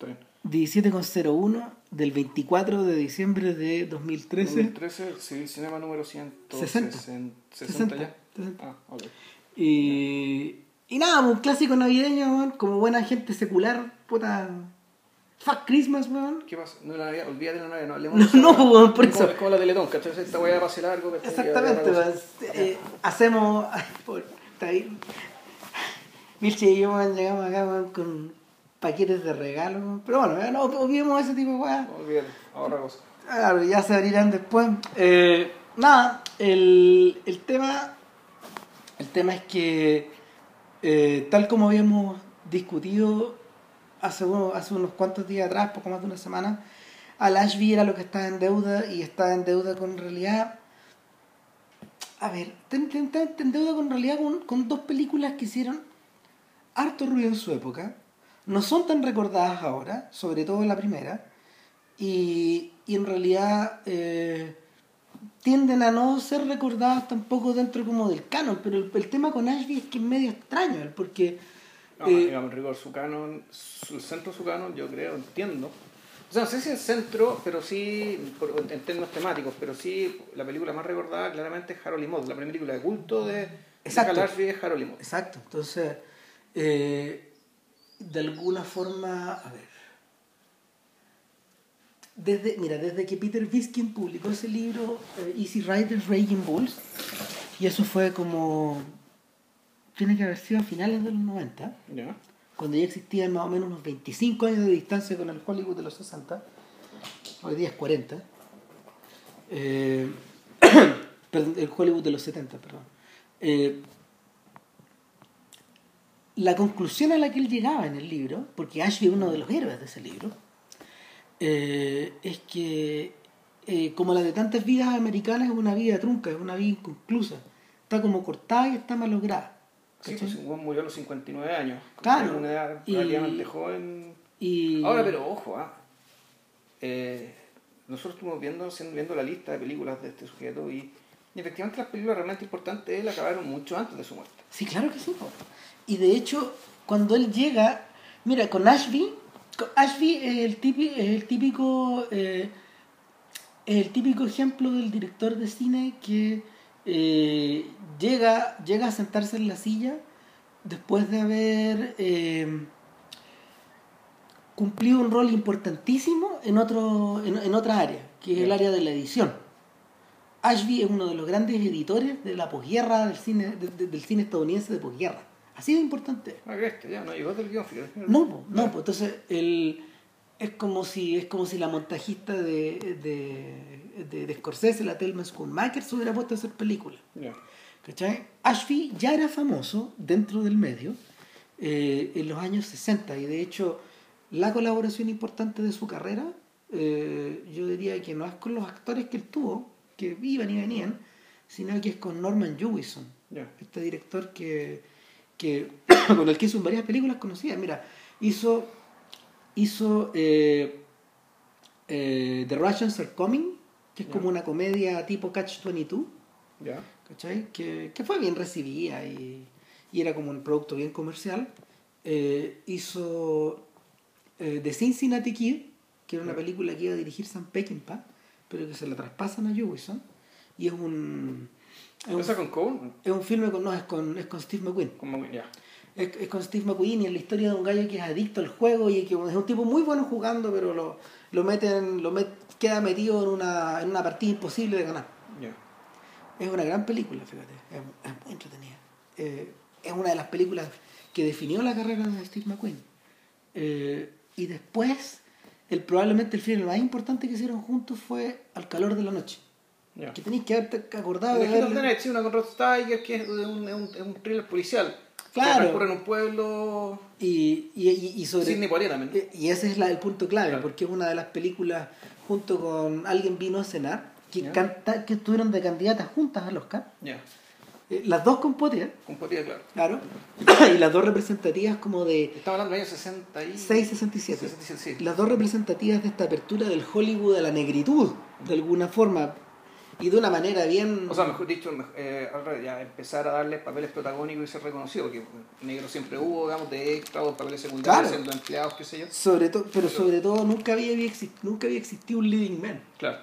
Está bien. 17,01 del 24 de diciembre de 2013. 2013, Civil Cinema número 160. 60. 60 ya. 60. Ah, ok. Y, y nada, un clásico navideño, como buena gente secular, puta. Fuck Christmas, weón. ¿Qué pasa? No, la Navidad, olvídate de la Navidad, no hablemos No, no, weón, por Es como- eso. Es como la Teletón, ¿cachai? Esta weá pase largo. Exactamente. Eh, hacemos. por- está ahí. Milche y yo, weón, llegamos acá, weón, con paquetes de regalo. Pero bueno, no olvidemos ese tipo de. No, olvídate. Claro, ya se abrirán después. Eh, nada, el, el tema. El tema es que, eh, tal como habíamos discutido hace, uno- hace unos cuantos días atrás, poco más de una semana, al Ashby era lo que estaba en deuda y estaba en deuda con realidad. A ver, está en deuda con realidad con, con dos películas que hicieron harto ruido en su época. No son tan recordadas ahora, sobre todo la primera y, y en realidad eh, tienden a no ser recordadas tampoco dentro como del canon, pero el, el tema con Ashby es que es medio extraño, ¿eh? porque No, eh, digamos, en rigor, su canon, su, el centro su canon, yo creo, entiendo. O sea, no sé si el centro, pero sí, por- en términos temáticos, pero sí, la película más recordada claramente es Harold y la primera película de culto de, Exacto. Ashby es Harold y exacto, entonces eh, de alguna forma, a ver, desde, mira, desde que Peter Viskin publicó ese libro, eh, Easy Riders Raging Bulls, y eso fue como, tiene que haber sido a finales de los 90, ¿Ya? cuando ya existían más o menos unos 25 años de distancia con el Hollywood de los 60, hoy día es 40, eh, el Hollywood de los 70, perdón. Eh, la conclusión a la que él llegaba en el libro, porque Ashby es uno de los héroes de ese libro, eh, es que eh, como la de tantas vidas americanas es una vida trunca, es una vida inconclusa, está como cortada y está malograda. Sí, pues murió a los 59 años. Claro. Una edad Y- relativamente joven. Y, Ahora, pero ojo, ah. Eh, nosotros estuvimos viendo, viendo la lista de películas de este sujeto y, y efectivamente las películas realmente importantes de él acabaron mucho antes de su muerte. Sí, claro que sí. Y de hecho, cuando él llega, mira, con Ashby, con Ashby es el típico, es el típico, eh, es el típico ejemplo del director de cine que eh, llega, llega a sentarse en la silla después de haber eh, cumplido un rol importantísimo en, otro, en, en otra área, que es el área de la edición. Ashby es uno de los grandes editores de la posguerra del cine, de- de- del cine estadounidense de posguerra. Así de importante. Ah, ya, no llegó del guion, fíjate. No, po, no, po. entonces el, es como si es como si la montajista de, de, de, de Scorsese, la Thelma Schoonmaker, se hubiera puesto a hacer películas. Ya. ¿Cachai? Ashby ya era famoso dentro del medio eh, en los años 60 y de hecho la colaboración importante de su carrera, eh, yo diría que no es con los actores que él tuvo, que iban y venían, sino que es con Norman Jewison, Ya. este director que, que con el que hizo varias películas conocidas. Mira, hizo, hizo eh, eh, The Russians Are Coming, que es como una comedia tipo Catch-22. Ya. ¿cachai? Que, que fue bien recibida y, y era como un producto bien comercial. Eh, hizo The Cincinnati Kid, que era una película que iba a dirigir Sam Peckinpah, pero que se la traspasan a Jewison. Y es un, es un, ¿Esa con Cole? es un filme con, no, es con, es con Steve McQueen. Como, ya. Es, es con Steve McQueen y es la historia de un gallo que es adicto al juego y que es un tipo muy bueno jugando, pero lo, lo meten, lo met- queda metido en una, en una partida imposible de ganar. Ya. Es una gran película, fíjate. Es, es muy entretenida. Eh, es una de las películas que definió la carrera de Steve McQueen. Eh, y después, el, probablemente el film más importante que hicieron juntos fue Al calor de la noche. Ya. Que tenéis que haberte acordado de verla. Night, sí, una con Rod Steiger, que es un, un, un thriller policial. Claro. Que transcurre en un pueblo... Y, y, y, y sobre Sidney Poitier también. Eh, Y ese es la- el punto clave, Claro. porque es una de las películas, junto con Alguien vino a cenar, que, Ya. canta, que estuvieron de candidatas juntas al Oscar. Ya. Eh, las dos con Poitier, Con Poitier, claro. claro. y las dos representativas como de Estamos hablando del año 60 y... 6-67. 67, sí. Las dos representativas de esta apertura del Hollywood a la negritud, de alguna forma. Y de una manera bien... O sea, mejor dicho, eh, ya empezar a darle papeles protagónicos y ser reconocido, porque negro siempre hubo, digamos, de extra o papeles secundarios, Claro. siendo empleados, qué sé yo. Sobre todo, pero sobre todo nunca había, nunca había existido un leading man. Claro.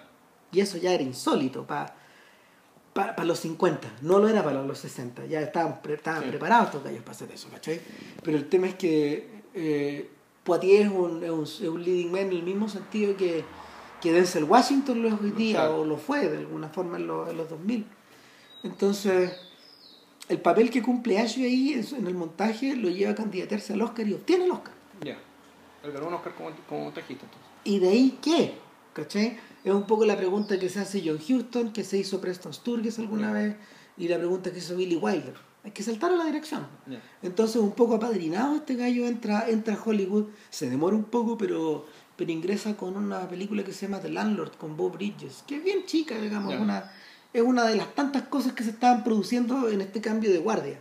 Y eso ya era insólito para los 50. No lo era para los 60. Ya estaban, pre- estaban Sí. preparados estos gallos para hacer eso, ¿cachai? Pero el tema es que eh, Poitiers es un, es, un, es un leading man en el mismo sentido que, que Denzel Washington lo es hoy día, Claro. o lo fue de alguna forma en los, en los 2000. Entonces, el papel que cumple Ashley ahí en, el montaje lo lleva a candidatarse al Oscar y obtiene el Oscar. Ya. Él ganó un Oscar como, como montajista, entonces. ¿Y de ahí qué? ¿Cachai? Es un poco la pregunta que se hace John Houston, que se hizo Preston Sturges alguna vez, y la pregunta que hizo Billy Wilder. Hay que saltar a la dirección. Ya. Entonces, un poco apadrinado, este gallo entra, entra a Hollywood, se demora un poco, pero, pero ingresa con una película que se llama The Landlord, con Bob Bridges, que es bien chica, digamos, Ya. una, es una de las tantas cosas que se estaban produciendo en este cambio de guardia.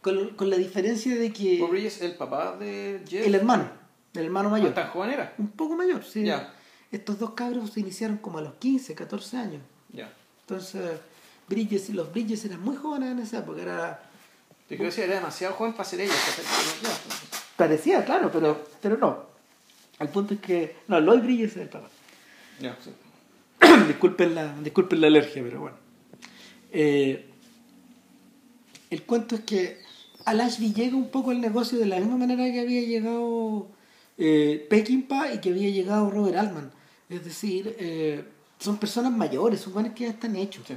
Con, con la diferencia de que Bob Bridges, el papá de Jeff. el hermano, el hermano mayor, ¿Tan joven era? un poco mayor, sí. Ya. Estos dos cabros se iniciaron como a los 15, 14 años. Ya. Entonces, Bridges, los Bridges eran muy jóvenes en esa época. Era, Te quiero decir, era demasiado joven para ser ella. Ya. parecía, claro, pero, pero no. El punto es que. No, Lloyd Bridges es el papá. Sí. disculpen, la, disculpen la alergia, pero bueno. Eh, el cuento es que al Ashby llega un poco el negocio de la misma manera que había llegado eh, Peckinpah y que había llegado Robert Altman. Es decir, eh, son personas mayores, son buenos que ya están hechos. Sí.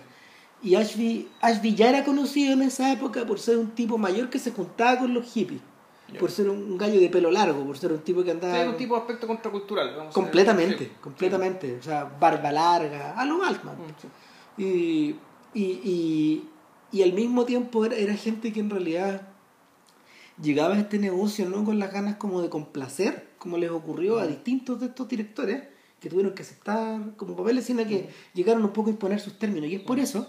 Y Ashby, Ashby ya era conocido en esa época por ser un tipo mayor que se juntaba con los hippies. Por ser un, gallo de pelo largo, por ser un tipo que andaba... Sí, un tipo de aspecto contracultural. vamos a decir. Completamente, Sí. completamente. O sea, barba larga, a lo Altman. Mm, sí. Y, y, y, y al mismo tiempo era, era gente que en realidad llegaba a este negocio no con las ganas como de complacer, como les ocurrió a distintos de estos directores que tuvieron que aceptar como papeles, sino que llegaron un poco a imponer sus términos. Y es por eso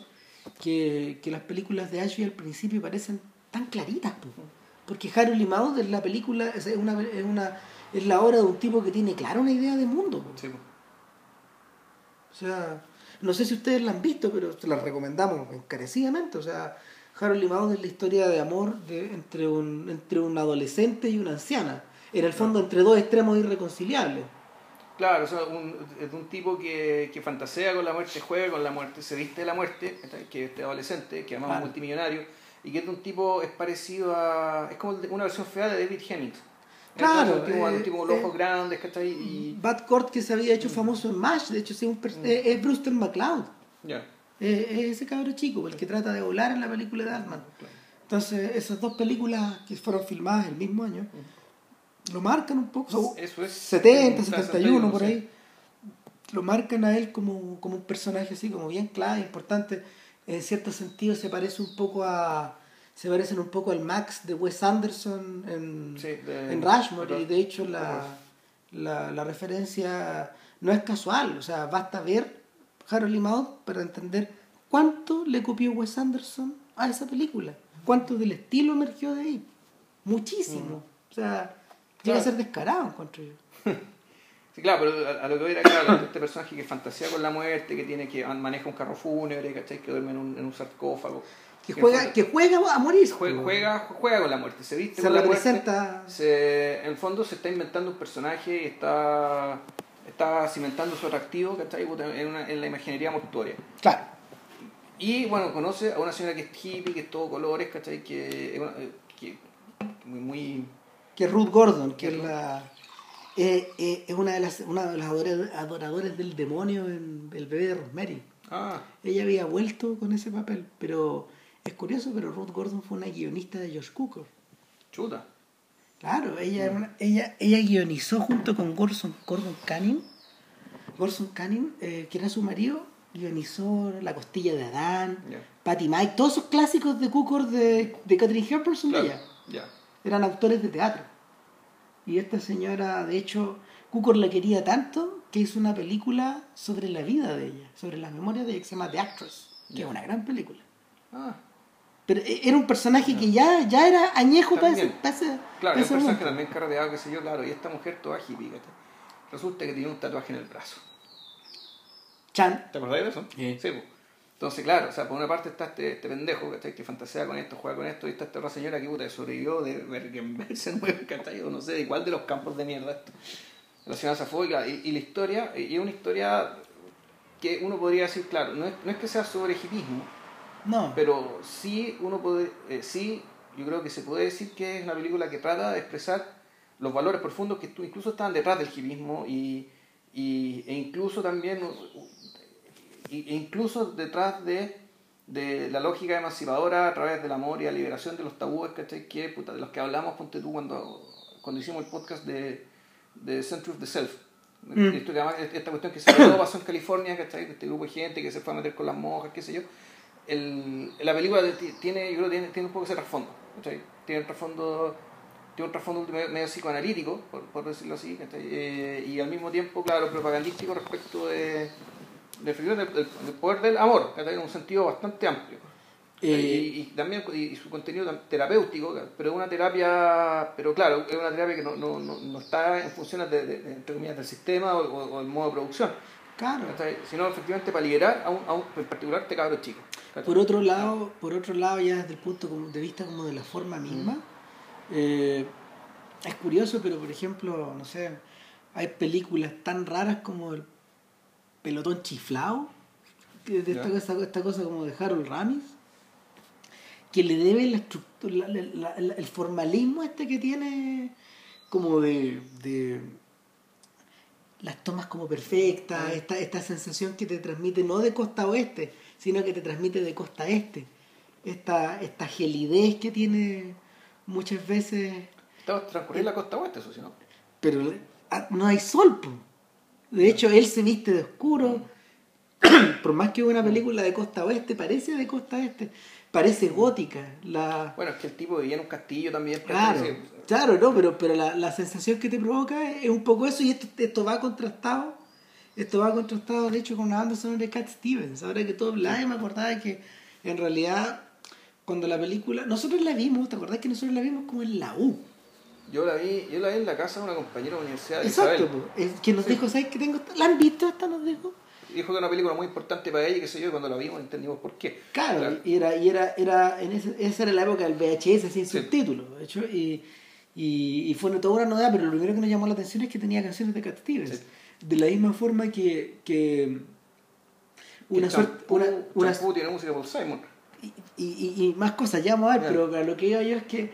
que, que las películas de Ashby al principio parecen tan claritas. po. Porque Harold y Maude es la película, es una, es una es la obra de un tipo que tiene clara una idea de mundo. Sí. O sea, no sé si ustedes la han visto, pero se la recomendamos encarecidamente. O sea, Harold y es la historia de amor de, entre, un, entre un adolescente y una anciana. En el fondo, entre dos extremos irreconciliables. Claro, o sea, un, es un tipo que, que fantasea con la muerte, juega con la muerte, se viste de la muerte, que es este adolescente, que además es Claro. multimillonario, y que es de un tipo, es parecido a. es como una versión fea de David Hemmings. Claro, Es un tipo, eh, un tipo con los eh, ojos grandes, ¿cachai? Y. Bad Court que se había hecho famoso en MASH, de hecho sí, un pers- eh, es Brewster McCloud. Ya. Eh, es ese cabro chico, el que trata de volar en la película de Altman. Entonces, esas dos películas que fueron filmadas el mismo año, lo marcan un poco. o sea, Eso es. 70, un- 71, por ahí. Lo marcan a él como, como un personaje así, como bien clave, importante. En cierto sentido se parece un poco a... Se parecen un poco al Max de Wes Anderson en, Sí, de- en Rushmore. de- Y de hecho la, la, la referencia no es casual. O sea, basta ver Harold y para entender cuánto le copió Wes Anderson a esa película. Cuánto del estilo emergió de ahí. Muchísimo. O sea, llega a ser descarado, encuentro yo. Claro, pero a, a lo que voy a ir acá, este personaje que fantasea con la muerte, que tiene que maneja un carro fúnebre, ¿cachai? Que duerme en un, en un sarcófago. Que Que juega, que juega a morir. Juega, juega, juega con la muerte, se viste Se con la muerte. Se, en el fondo se está inventando un personaje y está, está cimentando su atractivo ¿cachai? En, una- en la imaginería mortuoria. Claro. Y bueno, conoce a una señora que es hippie, que es todo colores, ¿cachai? Que, eh, que muy, muy Que Ruth Gordon, que Que es la. Eh, eh, es una de las una de las adora- adoradores del demonio en El bebé de Rosemary. Ah, Ella había vuelto con ese papel, pero es curioso, pero Ruth Gordon fue una guionista de Josh Cooker. chuta. Claro, ella, era una- ella, ella guionizó junto con Gordon, Gordon Canning, Gordon Canning, eh, que era su marido, guionizó La costilla de Adán. Patty Mike, todos esos clásicos de Cooker de, de Catherine Hepburn son Claro, de ella. Eran autores de teatro. Y esta señora, de hecho, Cooker la quería tanto que hizo una película sobre la vida de ella, sobre las memorias de ella, que se llama The Actress, que Ya. es una gran película. Ah, Pero eh, era un personaje que ya, ya era añejo para ese, para ese, claro, para es un personaje también carreteado, qué sé yo, claro. Y esta mujer toda hippie. Resulta que tiene un tatuaje en el brazo. Chan. ¿Te acordáis de eso? Sí. po. Entonces, claro, o sea, por una parte está este, este pendejo, ¿cachai? Que fantasea con esto, juega con esto, y está esta otra señora que puta, sobrevivió de Bergenberg, ¿cachai? O no sé de cuál de los campos de mierda esto. La señora Safóica. Y, y la historia, y es una historia que uno podría decir, claro, no es, no es que sea sobre hipismo, No, pero sí uno puede, eh, sí, yo creo que se puede decir que es una película que trata de expresar los valores profundos que tú- incluso estaban detrás del hipismo y, y- e incluso también e incluso detrás de, de la lógica emancipadora a través del amor y la liberación de los tabúes ¿cachai? que puta, de los que hablamos ponte tú cuando, cuando hicimos el podcast de, de Center of the Self Mm. Esto además- esta cuestión que se todo pasó en California ¿cachai? este grupo de gente que se fue a meter con las monjas qué sé yo el, la película ti- tiene yo creo tiene, tiene un poco ese trasfondo ¿cachai? tiene un trasfondo tiene un trasfondo medio, psicoanalítico por, por decirlo así. Eh, y al mismo tiempo claro propagandístico respecto de de del, del- del poder del amor en un sentido bastante amplio. Eh, y, y también y, su contenido terapéutico pero es una terapia pero claro es una terapia que no, no, no, no está en funciones de, de- de, entre comillas, del sistema o, o, o el modo de producción. Claro. sino efectivamente para liberar a un, a un en particular este cabro chico. Por otro lado, por otro lado ya desde el punto de vista como de la forma misma, eh, es curioso, pero por ejemplo, no sé, hay películas tan raras como el pelotón chiflado, de esta, esta cosa como de Harold Ramis, que le debe la estructura, la- la- la- el formalismo este que tiene como de, de las tomas como perfectas, esta, esta sensación que te transmite no de costa oeste, sino que te transmite de costa este. Esta, esta gelidez que tiene muchas veces, Estaba transcurrir la costa oeste eso sí no pero ah, no hay sol. po. De hecho, él se viste de oscuro. Por más que una película de costa oeste, parece de costa este. Parece gótica. La, bueno es que el tipo vivía en un castillo también Claro, claro, no, pero, pero la, la sensación que te provoca es un poco eso y esto, esto va contrastado. Esto va contrastado, de hecho, con una banda sonora de Cat Stevens. Ahora que todo hablaba, me acordaba que en realidad, cuando la película. Nosotros la vimos, ¿te acordás que nosotros la vimos como en la U? Yo la vi yo la vi en la casa de una compañera de la universidad Exacto, Isabel. que nos Sí. dijo, ¿sabes qué tengo? ¿La han visto esta? Nos dijo. dijo que era una película muy importante para ella qué sé yo y cuando la vimos entendimos por qué Claro, y era, y era, era en ese, esa era la época del VHS sin Sí. subtítulos, de hecho, y, y, y fue una- toda una novedad, pero lo primero que nos llamó la atención es que tenía canciones de Cat Stevens. Sí. De la misma forma que, que una suerte, una, una- tiene música por Simon y, y- y más cosas, ya vamos a ver, Ya. pero lo que iba yo es que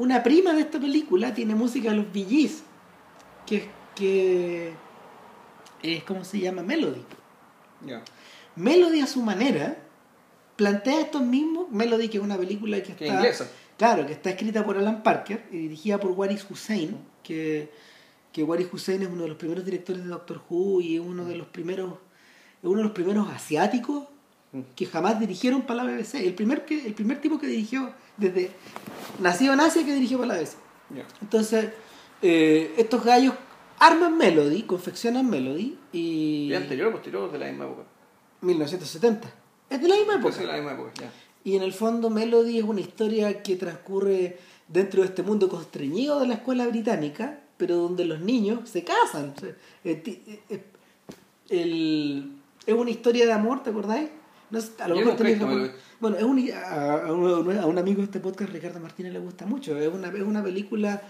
una prima de esta película tiene música de los Bee Gees, que, que es como se llama Melody. Melody a su manera plantea estos mismos Melody que es una película que está inglesa. Claro que está escrita por Alan Parker y dirigida por Waris Hussein que que Waris Hussein es uno de los primeros directores de Doctor Who y es uno de los primeros es uno de los primeros asiáticos Mm. que jamás dirigieron para la BBC el primer que el primer tipo que dirigió desde nacido en Asia que dirigió para la ya entonces eh, estos gallos arman Melody confeccionan Melody y ¿Y anterior o posterior de la misma época? 1970 es de la misma época Pues sí, la misma época, ya. Y en el fondo Melody es una historia que transcurre dentro de este mundo constreñido de la escuela británica, pero donde los niños se casan. Eh, eh, el- es una historia de amor, ¿te acordáis? No sé, a lo mejor Bueno, es un, a, a un, a un amigo de este podcast, Ricardo Martínez, le gusta mucho. Es una, es una película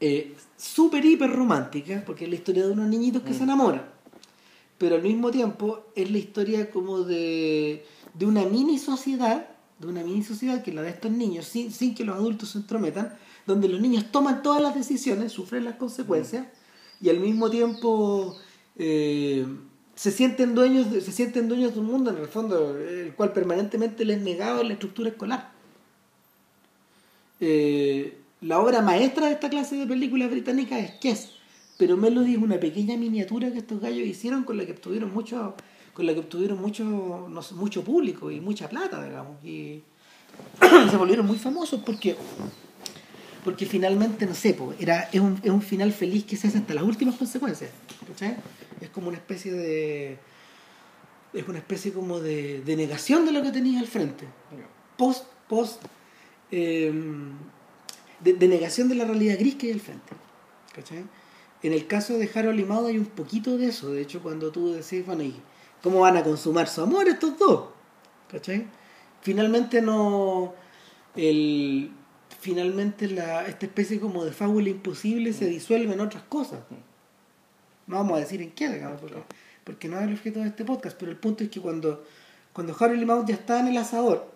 eh, súper hiper romántica, porque es la historia de unos niñitos que Mm. se enamoran. Pero al mismo tiempo es la historia como de, de una mini sociedad, de una mini sociedad que es la de estos niños, sin, sin que los adultos se entrometan, donde los niños toman todas las decisiones, sufren las consecuencias, y al mismo tiempo eh, se sienten dueños de, se sienten dueños de un mundo en el fondo el cual permanentemente les es negado la estructura escolar. Eh, la obra maestra de esta clase de películas británicas es Kiss, pero Melody es una pequeña miniatura que estos gallos hicieron con la que obtuvieron mucho con la que obtuvieron mucho no mucho público y mucha plata digamos y se volvieron muy famosos porque porque finalmente no sé era es un, es un final feliz que se hace hasta las últimas consecuencias es como una especie de es una especie como de, de negación de lo que tenías al frente post post eh, de, negación de la realidad gris que hay al frente en el caso de Harold y Maude hay un poquito de eso de hecho cuando tú decís bueno y cómo van a consumar su amor estos dos. ¿Cachai? Finalmente no. El, finalmente la, esta especie como de fábula imposible se disuelve en otras cosas. No vamos a decir en qué, digamos, porque, porque no es el objeto de este podcast, pero el punto es que cuando, cuando Harry Mouse ya está en el asador,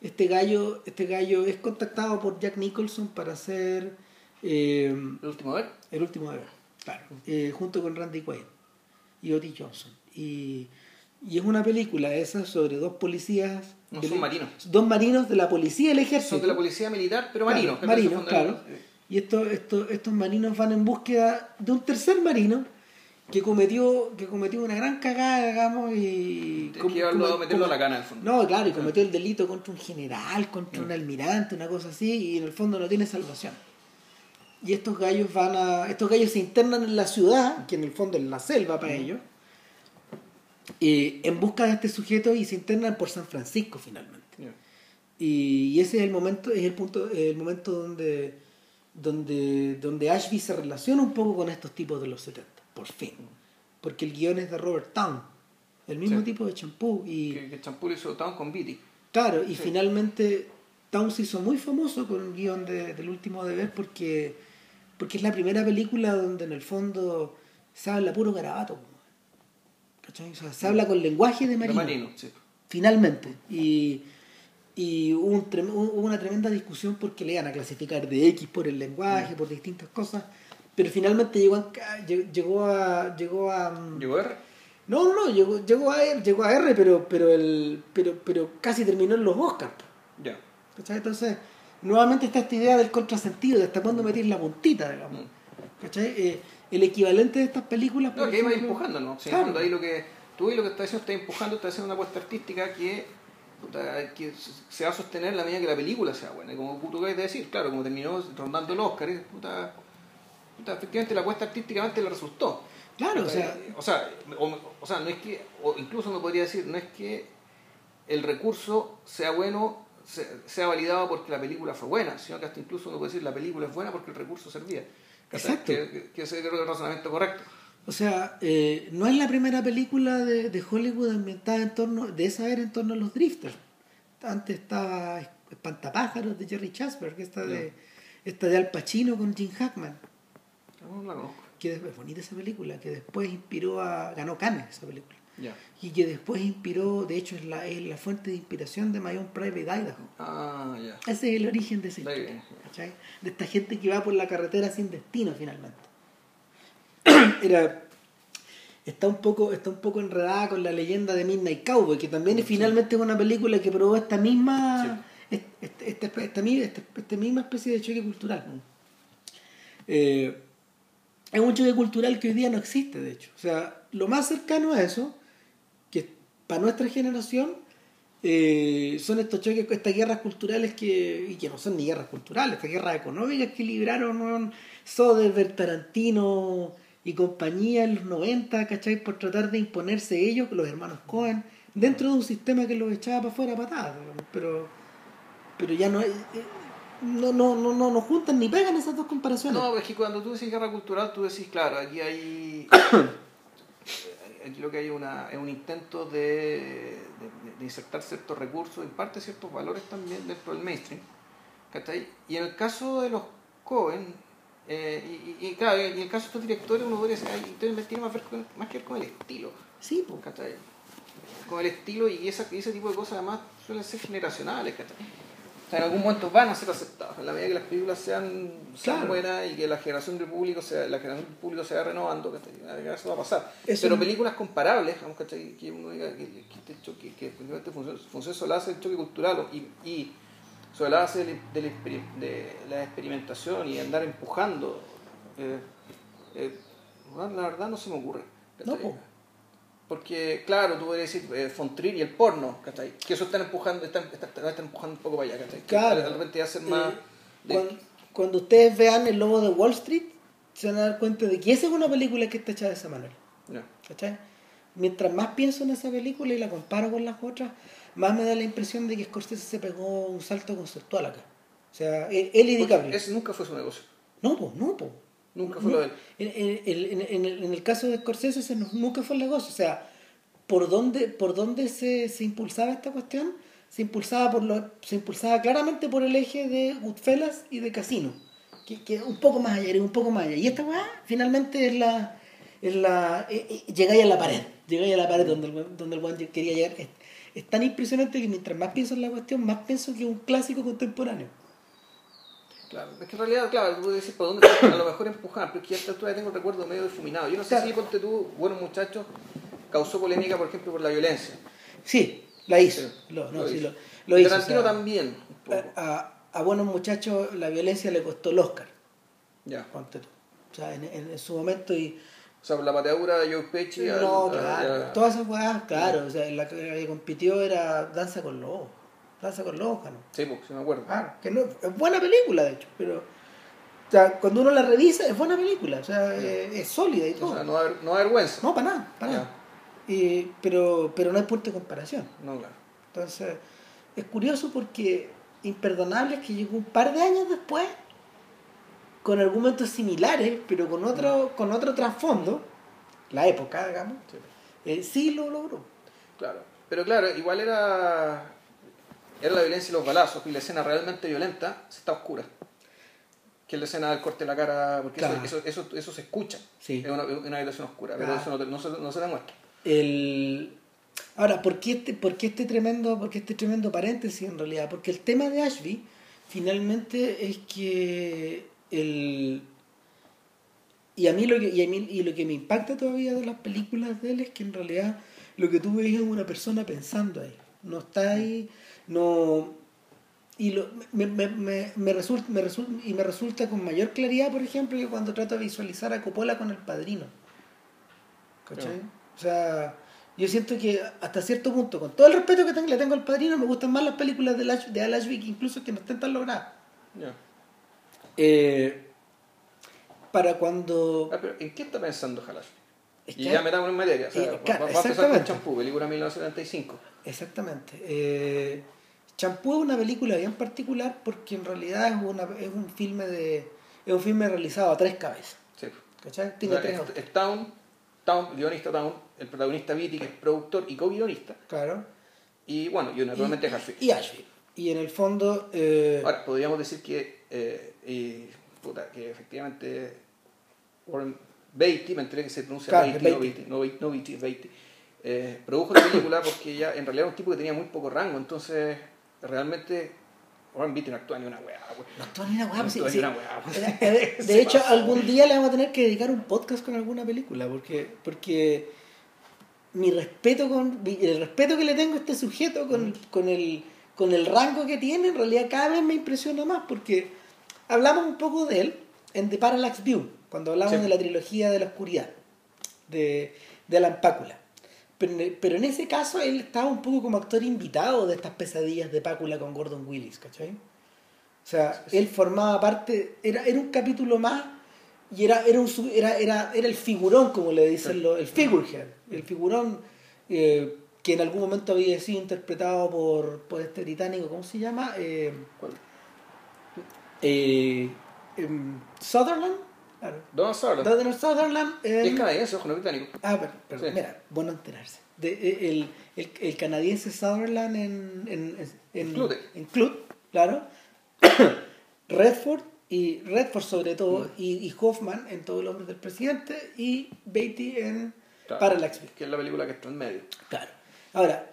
este gallo, este gallo es contactado por Jack Nicholson para hacer eh, ¿El último ver? el último deber, claro, eh, junto con Randy Quaid y Otis Johnson. Y, y es una película esa sobre dos policías. No, del- son marinos. Dos marinos de la policía y el ejército. Son de la policía militar, pero marinos. marinos, claro. Y estos, estos, estos marinos van en búsqueda de un tercer marino que cometió, que cometió una gran cagada, digamos, y... Que meterlo a la cana, en el fondo. No, claro, y cometió el delito contra un general, contra un almirante, una cosa así, y en el fondo no tiene salvación. Y estos gallos van a... Estos gallos se internan en la ciudad, que en el fondo es la selva para ellos, eh, en busca de este sujeto y se internan por San Francisco finalmente. Ya. Y, y ese es el momento, es el punto, el momento donde, donde, donde Ashby se relaciona un poco con estos tipos de los 70, por fin. Porque el guion es de Robert Town, el mismo Sí. tipo de champú. Y Que, que Champú hizo Town con Beatty. claro, y Sí. finalmente Town se hizo muy famoso con el guion de- del último deber porque, porque es la primera película donde en el fondo se habla puro garabato. ¿Cachai? O sea, se habla con lenguaje de De marino marino, sí. finalmente. Y, y hubo, un hubo una tremenda discusión porque le iban a clasificar de X por el lenguaje, por distintas cosas. Pero finalmente llegó a, lle- llegó a, llegó a ¿Llegó R? no, no, no, llegó, llegó a R, llegó a R, pero, pero el, pero, pero casi terminó en los Oscars. Ya. ¿cachai? Entonces, nuevamente está esta idea del contrasentido, de hasta cuándo meter la puntita, digamos. Mm. ¿Cachai? Eh, el equivalente de estas películas. No, que ejemplo- empujando, ¿no? Claro. fondo ahí lo que tú y lo que estás haciendo, estás empujando, estás haciendo una apuesta artística que, puta, que se va a sostener en la medida que la película sea buena. Y como tú acabas de decir, claro, como terminó rondando el Oscar, puta, puta, efectivamente la apuesta artísticamente le resultó. Claro, o Puta, sea, o sea, o, o sea, no es que, o incluso uno podría decir, no es que el recurso sea bueno, se- sea validado porque la película fue buena, sino que hasta incluso uno puede decir la película es buena porque el recurso servía. Exacto. Que, ese creo que es el razonamiento correcto. O sea, eh, no es la primera película de, de Hollywood ambientada en torno, de esa era en torno a los drifters. Antes estaba Espantapájaros de Jerry Chasberg, esta de, esta de Al Pacino con Jim Hackman, No la conozco. que es bonita esa película, que después inspiró a, ganó Cannes esa película, Y que después inspiró, de hecho es la, es la fuente de inspiración de My Own Private Idaho. Ah, ya. Ese es el origen de esa historia. De esta gente que va por la carretera sin destino finalmente. Era está un poco está un poco enredada con la leyenda de Midnight Cowboy, que también es finalmente una película que probó esta misma est- est- esta, esta, esta esta misma especie de choque cultural. Eh, es un choque cultural que hoy día no existe, de hecho. O sea, lo más cercano a eso, para nuestra generación, eh, son estos choques, estas guerras culturales que, y que no son ni guerras culturales, estas guerras económicas que libraron Soderbergh, Tarantino y compañía en los 90, ¿cachai? Por tratar de imponerse ellos, los hermanos Cohen, dentro de un sistema que los echaba para afuera patadas, pero, pero ya no, es- eh, no, no, no, no, no juntan ni pegan esas dos comparaciones. No, es que cuando tú decís guerra cultural, tú decís, claro, aquí hay. aquí lo que hay una, es un intento de, de, de insertar ciertos recursos, en parte ciertos valores también dentro del mainstream. ¿cachai? Y en el caso de los Cohen, eh, y, y, claro, y en el caso de estos directores, uno podría decir, tiene más, ver con- más que ver con el estilo. Sí, pues. ¿cachai? Con el estilo y, esa, y ese tipo de cosas además suelen ser generacionales, ¿cachai? En algún momento van a ser aceptadas, en la medida que las películas sean, sean Claro. buenas y que la generación del público sea, la generación del público se vaya renovando, ¿cachai? Eso va a pasar. Pero películas comparables, digamos, ¿cachai? Que uno diga que, que, este choque, que funciona, sobre la base del choque cultural y, y sobre la base de, la experimentación y andar empujando, eh, eh, la verdad no se me ocurre. No. Porque, claro, tú podrías decir eh, y el porno, ¿cachai? Que eso están empujando, están, están, están empujando un poco para allá, ¿cachai? Que Claro. De repente hacen más... Eh, de- cuando, cuando ustedes vean El Lobo de Wall Street, se van a dar cuenta de que esa es una película que está hecha de esa manera. Mientras más pienso en esa película y la comparo con las otras, más me da la impresión de que Scorsese se pegó un salto conceptual acá. O sea, él, él y DiCaprio. Ese nunca fue su negocio. No, pues, no, pues. Nunca fue lo de él. En, en- en- en el, caso de Scorsese ese no- nunca fue el negocio. O sea, por dónde, por dónde se, se impulsaba esta cuestión, se impulsaba, por lo, se impulsaba claramente por el eje de Goodfellas y de Casino, que, que un poco más allá, un poco más allá. Y esta weá finalmente es la... Es la eh, eh, llegáis a la pared, llegáis a la pared donde donde el weón quería llegar. Es, es tan impresionante que mientras más pienso en la cuestión, más pienso que es un clásico contemporáneo. Claro, es que en realidad, claro, tú puedes decir por dónde a lo mejor empujar, pero es que ya todavía tengo el recuerdo medio difuminado. Yo no sé Claro. si, ponte tú, buenos muchachos, causó polémica, por ejemplo, por la violencia. Sí, la hizo. Sí, Lo, no, lo sí, hizo. lo, lo hizo. Tarantino o sea, también, a, a buenos muchachos la violencia le costó el Oscar, Ya. ponte tú. O sea, en, en- en su momento y... O sea, por la pateadura de Joe Pesci. No, al- claro. Todas esas weas, claro. O sea, la que, la que compitió era Danza con Lobos. Con Lobos, ganó. Sí, pues, sí me acuerdo. Claro, que no, es buena película, de hecho, pero... O sea, cuando uno la revisa, es buena película. O sea, es, es sólida y todo. O sea, no da, no vergüenza. No, para nada, para nada. Y- pero, pero no hay punto de comparación. No, claro. Entonces, es curioso porque Imperdonable es que llegó un par de años después con argumentos similares, pero con otro, con otro trasfondo, la época, digamos, Sí. eh, sí lo logró. Claro. Pero claro, igual era. Era la violencia y los balazos, y la escena realmente violenta está oscura. Que es la escena del corte de la cara, porque eso- Claro. eso, eso, eso, se escucha. Sí. Es una, una habitación oscura, pero Claro. eso no, no se, no se demuestra. El... Ahora, ¿por qué, este, por, qué este tremendo, ¿por qué este tremendo paréntesis en realidad? Porque el tema de Ashby finalmente es que el... Y a mí lo que, y a mí, y lo que me impacta todavía de las películas de él es que en realidad lo que tú veis es una persona pensando ahí. No está ahí, no... Y lo, me, me, me, me resulta, me resulta, y me resulta con mayor claridad, por ejemplo, que cuando trato de visualizar a Coppola con el padrino. ¿Cachai? O sea, yo siento que hasta cierto punto, con todo el respeto que tengo, le tengo al padrino, me gustan más las películas de, Lash, de Al Ashby incluso que no estén tan logradas. Eh, para cuando... Ah, pero ¿en qué está pensando Halash? Es Y ya metamos en materia. O sea, Eh, va- claro, va, va a empezar con exactamente. Champú, película 1975. Exactamente. Eh, Champú es una película bien particular porque en realidad es, una, es un filme de es un filme realizado a tres cabezas. Sí. ¿Cachai? Tiene O sea, tres. es, es Town, Town, el guionista Town, el protagonista Vitti, que es productor y co-guionista. Claro. Y bueno, y naturalmente y, Harfield. y Ashby. Y en el fondo. eh, Ahora, podríamos decir que, eh, y, puta, que efectivamente Warren Beatty, me enteré que se pronuncia Claro, Beatty, es no Beatty. Beatty, no Beatty, no Beatty, es Beatty. Eh, produjo la película porque ya en realidad era un tipo que tenía muy poco rango, entonces realmente Warren Beatty no actúa ni una weá, weá. no actúa ni una weá, No sí, sí. una weá, Se De hecho, algún día le vamos a tener que dedicar un podcast con alguna película, porque, porque mi respeto con el respeto que le tengo a este sujeto con, con el con el rango que tiene, en realidad cada vez me impresiona más, porque hablamos un poco de él en The Parallax View, cuando hablamos Sí. de la trilogía de la oscuridad, de, de Alan Pácula. Pero, en- pero en ese caso él estaba un poco como actor invitado de estas pesadillas de Pácula con Gordon Willis, ¿cachai? O sea, él formaba parte, era, era un capítulo más y era, era, un, era, era, era el figurón, como le dicen los, el figurehead, el figurón eh, que en algún momento había sido interpretado por, por este británico, ¿cómo se llama? Eh, ¿Cuál? eh, em, Sutherland, claro. Donald Sutherland. Donald Sutherland. Em, es canadiense, ojo, no británico. Ah, pero, pero Sí. mira, bueno enterarse. De, eh, el, el, el canadiense Sutherland en, en, en, Clute. en Clute, claro. Redford y Redford sobre todo Mm. y, y Hoffman en Todo el hombre del presidente y Beatty en Claro. Parallax. Que es la película que está en medio. Claro. Ahora,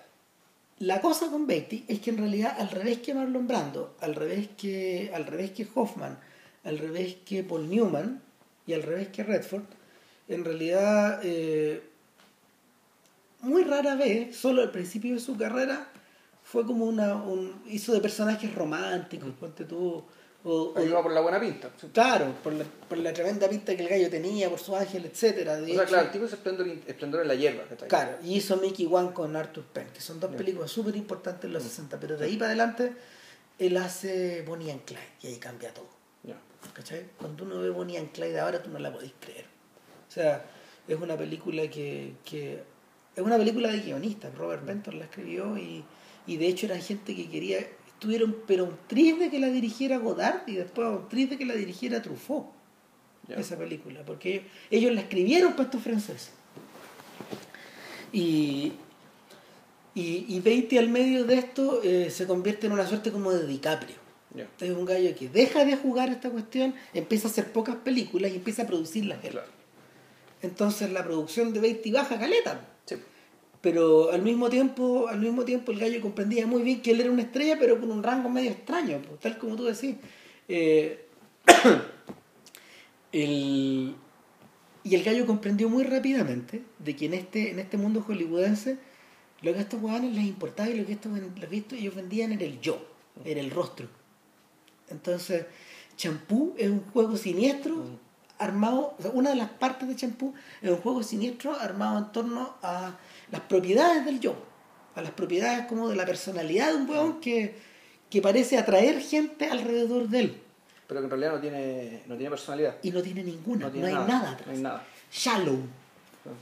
la cosa con Beatty es que en realidad al revés que Marlon Brando, al revés que, al revés que Hoffman, al revés que Paul Newman y al revés que Redford, en realidad eh, muy rara vez, solo al principio de su carrera, fue como una un, hizo de personajes románticos, ponte tú, o, va por la buena pinta. Sí. claro, por la, por la tremenda pinta que el gallo tenía, por su ángel, etcétera. De O sea, hecho- claro, el tipo es esplendor, esplendor en la hierba. ¿cachai? Claro, y hizo Mickey One con Arthur Penn, que son dos películas súper importantes en los 60, pero de ahí para adelante él hace Bonnie and Clyde y ahí cambia todo. ¿Cachai? Cuando uno ve Bonnie and Clyde ahora tú no la podés creer. O sea, es una película que, que es una película de guionistas, Robert Benton la escribió y, y de hecho era gente que quería, estuvieron pero un tris de que la dirigiera Godard y después un tris de que la dirigiera Truffaut esa película, porque ellos, ellos la escribieron para estos franceses. Y, Y, y Beatty al medio de esto eh, se convierte en una suerte como de DiCaprio. Ya. Es un gallo que deja de jugar esta cuestión, empieza a hacer pocas películas y empieza a producirlas él. Claro. Entonces la producción de Beatty baja caleta. Sí. Pero al mismo tiempo, al mismo tiempo el gallo comprendía muy bien que él era una estrella, pero con un rango medio extraño, pues, tal como tú decís. Eh, el- y el gallo comprendió muy rápidamente de que en este, en este mundo hollywoodense lo que a estos huevones les importaba y lo que, estos, lo que estos- ellos vendían era el yo, era el rostro. Entonces, Champú es un juego siniestro armado, o sea, una de las partes de Champú es un juego siniestro armado en torno a las propiedades del yo, a las propiedades como de la personalidad de un huevón que, que parece atraer gente alrededor de él Pero que en realidad no tiene, no tiene personalidad. y no tiene ninguna, no, tiene hay nada, atrás. No hay nada. Shallow,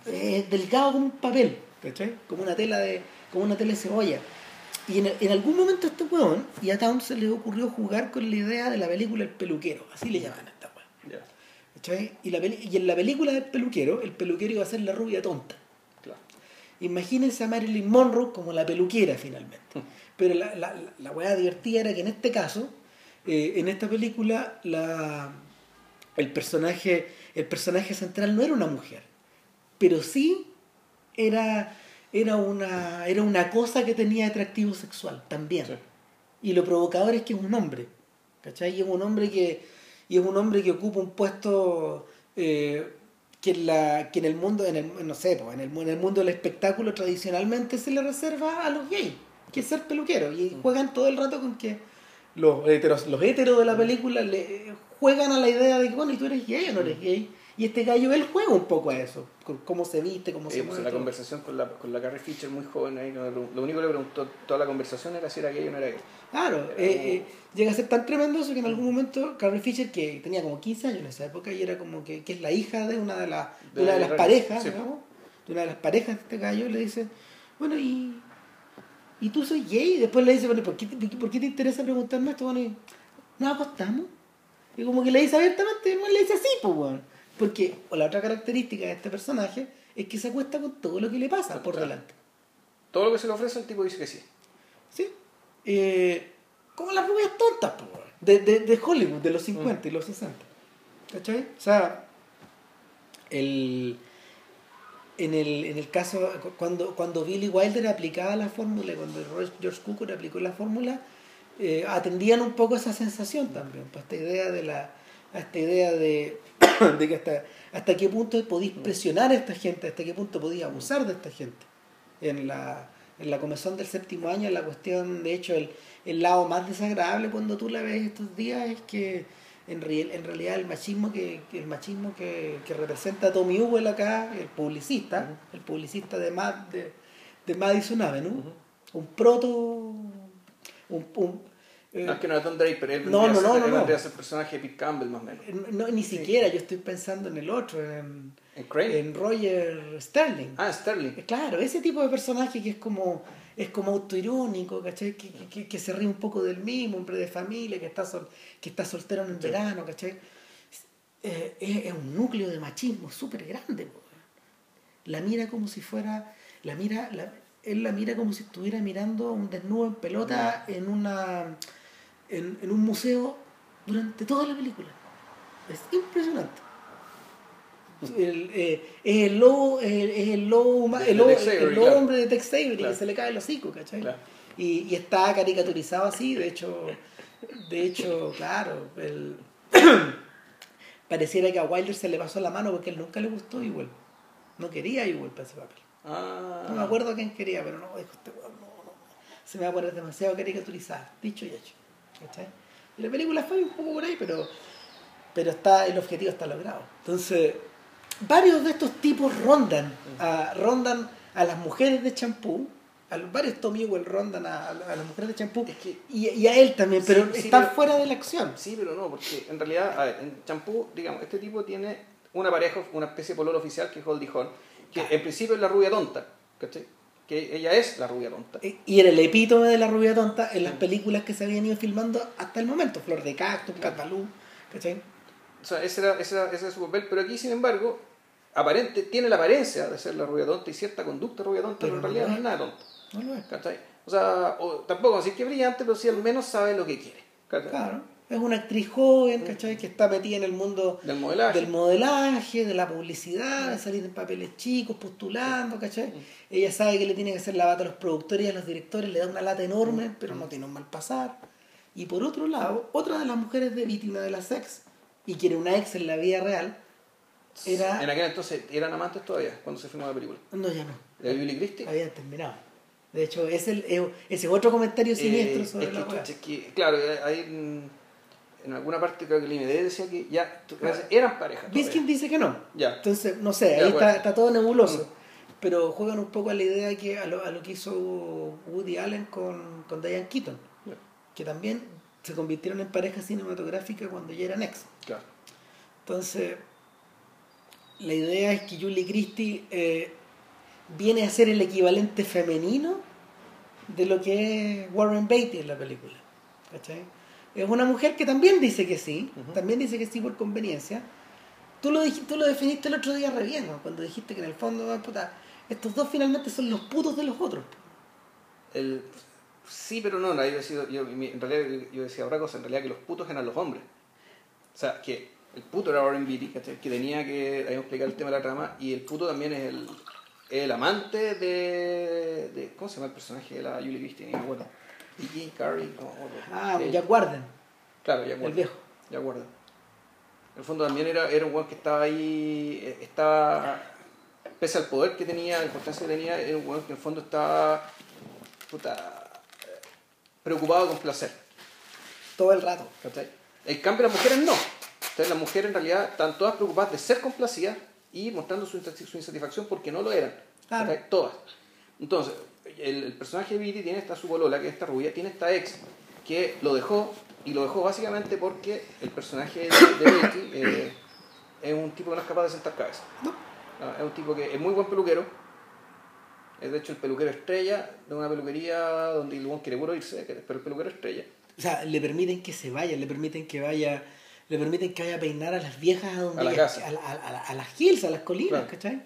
eh, delgado como un papel, ¿cachai? Como una tela de, como una tela de cebolla. Y en, en algún momento a este huevón y a Town se le ocurrió jugar con la idea de la película El peluquero, así le llaman a esta hueá. ¿cachai? Y, la peli- y en la película del peluquero, el peluquero iba a ser la rubia tonta. Claro. Imagínense a Marilyn Monroe como la peluquera finalmente. Pero la, la, la, la hueá divertida era que en este caso, eh, en esta película, la, el, personaje, el personaje central no era una mujer, pero sí era, era, una, era una cosa que tenía atractivo sexual también. Sí. Y lo provocador es que es un hombre. ¿Cachai? Y es un hombre que, y es un hombre que ocupa un puesto eh, que, en la, que en el mundo, en el, no sé, pues, en, el, en el mundo del espectáculo tradicionalmente se le reserva a los gays, que es ser peluquero. Y juegan todo el rato con que los heteros, los heteros de la película le juegan a la idea de que, bueno, ¿y tú eres gay o no eres gay? Y este gallo, él juega un poco a eso, con cómo se viste, cómo se Eh, pues, mueve. la todo. conversación con la, con la Carrie Fisher muy joven ahí, lo único que le preguntó toda la conversación era si era gay o no era gay. Claro, Era eh, como- eh, llega a ser tan tremendo eso que en algún momento Carrie Fisher, que tenía como 15 años en esa época, y era como que, que es la hija de una de, las de De una de las parejas, sí. digamos, de una de las parejas de este gallo, le dice, bueno, y, y tú soy gay, y después le dice, bueno, ¿por qué, te- ¿por qué te interesa preguntarme esto? Bueno, y, ¿nos acostamos? Y como que le dice abiertamente, man le dice así, pues, weón. Porque o la otra característica de este personaje es que se acuesta con todo lo que le pasa por delante. Todo lo que se le ofrece el tipo dice que sí. ¿Sí? Eh, como las rubias tontas, de, de, de Hollywood, de los 50 y los 60. ¿Cachai? O sea, el, en, el, en el caso, cu- cuando, cuando Billy Wilder aplicaba la fórmula, cuando George Cukor aplicó la fórmula, eh, atendían un poco esa sensación también, pues, esta idea de la esta idea de, de que hasta, hasta qué punto podéis presionar a esta gente, hasta qué punto podéis abusar de esta gente. En la, en la comezón del séptimo año, la cuestión, de hecho, el, el lado más desagradable cuando tú la ves estos días es que en, real- en realidad el machismo que, el machismo que, que representa Tommy Ewell acá, el publicista, el publicista de, Ma- de, de Madison Avenue, un proto, un, un- eh, No, es que no era Tom Draper, él No, no, a ser- no, no, no. el personaje de Pete Campbell más o menos. no, ni siquiera, yo estoy pensando en el otro, en, ¿En Crane? en Roger Sterling. Ah, Sterling. Eh, Claro, ese tipo de personaje que es como es como autoirónico, ¿cachai? Que, que- que, que se ríe un poco del mismo, hombre de familia, que está sol, que está soltero en el Sí. verano, ¿cachai? Eh, es, es un núcleo de machismo súper grande. po. La mira como si fuera, la mira, la- él la mira como si estuviera mirando un desnudo en pelota en una en, en un museo durante toda la película. Es impresionante. El, eh, es el lobo, es el lobo, huma- el lobo, el hombre de Tex Avery Claro. que se le cae el hocico, ¿cachai? Claro. Y, y está caricaturizado así, de hecho, de hecho, claro, el- pareciera que a Wilder se le pasó la mano porque él nunca le gustó igual. No quería igual para ese papel. Ah. No me acuerdo quién quería, pero no, dijo este no, no. Se me va a poner demasiado caricaturizada, dicho y hecho. ¿Cachai? Y la película fue un poco por ahí, pero, pero está, el objetivo está logrado. Entonces, varios de estos tipos rondan a, rondan a las mujeres de champú, a los varios Tommy Ewell rondan a, a las mujeres de champú Es que- y, y a él también, pero Sí, pero- fuera de la acción. Sí, pero no, porque en realidad, a ver, en champú, digamos, este tipo tiene una pareja, una especie de pololo oficial que es Goldie Hawn, que en principio es la rubia tonta, ¿cachai? Que ella es la rubia tonta. Y era el epítome de la rubia tonta en las películas que se habían ido filmando hasta el momento. Flor de Cactus, Catalú, ¿cachai? O sea, ese era, ese era, ese era su papel, pero aquí, sin embargo, aparente, tiene la apariencia de ser la rubia tonta y cierta conducta rubia tonta, pero, Pero en realidad no es nada tonta. No lo es. ¿cachai? O sea, o, tampoco así que brillante, pero sí al menos sabe lo que quiere. ¿cachai? Claro. Es una actriz joven, ¿cachai? Que está metida en el mundo Del modelaje. del modelaje, de la publicidad, de salir en papeles chicos, postulando, ¿cachai? Ella sabe que le tiene que hacer la bata a los productores y a los directores, le da una lata enorme, pero no tiene un mal pasar. Y por otro lado, otra de las mujeres de víctima de las ex, y que era una ex en la vida real, era... En aquel entonces eran amantes todavía, cuando se filmó la película. No, ya no. ¿De Billy Christie? Habían terminado. De hecho, es el, es- ese es otro comentario siniestro Eh, sobre es que, la es que, claro, hay en, alguna parte creo que el IMD decía que ya eran pareja. Biskin dice que no. Ya. Entonces, no sé, Ya, ahí bueno. está, está todo nebuloso. Mm. Pero juegan un poco a la idea que a lo, a lo que hizo Woody Allen con, con Diane Keaton, que también se convirtieron en pareja cinematográfica cuando ya eran ex. Claro. Entonces, la idea es que Julie Christie eh, viene a ser el equivalente femenino de lo que es Warren Beatty en la película. ¿Cachai? Es una mujer que también dice que sí, también dice que sí por conveniencia. Tú lo, dijiste, tú lo definiste el otro día re bien, ¿no? cuando dijiste que en el fondo, ah, puta, estos dos finalmente son los putos de los otros. El, sí, pero no, no, yo, decía, yo, en realidad yo decía otra cosa, en realidad que los putos eran los hombres. O sea, que el puto era Warren Beatty, que tenía que habíamos explicado el tema de la trama, y el puto también es el, el amante de, de. ¿Cómo se llama el personaje de la Julie Christie? Ni me acuerdo. DJ Carey, no. Ah, Eh, Jack Warden, Claro, ya el viejo. Ya guarda. En el fondo también era, era un weón que estaba ahí, eh, estaba, pese al poder que tenía, la importancia que tenía, era un weón que en el fondo estaba, puta, preocupado con placer. Todo el rato. ¿cachai? En cambio las mujeres no. Entonces las mujeres en realidad están todas preocupadas de ser complacidas y mostrando su, insati- su insatisfacción porque no lo eran. Claro. Todas. Entonces, el, el personaje de Viti tiene esta su bolola, que es esta rubia, tiene esta ex que lo dejó y lo dejó básicamente porque el personaje de, de Betty eh, es un tipo que no es capaz de sentar cabeza. No. No, es un tipo que es muy buen peluquero. Es de hecho el peluquero estrella de una peluquería donde el quiere puro irse, pero el peluquero estrella. O sea, le permiten que se vaya, le permiten que vaya, le permiten que vaya a peinar a las viejas a donde A la ellas- casa. a, la- a la- a las hills, a las colinas, Claro. ¿cachai?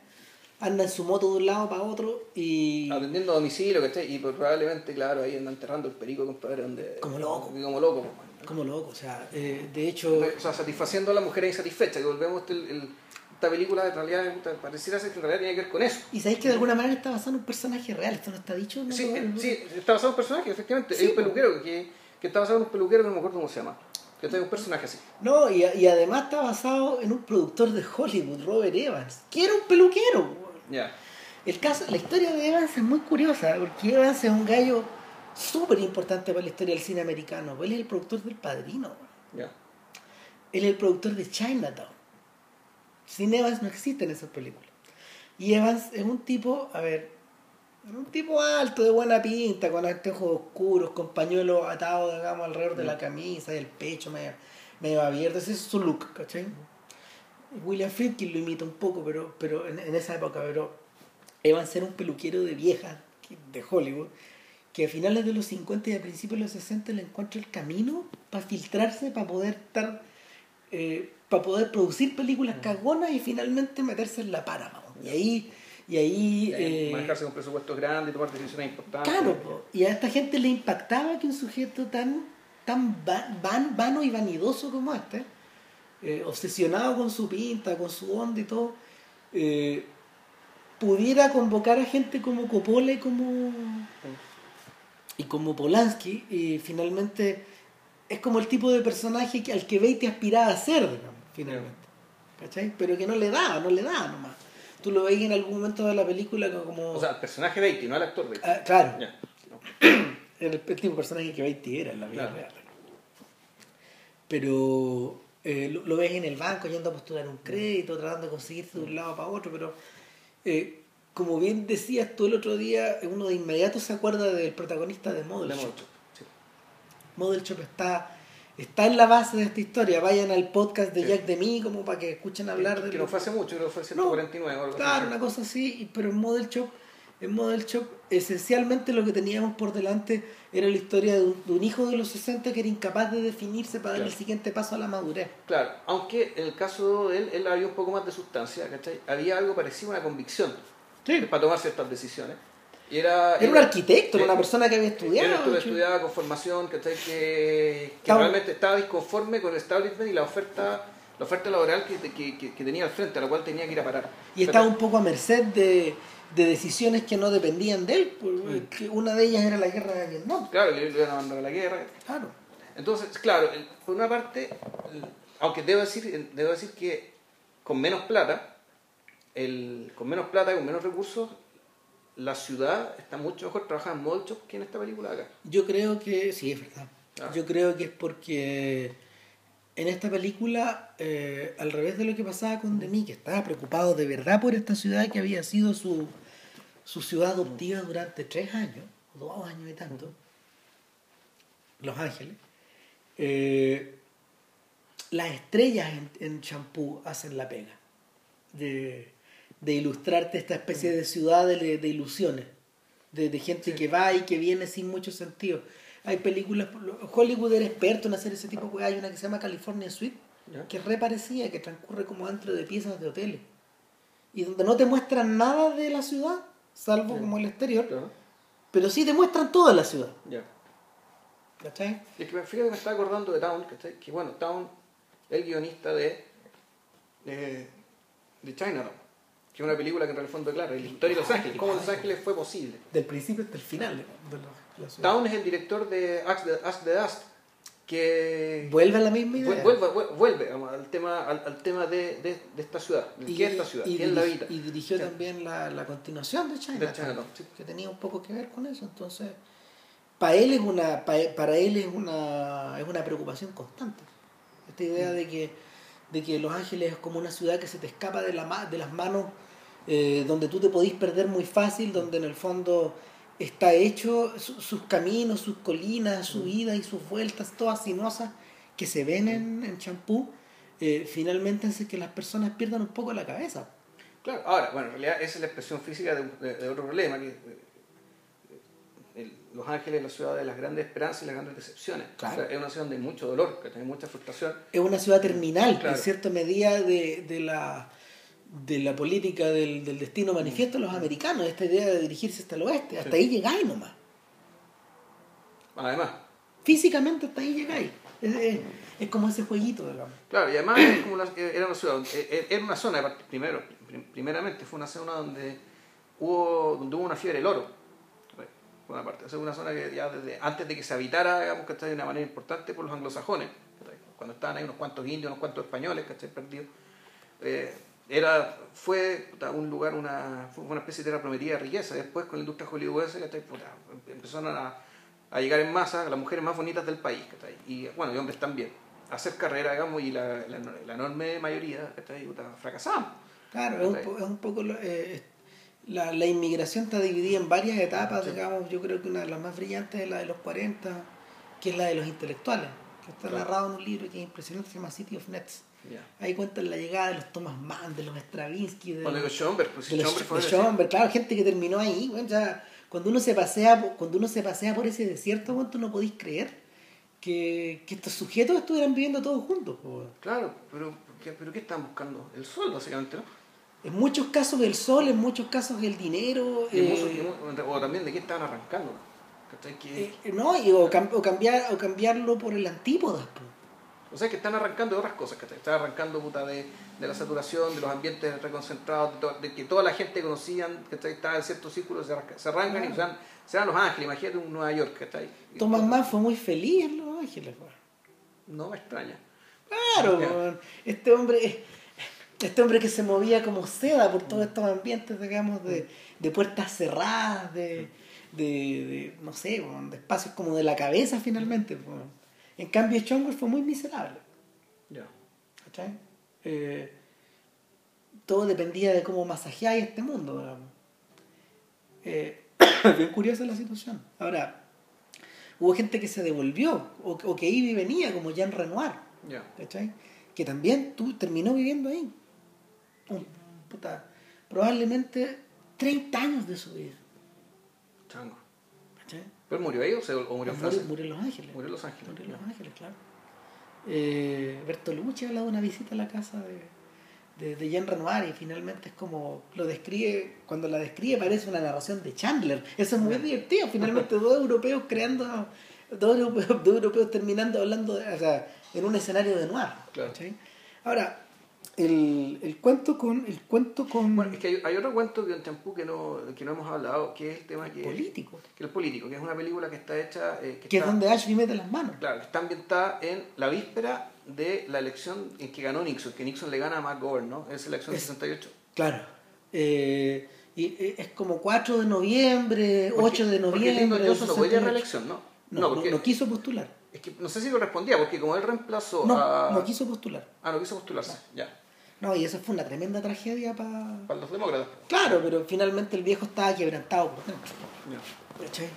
Anda en su moto de un lado para otro y atendiendo a domicilio, ¿cachai? Y pues, probablemente, claro, ahí anda enterrando el perico, compadre, donde... Como loco. Como loco, pues, man. como loco, o sea, eh, de hecho, O sea, satisfaciendo a la mujer insatisfecha, que volvemos este, el- el- esta película, en realidad, pareciera ser que en realidad tiene que ver con eso. y sabéis que de alguna manera está basado en un personaje real, esto no está dicho, ¿no? Sí, sí, está basado en un personaje, efectivamente. Sí, Hay un peluquero que, que está basado en un peluquero que no me acuerdo cómo se llama. Que está en un personaje así. No, y, y además está basado en un productor de Hollywood, Robert Evans, que era un peluquero. El caso, la historia de Evans es muy curiosa, porque Evans es un gallo súper importante para la historia del cine americano. Él es el productor del Padrino. Ya. Él es el productor de Chinatown. Sin Evans no existen esas películas. Y Evans es un tipo, a ver, un tipo alto, de buena pinta, con anteojos oscuros, con pañuelos atados, digamos, alrededor de la camisa y el pecho medio, medio abierto. Ese es su look, ¿cachai? William Friedkin lo imita un poco, pero, pero en, en esa época, pero Evans era un peluquero de vieja, de Hollywood, que a finales de los 50 y a principios de los 60 le encuentra el camino para filtrarse, para poder estar, para poder producir películas cagonas y finalmente meterse en la Paramount. Y ahí, y ahí, eh, manejarse con presupuestos grandes y tomar decisiones importantes. claro, y a esta gente le impactaba que un sujeto tan, tan va- van, vano y vanidoso como este, eh, obsesionado con su pinta, con su onda y todo, eh, pudiera convocar a gente como Coppola y como y como Polanski y finalmente es como el tipo de personaje que, al que Beatty aspiraba a ser digamos, finalmente ¿cachai? pero que no le daba, no le daba nomás tú lo veis en algún momento de la película como O sea, el personaje Beatty, no el actor Beatty. Ah, claro el, el tipo de personaje que Beatty era en la vida Claro. real pero eh, lo, lo ves en el banco yendo a postular un crédito tratando de conseguirse de un lado para otro pero eh, como bien decías tú el otro día uno de inmediato se acuerda del protagonista de Model Le Shop. Sí. Model Shop está, está en la base de esta historia. Vayan al podcast de Sí. Jack de mí como para que escuchen hablar de Que no fue hace mucho, creo que fue 149 o algo Claro, así. una cosa así, pero en Model Shop, en Model Shop, esencialmente lo que teníamos por delante era la historia de un, de un hijo de los 60 que era incapaz de definirse para dar el siguiente paso a la madurez. Claro, aunque en el caso de él, él había un poco más de sustancia, ¿cachai? Había algo parecido a una convicción para tomar ciertas decisiones. Y era, Era un arquitecto, era una persona que había estudiado. Él estuvo chico. estudiada con formación, ¿cachai? Que, que Estaba- realmente estaba disconforme con el establishment y la oferta la oferta laboral que, que- que tenía al frente, a la cual tenía que ir a parar. Y estaba un poco a merced de, de decisiones que no dependían de él. pues, Mm. que una de ellas era la guerra de Vietnam. Claro, le le iban a mandar a la guerra. Claro. Entonces, claro, el- por una parte, aunque debo decir, debo decir que con menos plata, el, con menos plata y con menos recursos, la ciudad está mucho mejor trabajada en que en esta película acá. Yo creo que, sí, es verdad. Ah. Yo creo que es porque en esta película, eh, al revés de lo que pasaba con Denis, que estaba preocupado de verdad por esta ciudad que había sido su, su ciudad adoptiva durante tres años, dos años y tanto, Los Ángeles, eh, las estrellas en, Champú hacen la pega de, de ilustrarte esta especie de ciudad de, de ilusiones, de, de gente que va y que viene sin mucho sentido. Hay películas, Hollywood era experto en hacer ese tipo de cosas. Hay una que se llama California Suite, que es re parecida, que transcurre como dentro de piezas de hoteles. Y donde no te muestran nada de la ciudad, salvo como el exterior, Claro. pero sí te muestran toda la ciudad. Ya. ¿Cachai? Y es que me- fíjate que me estaba acordando de Town, ¿cachai? que bueno, Town, el guionista de, de, de Chinatown, que es una película que en el fondo declara la historia de Los Ángeles, cómo Los Ángeles fue posible. Del principio hasta el final de la, la ciudad. Town es el director de Ask the, Ask the Dust, que Vuelve a la misma idea. vuelve, vuelve, al tema, al, al tema de, de, de esta ciudad, de Y- qué es esta ciudad, y quién la habita. Y dirigió Sí. también la, la continuación de Chinatown, De sí. que tenía un poco que ver con eso. Entonces, para él es una, pa- para él es una, es una preocupación constante. Esta idea Mm. de que, de que Los Ángeles es como una ciudad que se te escapa de, la, de las manos, eh, donde tú te podís perder muy fácil, donde en el fondo está hecho su- sus caminos, sus colinas, su ida y sus vueltas, todas sinuosas que se ven en, en Champú, eh, finalmente hace que las personas pierdan un poco la cabeza. Claro, ahora, bueno, en realidad esa es la expresión física de, de- de otro problema, que eh, el- Los Ángeles es la ciudad de las grandes esperanzas y las grandes decepciones. Claro. O sea, es una ciudad donde hay mucho dolor, que tiene mucha frustración. es una ciudad terminal, Claro. en cierta medida de, de la de la política del, del destino manifiesto de los americanos, esta idea de dirigirse hasta el oeste, hasta Sí. ahí llegáis nomás. Además, Físicamente hasta ahí llegáis. Es, es- es como ese jueguito, digamos. claro, y además es como la- era una ciudad, donde- eh, era una zona, primero, prim- primeramente fue una zona donde hubo, donde hubo una fiebre del oro. Por una parte, sea, una zona que ya desde antes de que se habitara, digamos, que de una manera importante por los anglosajones, cuando estaban ahí unos cuantos indios, unos cuantos españoles, ¿cachai? perdidos. Eh, era, fue puta, un lugar, una, fue una especie de tierra prometida de riqueza. Después, con la industria hollywoodense, empezaron a, a llegar en masa las mujeres más bonitas del país, y bueno, y hombres también, a hacer carrera, digamos, y la, la, la enorme mayoría ¿cachai? Puta, fracasaban. Claro, es un, po- es un poco... eh, la, la inmigración está dividida en varias etapas, Sí. digamos, yo creo que una de las más brillantes es la de los 40, que es la de los intelectuales, que está Claro. narrado en un libro que es impresionante, se llama City of Nets. Ahí cuentan la llegada de los Thomas Mann, de los Stravinsky, de, Bueno, digo, Schomburg, pues si de los Schomburg fue de Schoenberg, claro, gente que terminó ahí, bueno, ya, cuando uno se pasea, cuando uno se pasea por ese desierto, bueno, tú no podís creer que, que estos sujetos estuvieran viviendo todos juntos. Claro, pero ¿qué, pero ¿qué están buscando? El sol, básicamente, ¿no? En muchos casos el sol, en muchos casos el dinero, Y eh, y o también de qué estaban arrancando. Que- eh, no, y, o, cam- o cambiar, o cambiarlo por el antípodas. po. O sea, que están arrancando de otras cosas, que están arrancando puta, de, de la saturación, de los ambientes reconcentrados, de, to- de que toda la gente conocían, que estaba en ciertos círculos, se, arranca- se arrancan y se a Los Ángeles, imagínate un Nueva York, que está ahí. Thomas Mann fue muy feliz en Los Ángeles. po. No me extraña. Claro, este hombre, este hombre que se movía como seda por todos estos ambientes, digamos, de, de puertas cerradas, de, de, de, no sé, de espacios como de la cabeza finalmente. weón. En cambio, Schomburg fue muy miserable. Ya. Eh, todo dependía de cómo masajeáis este mundo. digamos. Eh, bien curiosa la situación. Ahora, hubo gente que se devolvió, o, o que iba y venía, como Jean Renoir. ¿cachai? Que también tú terminó viviendo ahí. Un- puta, probablemente 30 años de su vida. Chango. ¿cachai? ¿Pero murió ahí o, se, o murió en Francia? Murió, murió en Los Ángeles. Murió en Los Ángeles. Murió en Los Ángeles, claro. Eh, Bertolucci habla de una visita a la casa de, de, de Jean Renoir y finalmente es como lo describe, cuando la describe parece una narración de Chandler. Eso es muy divertido, finalmente dos europeos creando, dos europeos, dos europeos terminando hablando, de- o sea, en un escenario de noir. Claro. Ahora, el, el cuento con... El cuento con Bueno, es que hay, hay otro cuento de un champú que no, que no hemos hablado, que es el tema que, político, que el político, que es una película que está hecha, eh, que, que es donde Ashley mete las manos. claro, que está ambientada en la víspera de la elección en que ganó Nixon, que Nixon le gana a McGovern, ¿no? Es la elección del Es- 68. Claro. Eh, y eh, es como 4 de noviembre, Porque- 8 de Porque noviembre. Podía 68. reelección, ¿no? No, no, porque no quiso postular. es que no sé si correspondía, porque como él reemplazó No, a... no quiso postular. Ah, no quiso postularse, ya. No, y eso fue una tremenda tragedia para... Para los demócratas. Claro, pero finalmente el viejo estaba quebrantado por dentro.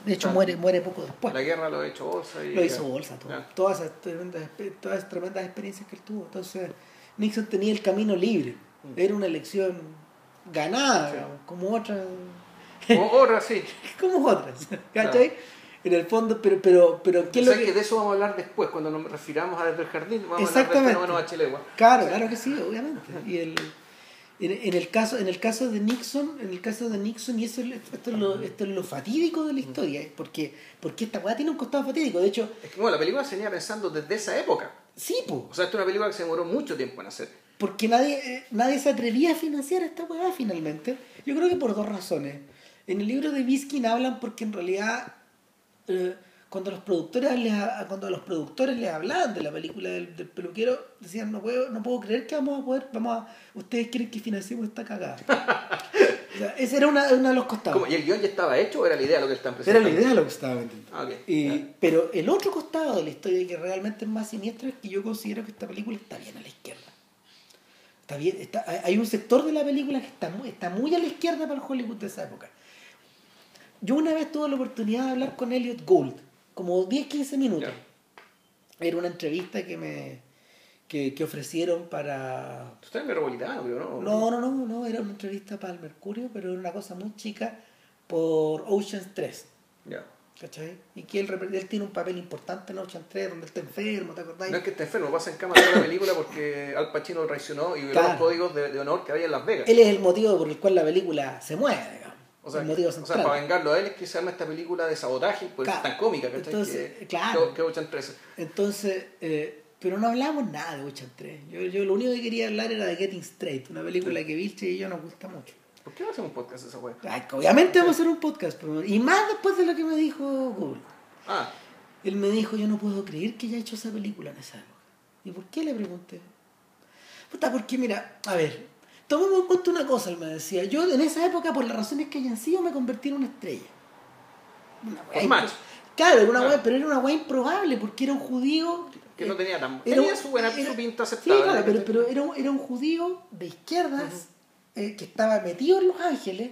De hecho, Claro. muere, muere poco después. La guerra lo ha hecho bolsa y... Lo hizo bolsa, todo. Todas, esas tremendas, todas esas tremendas experiencias que él tuvo. Entonces, Nixon tenía el camino libre. Era una elección ganada, Mm. Sí. como otras. Como otra, sí. como otras. ¿Cachai? En el fondo, pero, pero, pero ¿qué es O lo sea que.? que de eso vamos a hablar después, cuando nos refiramos a Desde el Jardín, vamos a hablar Exactamente. del fenómeno. Claro, claro que sí, obviamente. Y el, en, en el caso, en el caso de Nixon, en el caso de Nixon, y eso es, esto, es lo, esto es lo fatídico de la historia, ¿eh? porque, porque esta weá tiene un costado fatídico. De hecho, Es que bueno, la película se venía pensando desde esa época. sí, po, O sea, esta es una película que se demoró mucho tiempo en hacer. porque nadie, eh, nadie se atrevía a financiar esta weá finalmente. Yo creo que por dos razones. En el libro de Biskin hablan porque en realidad eh, cuando los productores les, cuando los productores les hablaban de la película del, del peluquero decían no puedo no puedo creer que vamos a poder vamos a ustedes quieren que financiemos esta cagada o sea, ese era una, uno de los costados ¿Cómo? ¿Y el guion ya estaba hecho o era la idea lo que están era presentando? la idea lo que estaba Ah, ok. Y- pero el otro costado de la historia que realmente es más siniestro es que yo considero que esta película está bien a la izquierda está bien está, hay un sector de la película que está muy, está muy a la izquierda para el Hollywood de esa época yo una vez tuve la oportunidad de hablar con Elliot Gould como 10-15 minutos era una entrevista que me que, que ofrecieron para Tú estás en Metropolitano, creo, ¿no? no no no no era una entrevista para el Mercurio pero era una cosa muy chica por Ocean's 3 Ya. ¿cachai? y que él, él tiene un papel importante en Ocean's 3 donde está enfermo ¿te acordás? No es que esté enfermo, pasa en cama toda la película porque Al Pacino lo traicionó y violó Claro. los códigos de, de honor que había en Las Vegas. él es el motivo por el cual la película se mueve digamos O sea, que- o para vengarlo a él es que se arma esta película de sabotaje, pues Claro. es tan cómica, ¿cachai? Entonces, que, claro. Que, que Ocean 13. entonces eh, pero no hablamos nada de Ocean's 3 yo, yo lo único que quería hablar era de Getting Straight una película que Vilche y yo nos gusta mucho ¿Por qué no hacemos un podcast esa que obviamente vamos a hacer un podcast pero- y más después de lo que me dijo Google Ah, Él me dijo, yo no puedo creer que haya hecho esa película en esa época. ¿Y por qué? Le pregunté. Puta, porque mira, a ver, tomemos en cuenta una cosa, él me decía. Yo en esa época, por las razones que hayan sido, me convertí en una estrella. Una wea match. impro- Claro, una Claro. wea, pero era una wea improbable, porque era un judío... que eh, no tenía tan... era tenía su buena era- su pinta Sí, aceptable. claro, pero, era, un, era un judío de izquierdas eh, que estaba metido en Los Ángeles.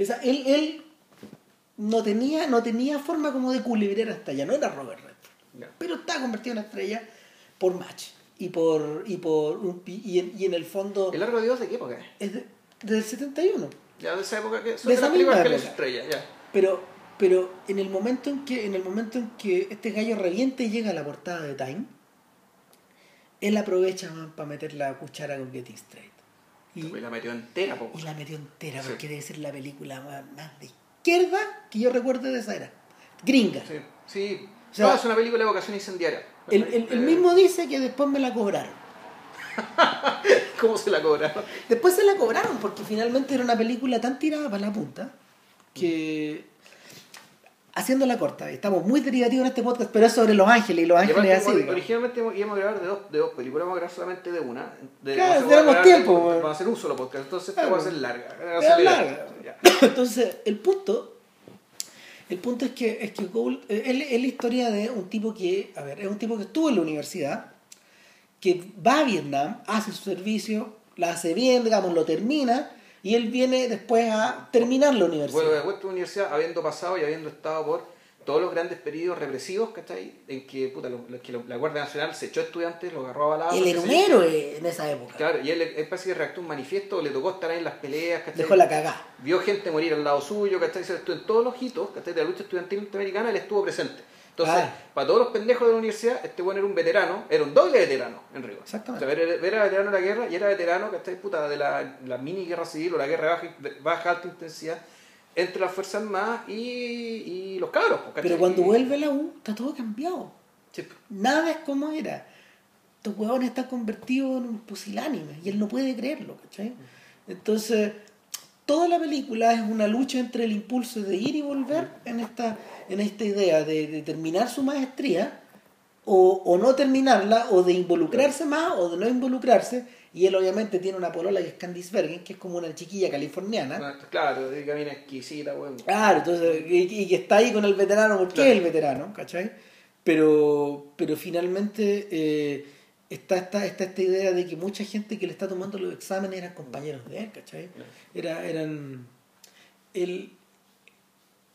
O sea, él, él no tenía, no tenía forma como de culebrar hasta allá, no era Robert Redford. Pero estaba convertido en estrella por Match. Y por, y por y, en, y en el fondo ¿El largo de Dios de qué época es? de- del 71. Ya de esa época que son De de, esa las películas misma que le época. estrella, ya. Pero, pero en el momento en que, en el momento en que este gallo revienta y llega a la portada de Time, él aprovecha para meter la cuchara con Getting Straight. Y, Y la metió entera, po. y la metió entera, Sí. porque debe ser la película más, más de izquierda que yo recuerde de esa era. Gringa. Sí, sí. O sea, no, es una película de vocación incendiaria. El, el- el mismo dice que después me la cobraron. ¿Cómo se la cobraron? Después se la cobraron porque finalmente era una película tan tirada para la punta que haciéndola corta, estamos muy derivativos en este podcast, pero es sobre Los Ángeles y Los Y Ángeles aparte, así. originalmente íbamos a grabar de dos, de dos películas, vamos a grabar solamente de una. De, Claro, tenemos tiempo, de- weón. Vamos a hacer un solo podcast, entonces esta Claro. va a ser larga. va a Es ser larga. Entonces, el punto, el punto es que, es que Gould, eh, es la historia de un tipo que, a ver, es un tipo que estuvo en la universidad, que va a Vietnam, hace su servicio, la hace bien, digamos, lo termina, y él viene después a terminar la universidad. Vuelve a la universidad habiendo pasado y habiendo estado por todos los grandes periodos represivos, ¿cachai? En que, puta, lo- lo- que la Guardia Nacional se echó a estudiantes, los agarró a balazos. él era un héroe en esa época. Claro, y él, él parece que redactó un manifiesto, le tocó estar ahí en las peleas, ¿cachai? Dejó la cagada. Vio gente morir al lado suyo, ¿cachai? En todos los hitos, ¿cachai? De la lucha estudiantil norteamericana, él estuvo presente. Entonces, Ah. para todos los pendejos de la universidad, este bueno era un veterano, era un doble veterano, en rigor. Exactamente. O sea, era, era veterano de la guerra y era veterano, está puta, de la, la mini guerra civil o la guerra baja, baja alta intensidad entre las Fuerzas Armadas y, y los cabros. ¿cachai? Pero cuando vuelve la U, está todo cambiado. Sí. Nada es como era. Estos huevones están convertidos en un pusilánime y él no puede creerlo, ¿cachai? Entonces, toda la película es una lucha entre el impulso de ir y volver en esta, en esta idea de, de terminar su maestría o, o no terminarla, o de involucrarse más o de no involucrarse. Y él obviamente tiene una polola que es Candice Bergen, que es como una chiquilla californiana. Claro, de camina exquisita, weón. Claro, entonces, y, que está ahí con el veterano porque Claro. es el veterano, ¿cachai? Pero, pero finalmente eh, está, está, está esta idea de que mucha gente que le está tomando los exámenes eran compañeros de él, ¿cachai? Era, eran... Él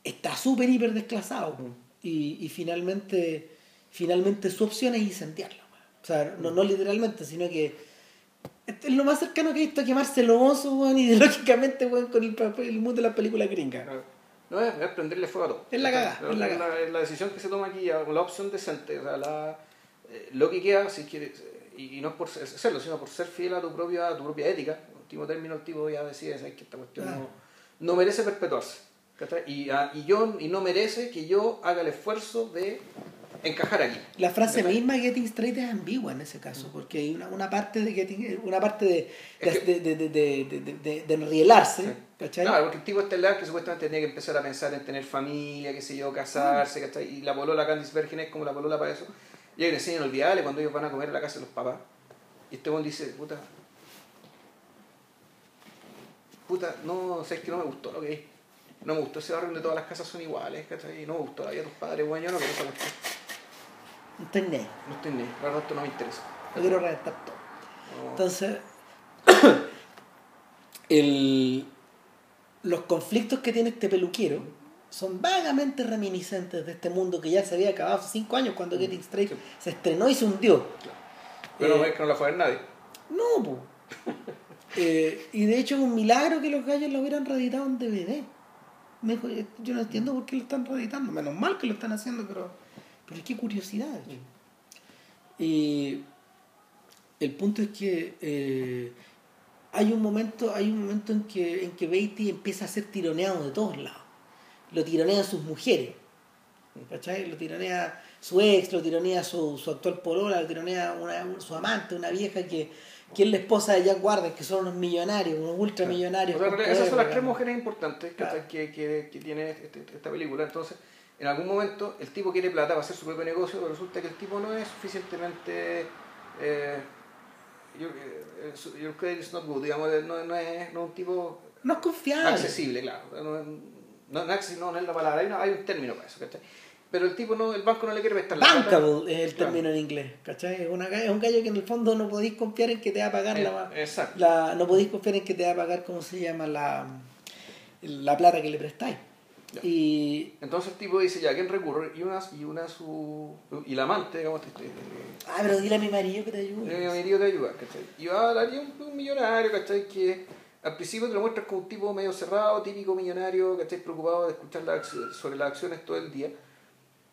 está súper hiper desclasado y, y finalmente, finalmente su opción es incendiarlo. O sea, no, no literalmente, sino que es lo más cercano que he visto a quemarse el oso, weón, ideológicamente, weón, con el, el mundo de las películas gringas. No es, es prenderle fuego a todo. Es la cagada, Es es la decisión que se toma aquí, la opción decente, o sea, la, eh, lo que queda, si quieres, y, y no es por ser- serlo, sino por ser fiel a tu propia, a tu propia ética. En último término, el tipo ya decide ¿sabes? que esta cuestión no, no merece perpetuarse. Y, ah, y, yo, y no merece que yo haga el esfuerzo de encajar aquí. La frase ¿Cachai? misma Getting Straight es ambigua en ese caso, porque hay una, una parte de Getting, una parte de, de, Es de, de, de, de, de- de- de enrielarse, Sí. ¿cachai? Claro, porque el tipo estelar que supuestamente tenía que empezar a pensar en tener familia, qué sé yo, casarse, ¿cachai? Y la polola Candice Bergen es como la polola para eso. Y hay una escena inolvidable cuando ellos van a comer a la casa de los papás. Y este buen dice, puta, puta, no, sé, es que no me gustó lo que vi. No me gustó ese barrio donde todas las casas son iguales, ¿cachai? Y no me gustó la vida de tus padres, bueno, yo no quiero esa cuestión. No estoy ni ahí, No estoy ni, verdad esto no me interesa. lo quiero reventar todo. No. Entonces, el, los conflictos que tiene este peluquero son vagamente reminiscentes de este mundo que ya se había acabado hace cinco años cuando Getting Straight Sí. se estrenó y se hundió. Pero no Eh, es que no la fue a ver nadie. No, po. Eh, y de hecho es un milagro que los gallos lo hubieran reeditado en DVD. Me dijo, "Eh, yo no entiendo por qué lo están reeditando. Menos mal que lo están haciendo, pero, pero qué curiosidad. Y el punto es que eh, hay un momento, hay un momento en que, en que Beatty empieza a ser tironeado de todos lados. Lo tironean sus mujeres. ¿Cachai? Lo tironea su ex, lo tironea su, su actual polola, lo tironea una, su amante, una vieja que, que es la esposa de Jack Warden, que son unos millonarios, unos ultramillonarios. O sea, esas son las tres mujeres importantes que, que, que tiene este- esta película. Entonces, en algún momento el tipo quiere plata para hacer su propio negocio, pero resulta que el tipo no es suficientemente... Eh, your, eh, your credit is not good, digamos, no, no es, no es un tipo No es confiable. accesible, claro. No, no, no, es- no, es la palabra, hay, una- hay un término para eso, ¿cachai? Pero el tipo, no el banco no le quiere prestar la plata. Bankable es el Claro. término en inglés, ¿cachai? Es, una, es un gallo que en el fondo no podéis confiar en que te va a pagar la, Eh, Exacto. la- no podéis confiar en que te va a pagar, ¿cómo se llama? La, la plata que le prestáis. Ya. Y, Entonces el tipo dice, ya, ¿quién recurre? Y una, y una su... Y la amante, digamos, este, este, ah, pero dile a mi marido que te ayude. Eh, me dio de ayudar, ¿cachai? Y va a dar un, un millonario, ¿cachai? Que al principio te lo muestras como un tipo medio cerrado, típico millonario, ¿cachai? Preocupado de escuchar las sobre las acciones todo el día.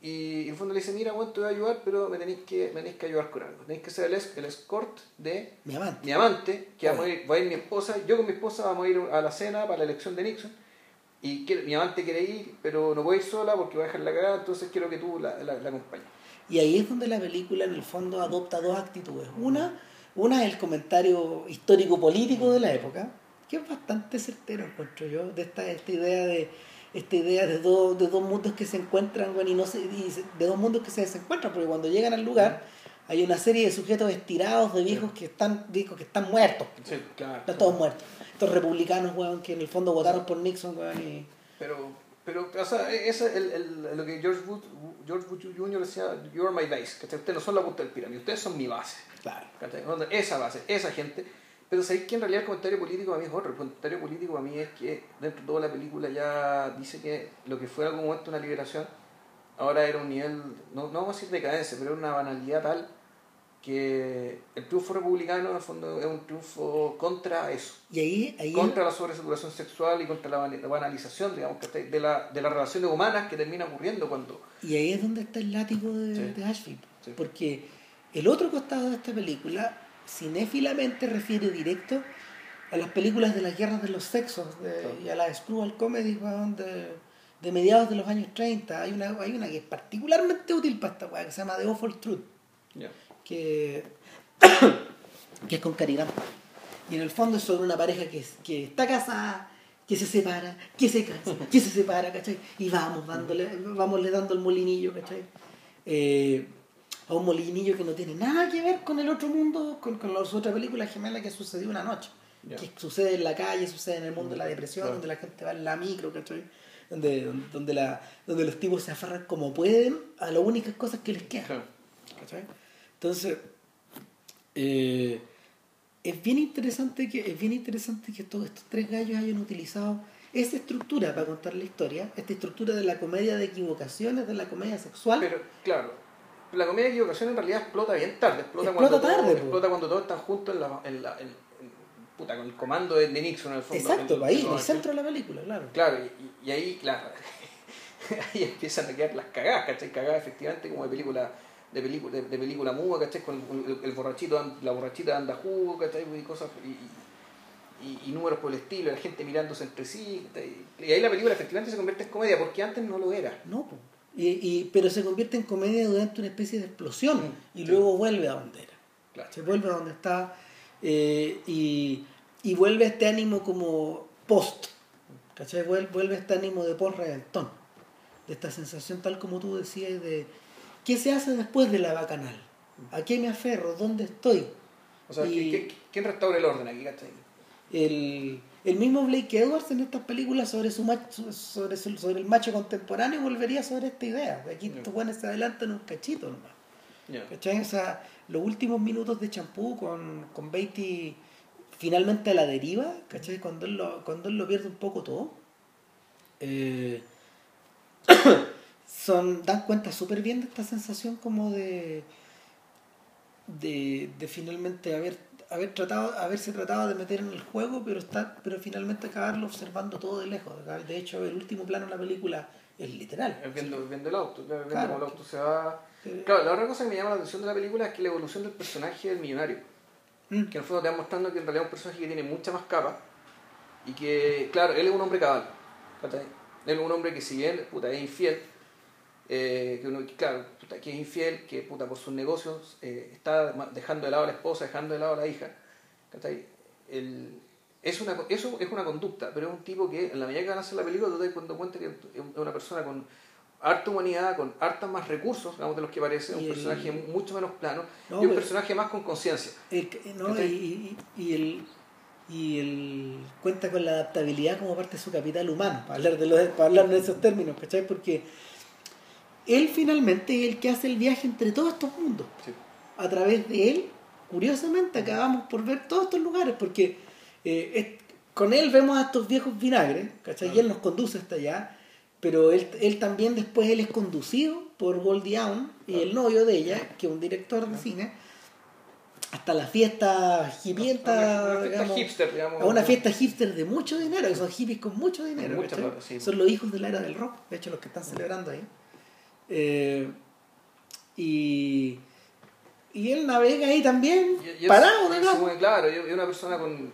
Y en el fondo le dice, mira, bueno, te voy a ayudar, pero me tenéis que, me tenéis que ayudar con algo. Tenéis que ser el, el escort de Mi amante. mi amante, que vamos a ir, va a ir mi esposa, yo con mi esposa vamos a ir a la cena para la elección de Nixon. Y quiere- mi amante quiere ir, pero no ir sola porque va a dejar la cagada, entonces quiero que tú la, la, la acompañes. Y ahí es donde la película en el fondo adopta dos actitudes. Una, una es el comentario histórico-político de la época, que es bastante certero, encuentro yo, de esta, esta idea de esta idea de dos, de dos mundos que se encuentran, bueno, y no se, y de dos mundos que se desencuentran, porque cuando llegan al lugar hay una serie de sujetos estirados, de viejos que están, viejos que están muertos, Sí, claro. están todos muertos. Estos republicanos, weón, que en el fondo votaron por Nixon, weón, y... Pero, pero o sea, ese es el, el- lo que George Bush, George Bush Jr. decía, you are my base, ¿cachai? Ustedes no son la punta del pirámide, ustedes son mi base, Claro. ¿cachai? Esa base, esa gente. Pero sabéis que en realidad el comentario político a mí es otro. El comentario político a mí es que dentro de toda la película ya dice que lo que fue en algún momento una liberación, ahora era un nivel, no, no vamos a decir decadencia, pero era una banalidad tal que el triunfo republicano en el fondo es un triunfo contra eso. Y ahí, ahí contra la sobresaturación sexual y contra la banalización, digamos, de, la, de las relaciones humanas que termina ocurriendo cuando... Y ahí es donde está el látigo de, de Ashfield. Porque el otro costado de esta película, cinéfilamente, refiere directo a las películas de las guerras de los sexos y a las screwball comedies de, de mediados de los años 30. Hay una, hay una que es particularmente útil para esta weá, que se llama The Awful Truth que, que es con caridad. Y en el fondo es sobre una pareja que, que está casada, que se separa, que se casa, que se separa, ¿cachai? Y vamos dándole, vamos le dando el molinillo, ¿cachai? Eh, a un molinillo que no tiene nada que ver con el otro mundo, con, con las otras películas gemelas que sucedió una noche. Que sucede en la calle, sucede en el mundo de la mm, depresión, donde la gente va en la micro, ¿cachai? Donde, donde, la, donde los tipos se aferran como pueden a las únicas cosas que les quedan. ¿cachai? Entonces, eh, es bien interesante que es bien interesante que todos estos tres gallos hayan utilizado esa estructura para contar la historia, esta estructura de la comedia de equivocaciones, de la comedia sexual. Pero, claro, la comedia de equivocaciones en realidad explota bien tarde, explota, cuando, tarde, explota cuando todos están juntos en la, en la puta, con el comando de, Nixon en el fondo. Exacto, ahí, en el centro de la película, claro. Claro, y, ahí, claro, ahí empiezan a quedar las cagadas, ¿cachai? Cagadas efectivamente como de película de película, de, película muda, ¿cachai? Con el, borrachito, la borrachita anda jugo, ¿cachai? Y cosas, y, y, números por el estilo, la gente mirándose entre sí, y ahí la película efectivamente se convierte en comedia, porque antes no lo era. No, y, y, pero se convierte en comedia durante una especie de explosión, mm, y luego vuelve a donde era. Se vuelve a donde está, eh, y, y vuelve a este ánimo como post, ¿cachai? Vuelve, a este ánimo de post reventón, de esta sensación tal como tú decías de ¿Qué se hace después de la bacanal? ¿A qué me aferro? ¿Dónde estoy? O sea, ¿quién restaura el orden aquí, cachai? El, el mismo Blake Edwards en estas películas sobre su macho, sobre, sobre el macho contemporáneo volvería sobre esta idea. De aquí estos buenos se adelantan un cachito nomás. ¿Cachai? O sea, los últimos minutos de champú con, con Beatty finalmente a la deriva, ¿cachai? Cuando él lo, cuando él lo pierde un poco todo. Eh, son dan cuenta súper bien de esta sensación como de de, de finalmente haber haber tratado haberse tratado de meter en el juego pero estar pero finalmente acabarlo observando todo de lejos. De hecho el último plano de la película es literal. Es viendo, el auto viendo claro, el auto se va. Claro la otra cosa que me llama la atención de la película es que la evolución del personaje del millonario. Mm. que en el fondo te va mostrando que en realidad es un personaje que tiene mucha más capa y que claro él es un hombre cabal él es un hombre que si bien puta, es infiel eh, que uno, claro, que es infiel, que puta, por sus negocios eh, está dejando de lado a la esposa, dejando de lado a la hija. El, es una, eso es una conducta, pero es un tipo que en la medida que van a hacer la película, tú te das cuenta que es una persona con harta humanidad, con harta más recursos, digamos, de los que parece, un personaje mucho menos plano y un personaje más con conciencia. No, y, y, el, y él cuenta con la adaptabilidad como parte de su capital humano, para hablar de, los, para hablar de esos términos, ¿cachai? Porque él finalmente es el que hace el viaje entre todos estos mundos. A través de él, curiosamente, acabamos por ver todos estos lugares, porque eh, con él vemos a estos viejos vinagres, ¿cachai? Y él nos conduce hasta allá, pero él, él también después él es conducido por Goldie Hawn y el novio de ella, que es un director de cine, hasta la fiesta hipienta, a una fiesta hipster de mucho dinero, que son hippies con mucho dinero, son los hijos de la era del rock, de hecho los que están celebrando ahí. Eh, y, y él navega ahí también, parado, es, claro, es una persona con,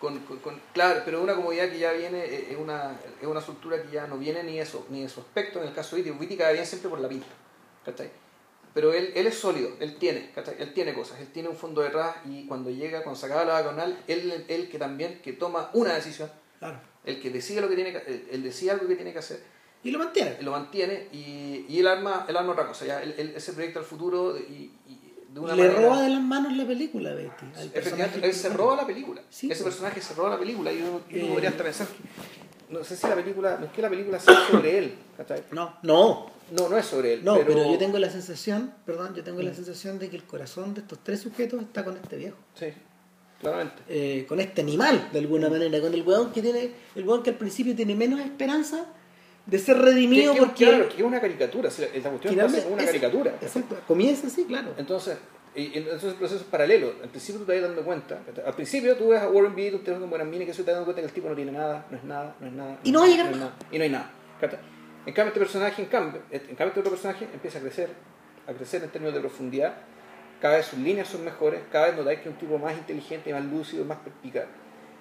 con, con, Claro, pero una comodidad que ya viene, eh, es una, es una estructura que ya no viene ni eso, ni de su aspecto, en el caso de Viti, Viti cada bien siempre por la pinta, Pero él, él es sólido, él tiene, Él tiene cosas, él tiene un fondo detrás y cuando llega, cuando se acaba la vagonal, él, él que también, que toma una decisión, el que decide lo que tiene que, él decide algo que tiene que hacer, y lo mantiene. Lo mantiene y, y él, arma, él arma otra cosa. Ya, él, ese proyecto al futuro y, de una Le roba de las manos la película, Betty. Efectivamente, él se roba la película. ese pues. personaje se roba la película y uno, eh, podría hasta pensar que no sé si la película, no es que la película sea sobre él, No, no. No, no es sobre él. No, pero, yo tengo la sensación, perdón, yo tengo la mm. sensación de que el corazón de estos tres sujetos está con este viejo. Sí, claramente. Eh, con este animal, de alguna manera, con el weón que tiene, el weón que al principio tiene menos esperanza de ser redimido que, porque... Claro, que es una caricatura, esta cuestión es una caricatura. Exacto, comienza así, claro. Entonces, Y entonces el proceso es paralelo. Al principio tú te vas dando cuenta. Al principio tú ves a Warren Beatty, tú te con buenas minas, que eso te das dando cuenta que el tipo no tiene nada, no es nada, no es nada. Y no va a llegar es nada, Y no hay nada. En cambio, este personaje, en cambio, en cambio, este otro personaje empieza a crecer, a crecer en términos de profundidad. Cada vez sus líneas son mejores, cada vez notáis que es un tipo más inteligente, más lúcido, más perspicaz.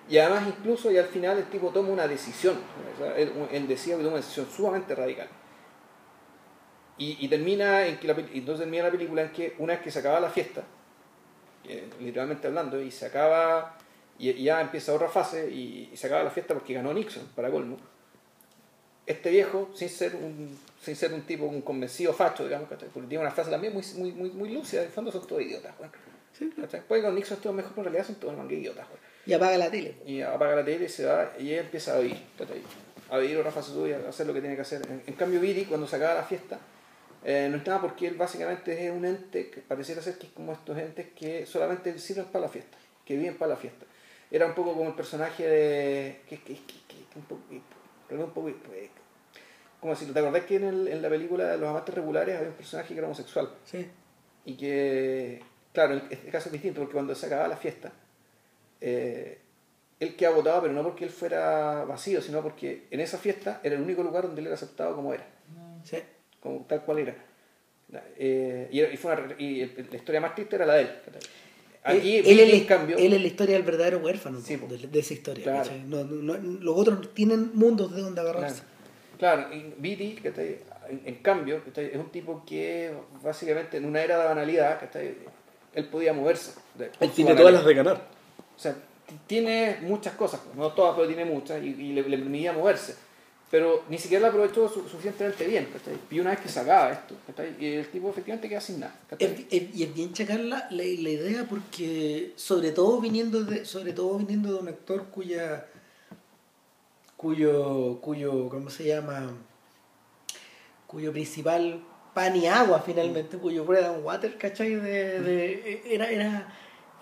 Y además, incluso, y al final, el tipo toma una decisión. Él, él decía que toma una decisión sumamente radical. Y, y termina en que la, entonces termina la película en que una vez que se acaba la fiesta, eh, literalmente hablando, y se acaba, y, y ya empieza otra fase, y, y se acaba la fiesta porque ganó Nixon, para colmo. Este viejo, sin ser un, sin ser un tipo, un convencido facho, digamos, porque tiene una frase también muy, muy, muy, muy lúcida, en el fondo son todos idiotas, bueno. Sí. Puede que con Nixon estuvo mejor, pero en realidad son todos mangue idiotas, bueno. Y apaga la tele. Y apaga la tele y se va, y ella empieza a vivir, a vivir otra fase suya, a hacer lo que tiene que hacer. En, en cambio, Viri, cuando se acaba la fiesta, eh, no estaba porque él básicamente es un ente que pareciera ser que es como estos entes que solamente sirven para la fiesta, que viven para la fiesta. Era un poco como el personaje de. que, que, que, que un poco. un poco pues, como si te acordás que en, el, en la película de Los Amantes Regulares había un personaje que era homosexual. Sí. Y que, claro, en este caso es distinto porque cuando se acababa la fiesta, eh, él queda votado, pero no porque él fuera vacío, sino porque en esa fiesta era el único lugar donde él era aceptado como era, Sí. como tal cual era. Eh, y, fue una- y el- la historia más triste era la de él. Aquí, él, él en cambio, él es la historia del verdadero huérfano Sí, de, de esa historia. Claro. ¿cachai? No, no- los otros tienen mundos de donde agarrarse. Claro, claro y Viti. En, en cambio, es un tipo que básicamente en una era de banalidad, él podía moverse. Él tiene banalidad. todas las de ganar. Sea, tiene muchas cosas, no todas, pero tiene muchas, y, le, permitía moverse. Pero ni siquiera la aprovechó su- suficientemente bien, ¿cachai? Y una vez que se acaba esto. Y el tipo efectivamente queda sin nada, y es bien chacar la, la, idea porque sobre todo viniendo de sobre todo viniendo de un actor cuya cuyo cuyo cómo se llama cuyo principal pan y agua finalmente cuyo bread and water ¿cachai? De- era era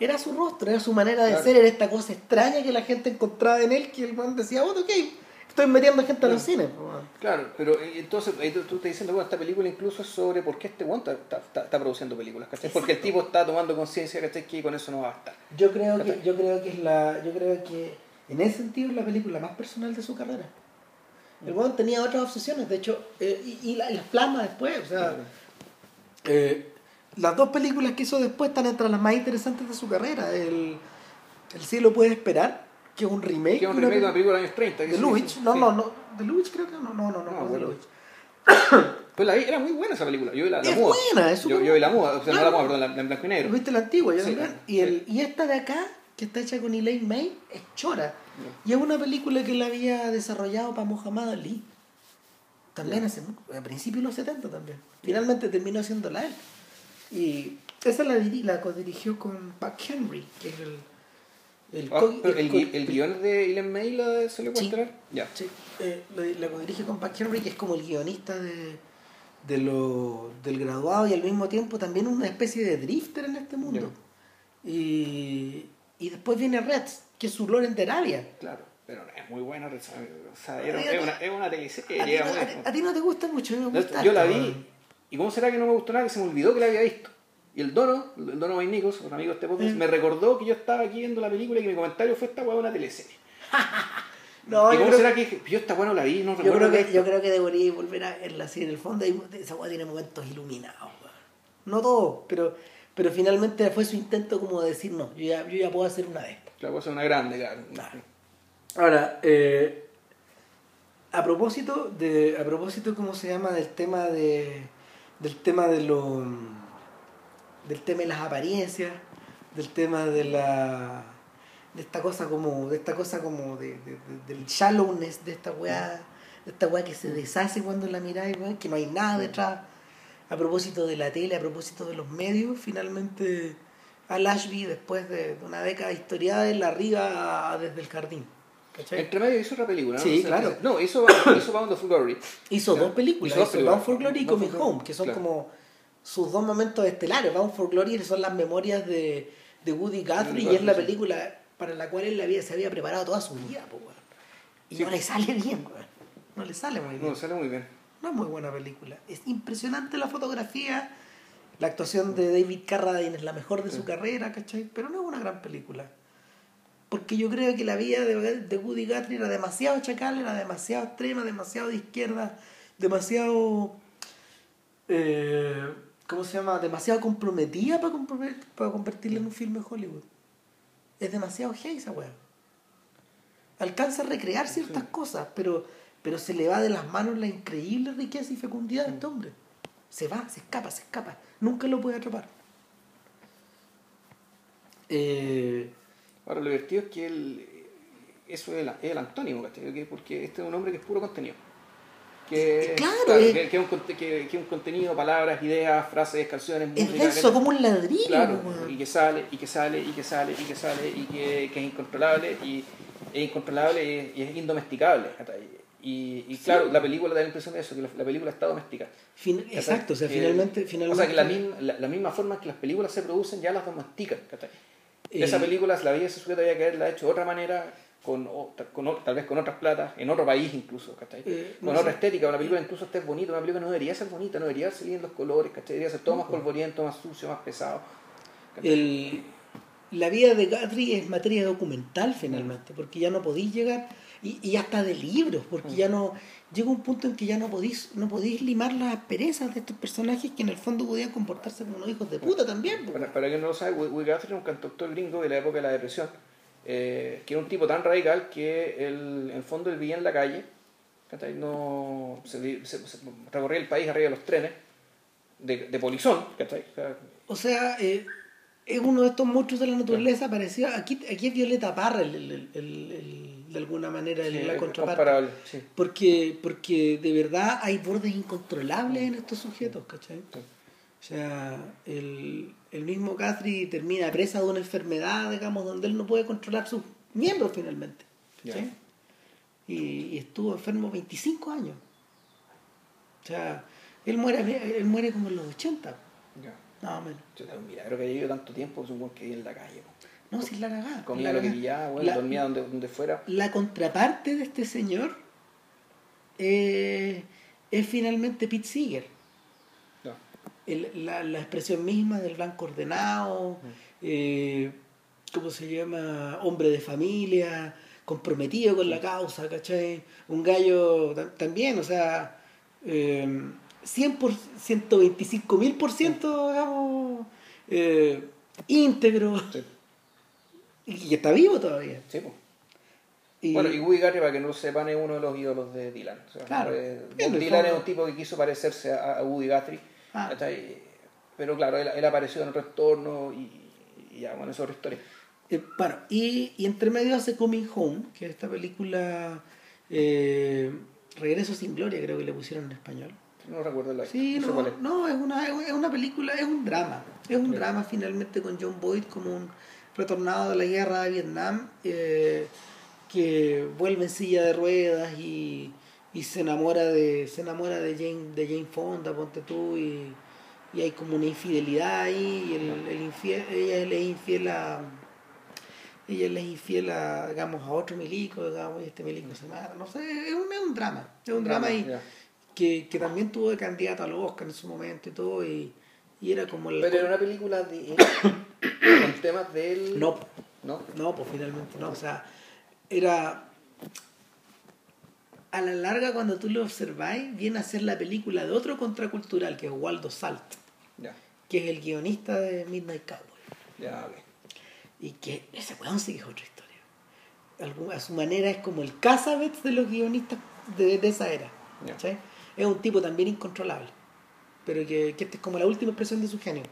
era su rostro era su manera de Claro. ser era esta cosa extraña que la gente encontraba en él que el man decía bueno ok estoy metiendo gente a los cines po, man". Claro, pero eh, entonces tú, estás diciendo, bueno, esta película incluso es sobre por qué este one está, está- produciendo películas, ¿cachai? Porque el tipo está tomando conciencia, ¿cachai? Que con eso no va a bastar. Yo creo que, yo creo que es la, yo creo que en ese sentido es la película más personal de su carrera. El weón tenía otras obsesiones, de hecho, eh, y, y la- y las plasma después, o sea, eh, las dos películas que hizo después están entre las más interesantes de su carrera. El, el cielo puede esperar, que es un remake, Que es un remake de una película de los años 30. que de Lubitsch, no, sí. no, no, de Lubitsch creo que no, no, no, no, No, bueno. Pues la vi, era muy buena esa película. Yo vi la, la Es muda. buena, es yo, yo vi la muda, o sea, no la muda, perdón, la, la en blanco y negro. ¿Viste la antigua? Yo Sí, claro, y, el, y esta de acá, que está hecha con Elaine May, es chora. Y es una película que él había desarrollado para Muhammad Ali. También hace, a principios de los 70 también. Finalmente terminó haciéndola él. Y esa la, la dirigió con Buck Henry, que es el... El, Ah, pero el, el guion de Ellen May la se le puede Sí. Ya. Sí, eh, la, la dirige con Buck Henry, que es como el guionista de, de lo, del graduado y al mismo tiempo también una especie de drifter en este mundo. Y, y después viene Reds, que es su Loren de Arabia. Claro, pero es muy buena. O sea, es una, es una teleserie. A ti, no- muy- a ti- a ti no te gusta mucho, a mí me No, gusta yo la vi. ¿Y cómo será que no me gustó nada? Que se me olvidó que la había visto. Y el Dono, el Dono May Nichols, un amigo de este podcast, me recordó que yo estaba aquí viendo la película y que mi comentario fue esta hueá una teleserie. No, ¿Y cómo será que yo esta hueá no la vi? No yo, creo que, yo visto"? creo que debería volver a verla así. En el fondo, hay- esa weá tiene momentos iluminados. No todos, pero, pero finalmente fue su intento como de decir, no, yo ya, yo ya puedo hacer una de estas. La cosa es una grande, claro. Claro. Ahora, eh, a propósito de, a propósito, ¿cómo se llama? Del tema de, del tema de lo, del tema de las apariencias, del tema de la, de esta cosa como, de esta cosa como de, de- de- del shallowness de esta weá, de esta weá que se deshace cuando la miráis, que no hay nada detrás. A propósito de la tele, a propósito de los medios, finalmente Al Ashby, después de una década historiada, él arriba desde el jardín. ¿Cachai? Entre medio hizo otra película, ¿no? Sí, claro. No, hizo, hizo Bound of Glory. Hizo Claro. dos películas, Hizo dos hizo películas. Bound for Glory y Coming Home, que son claro. como sus dos momentos estelares. Bound for Glory son las memorias de, de Woody Guthrie y es la película para la cual él había, se había preparado toda su vida. po. Y Sí. no le sale bien, weón. no le sale muy bien. No, sale muy bien. No es muy buena película. Es impresionante la fotografía, La actuación de David Carradine es la mejor de su carrera, ¿cachai? Pero no es una gran película. Porque yo creo que la vida de, de Woody Guthrie era demasiado chacal, era demasiado extrema, demasiado de izquierda, demasiado... Eh, ¿Cómo se llama? Demasiado comprometida para, para convertirla en un filme de Hollywood. Es demasiado gay esa weá. Alcanza a recrear ciertas cosas, pero, pero se le va de las manos la increíble riqueza y fecundidad de este hombre. Se va, se escapa, se escapa. Nunca lo puede atrapar. Eh, Ahora, lo divertido es que él, eso es el, es el antónimo, ¿cachai? Porque este es un hombre que es puro contenido. Que, claro, que, es un, que, un contenido, palabras, ideas, frases, canciones, música. Es eso, como un ladrillo. Claro, y que sale, y que sale, y que sale, y que sale, y que, es incontrolable, y es incontrolable y es, indomesticable. Y, y claro, la película da la impresión de eso, que la, película está doméstica. exacto, o sea, finalmente, finalmente... O sea, que la misma, la, misma forma que las películas se producen ya las domestican. Eh, esa película, la vida de ese sujeto había que haberla hecho de otra manera, con, con, tal vez con otras platas, en otro país incluso, eh, con otra estética, una película incluso esté bonita, una película no debería ser bonita, no debería ser en los colores, ¿cachai? Debería ser todo más polvoriento, más sucio, más pesado. El, la vida de Guthrie es materia documental finalmente, porque ya no podéis llegar, y, y hasta de libros, porque ya no, llega un punto en que ya no podéis, no podéis limar las perezas de estos personajes que en el fondo podían comportarse como unos hijos de puta también. Para, para quien no lo sabe, Will Guthrie era un cantautor gringo de la época de la depresión, eh, que era un tipo tan radical que el, en el fondo él vivía en la calle, no se, recorría el país arriba de los trenes, de, de polizón, O sea, eh, es uno de estos monstruos de la naturaleza parecido. Aquí, aquí es Violeta Parra el, de alguna manera la contraparte. Porque, porque de verdad hay bordes incontrolables en estos sujetos, ¿cachai? O sea, el, el mismo Catri termina presa de una enfermedad, digamos, donde él no puede controlar sus miembros finalmente. Y, y, estuvo enfermo 25 años. O sea, él muere, él muere como en los 80. Nada menos. Mira, creo que ha vivido tanto tiempo, supongo que vive en la calle. No, si es la cagada. Comía lo que pillaba, bueno, dormía donde, donde fuera. La contraparte de este señor eh, es finalmente Pete Seeger. El, la, la, expresión misma del blanco ordenado, eh, ¿cómo se llama? Hombre de familia, comprometido con la causa, ¿cachai? Un gallo también, o sea, eh, 100 por, 125 mil por ciento, digamos, eh, íntegro. Y está vivo todavía. Sí, pues. Y... Bueno, y Woody Guthrie, para que no lo sepan, es uno de los ídolos de Dylan. claro. Dylan es un tipo que quiso parecerse a, Woody Guthrie. Ah. Pero claro, él, apareció en otro entorno y, ya, bueno, es otra historia. Eh, bueno, y, y entre medio hace Coming Home, que es esta película eh, Regreso sin Gloria, creo que le pusieron en español. No recuerdo la Sí, no, es. no, es una, es una película, es un drama. Es un drama finalmente con John Boyd como un retornado de la guerra de Vietnam eh, que vuelve en silla de ruedas y, y, se enamora de se enamora de Jane, de Jane Fonda, ponte tú, y, y hay como una infidelidad ahí y el, el infiel, ella le es infiel a ella le es infiel a, digamos, a otro milico, digamos, y este milico se mata, no sé, es un, es un drama, es un drama, y, que, que también tuvo de candidato al Oscar en su momento y todo, y, y era como el... Pero era una película de, con temas del... No, no, no, pues finalmente no, o sea, era... A la larga, cuando tú lo observáis, viene a ser la película de otro contracultural, que es Waldo Salt, que es el guionista de Midnight Cowboy. Y que ese weón sí que es otra historia. A su manera es como el Casabets de los guionistas de, de esa era. ¿sí? es un tipo también incontrolable, pero que, que esta es como la última expresión de su genio.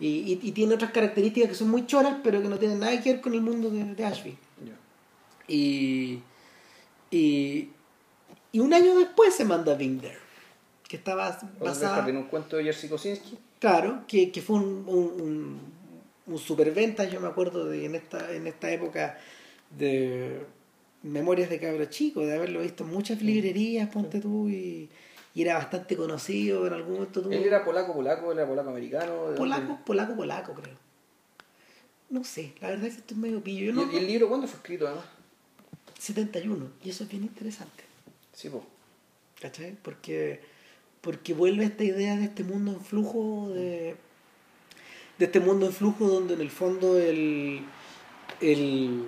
Y, y, tiene otras características que son muy choras, pero que no tienen nada que ver con el mundo de, de Ashby. Y, y, y, un año después se manda Binder, que estaba basada... en un cuento de Jerzy Kosinski. Claro, que, que fue un, un, un, superventa, yo me acuerdo de en esta, en esta época de memorias de cabro chico, de haberlo visto en muchas librerías, ponte tú, y, era bastante conocido en algún momento. Tú... ¿Él era polaco, polaco, él era polaco americano? Polaco, polaco, polaco, creo. No sé, la verdad es que esto es medio pillo. ¿Y, el libro cuándo fue escrito además? 71, y eso es bien interesante. Sí, pues. ¿Cachai? Porque, porque vuelve esta idea de este mundo en flujo, de, de este mundo en flujo donde en el fondo el, el,